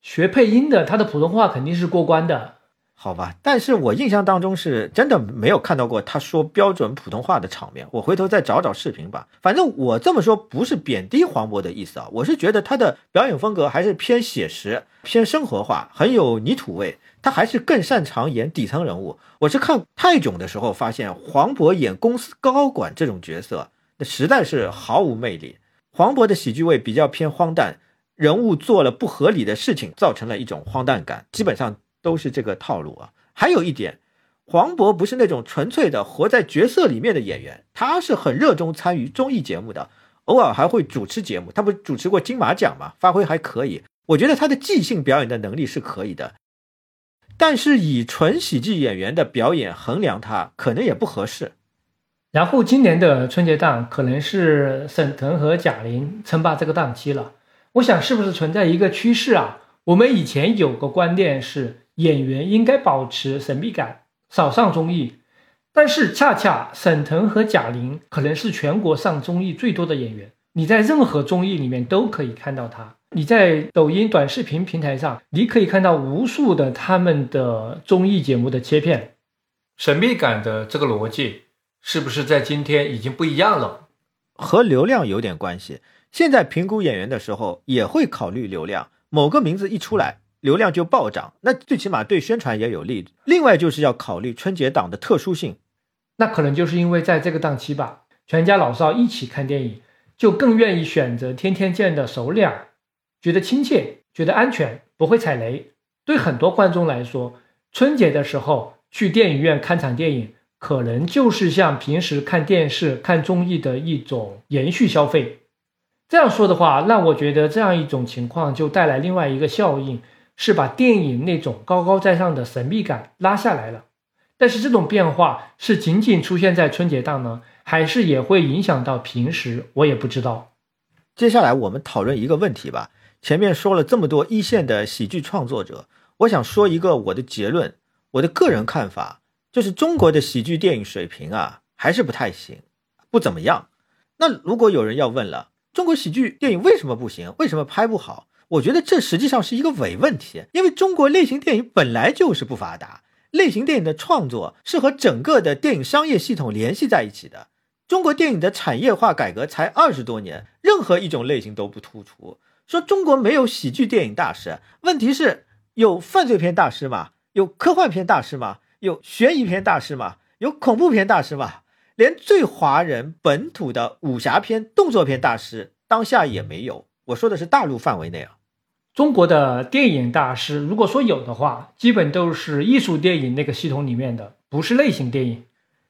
学配音的，他的普通话肯定是过关的，好吧？但是我印象当中是真的没有看到过他说标准普通话的场面。我回头再找找视频吧。反正我这么说不是贬低黄渤的意思啊，我是觉得他的表演风格还是偏写实、偏生活化，很有泥土味。他还是更擅长演底层人物。我是看泰囧的时候发现，黄渤演公司高管这种角色，那实在是毫无魅力。黄渤的喜剧味比较偏荒诞。人物做了不合理的事情，造成了一种荒诞感，基本上都是这个套路啊。还有一点，黄渤不是那种纯粹的活在角色里面的演员，他是很热衷参与综艺节目的，偶尔还会主持节目。他不主持过金马奖吗？发挥还可以。我觉得他的即兴表演的能力是可以的，但是以纯喜剧演员的表演衡量他，可能也不合适。然后今年的春节档可能是沈腾和贾玲称霸这个档期了。我想是不是存在一个趋势啊？我们以前有个观念是演员应该保持神秘感，少上综艺。但是恰恰沈腾和贾玲可能是全国上综艺最多的演员，你在任何综艺里面都可以看到他。你在抖音短视频平台上，你可以看到无数的他们的综艺节目的切片。神秘感的这个逻辑是不是在今天已经不一样了？和流量有点关系。现在评估演员的时候也会考虑流量，某个名字一出来，流量就暴涨，那最起码对宣传也有利。另外就是要考虑春节档的特殊性，那可能就是因为在这个档期吧，全家老少一起看电影，就更愿意选择天天见的熟脸，觉得亲切，觉得安全，不会踩雷。对很多观众来说，春节的时候去电影院看场电影，可能就是像平时看电视、看综艺的一种延续消费。这样说的话，让我觉得这样一种情况就带来另外一个效应，是把电影那种高高在上的神秘感拉下来了。但是这种变化是仅仅出现在春节档呢，还是也会影响到平时？我也不知道。接下来我们讨论一个问题吧。前面说了这么多一线的喜剧创作者，我想说一个我的结论，我的个人看法，就是中国的喜剧电影水平啊，还是不太行，不怎么样。那如果有人要问了，中国喜剧电影为什么不行？为什么拍不好？我觉得这实际上是一个伪问题，因为中国类型电影本来就是不发达，类型电影的创作是和整个的电影商业系统联系在一起的。中国电影的产业化改革才二十多年，任何一种类型都不突出。说中国没有喜剧电影大师，问题是有犯罪片大师吗？有科幻片大师吗？有悬疑片大师吗？有恐怖片大师吗？连最华人本土的武侠片、动作片大师，当下也没有。我说的是大陆范围内啊。中国的电影大师，如果说有的话，基本都是艺术电影那个系统里面的，不是类型电影。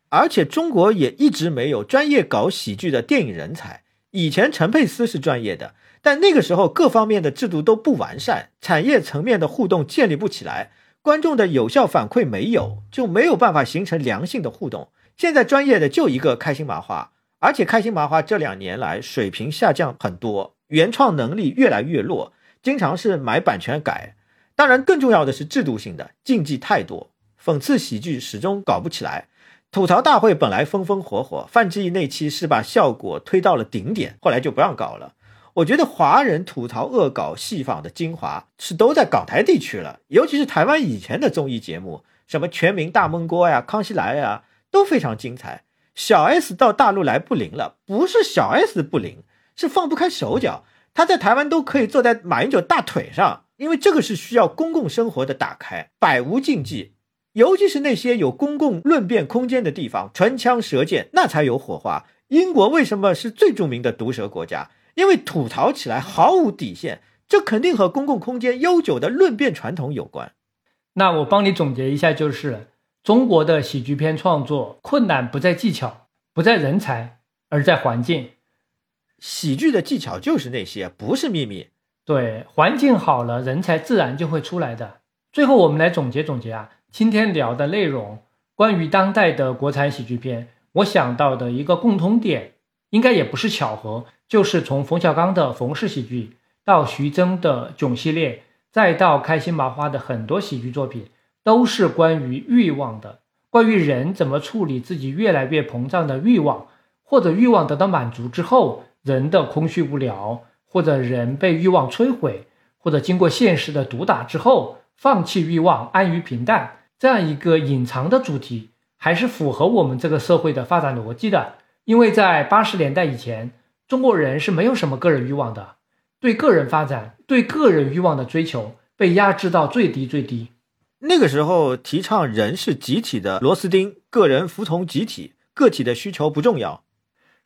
而且中国也一直没有专业搞喜剧的电影人才。以前陈佩斯是专业的，但那个时候各方面的制度都不完善，产业层面的互动建立不起来，观众的有效反馈没有，就没有办法形成良性的互动。现在专业的就一个开心麻花，而且开心麻花这两年来水平下降很多，原创能力越来越弱，经常是买版权改。当然，更重要的是制度性的禁忌太多，讽刺喜剧始终搞不起来。吐槽大会本来风风火火，范志毅那期是把效果推到了顶点，后来就不让搞了。我觉得华人吐槽恶搞戏仿的精华是都在港台地区了，尤其是台湾以前的综艺节目，什么全民大闷锅呀、康熙来呀。都非常精彩。小 S 到大陆来不灵了，不是小 S 不灵，是放不开手脚。他在台湾都可以坐在马英九大腿上，因为这个是需要公共生活的打开，百无禁忌。尤其是那些有公共论辩空间的地方，唇枪舌剑，那才有火花。英国为什么是最著名的毒舌国家？因为吐槽起来毫无底线，这肯定和公共空间悠久的论辩传统有关。那我帮你总结一下，就是。中国的喜剧片创作困难不在技巧，不在人才，而在环境。喜剧的技巧就是那些，不是秘密。对，环境好了，人才自然就会出来的。最后，我们来总结总结啊，今天聊的内容，关于当代的国产喜剧片，我想到的一个共通点，应该也不是巧合，就是从冯小刚的冯氏喜剧，到徐峥的囧系列，再到开心麻花的很多喜剧作品。都是关于欲望的，关于人怎么处理自己越来越膨胀的欲望，或者欲望得到满足之后人的空虚无聊，或者人被欲望摧毁，或者经过现实的毒打之后放弃欲望，安于平淡，这样一个隐藏的主题，还是符合我们这个社会的发展逻辑的。因为在八十年代以前，中国人是没有什么个人欲望的，对个人发展、对个人欲望的追求被压制到最低最低。那个时候提倡人是集体的螺丝钉，个人服从集体，个体的需求不重要。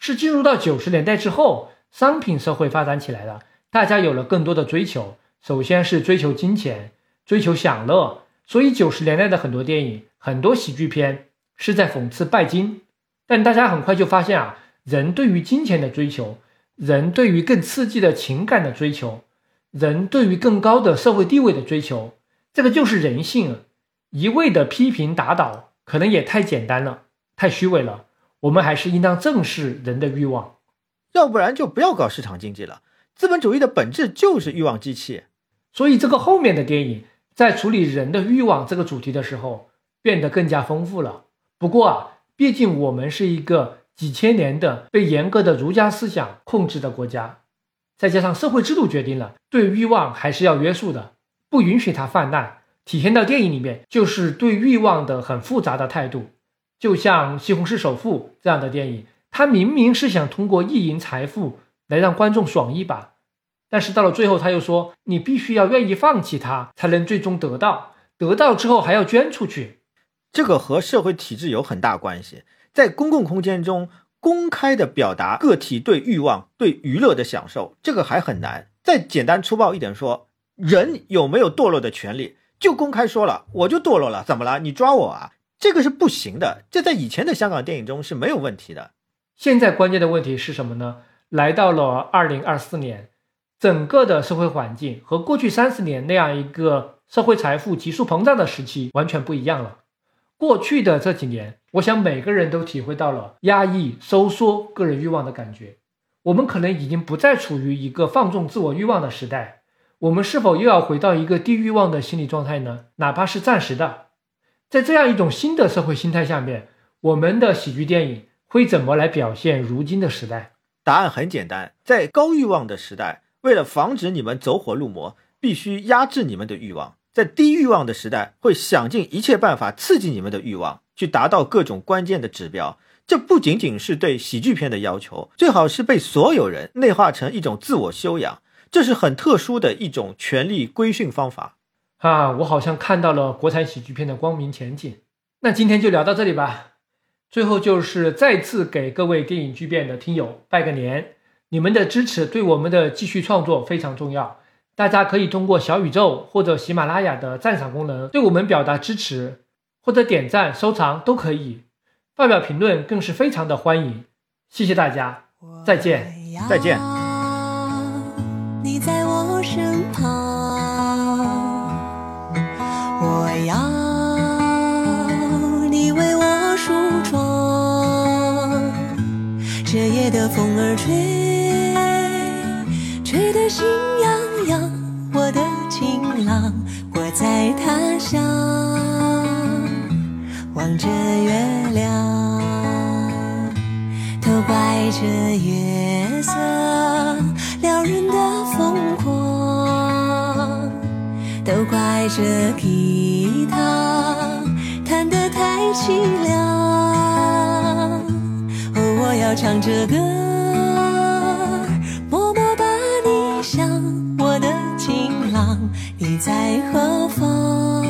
是进入到九十年代之后，商品社会发展起来了，大家有了更多的追求。首先是追求金钱，追求享乐，所以九十年代的很多电影、很多喜剧片是在讽刺拜金。但大家很快就发现啊，人对于金钱的追求，人对于更刺激的情感的追求，人对于更高的社会地位的追求。这个就是人性，一味的批评打倒，可能也太简单了，太虚伪了。我们还是应当正视人的欲望，要不然就不要搞市场经济了。资本主义的本质就是欲望机器，所以这个后面的电影在处理人的欲望这个主题的时候，变得更加丰富了。不过啊，毕竟我们是一个几千年的被严格的儒家思想控制的国家，再加上社会制度决定了，对欲望还是要约束的。不允许它泛滥，体现到电影里面就是对欲望的很复杂的态度。就像《西红柿首富》这样的电影，他明明是想通过意淫财富来让观众爽一把，但是到了最后他又说，你必须要愿意放弃它，才能最终得到，得到之后还要捐出去。这个和社会体制有很大关系。在公共空间中公开的表达个体对欲望、对娱乐的享受，这个还很难。再简单粗暴一点说。人有没有堕落的权利？就公开说了，我就堕落了，怎么了？你抓我啊？这个是不行的。这在以前的香港电影中是没有问题的。现在关键的问题是什么呢？来到了二零二四年，整个的社会环境和过去三十年那样一个社会财富急速膨胀的时期完全不一样了。过去的这几年，我想每个人都体会到了压抑、收缩个人欲望的感觉。我们可能已经不再处于一个放纵自我欲望的时代。我们是否又要回到一个低欲望的心理状态呢？哪怕是暂时的，在这样一种新的社会心态下面，我们的喜剧电影会怎么来表现如今的时代？答案很简单，在高欲望的时代，为了防止你们走火入魔，必须压制你们的欲望；在低欲望的时代，会想尽一切办法刺激你们的欲望，去达到各种关键的指标。这不仅仅是对喜剧片的要求，最好是被所有人内化成一种自我修养。这是很特殊的一种权力规训方法啊！我好像看到了国产喜剧片的光明前景。那今天就聊到这里吧。最后就是再次给各位电影巨变的听友拜个年，你们的支持对我们的继续创作非常重要。大家可以通过小宇宙或者喜马拉雅的赞赏功能对我们表达支持，或者点赞、收藏都可以，发表评论更是非常的欢迎。谢谢大家，再见，再见。你在我身旁，我要你为我梳妆。这夜的风儿吹，吹得心痒痒。我的情郎，我在他乡，望着月亮，都怪这月色撩人的疯狂，都怪这吉他弹得太凄凉。哦，我要唱着歌，默默把你想，我的情郎，你在何方？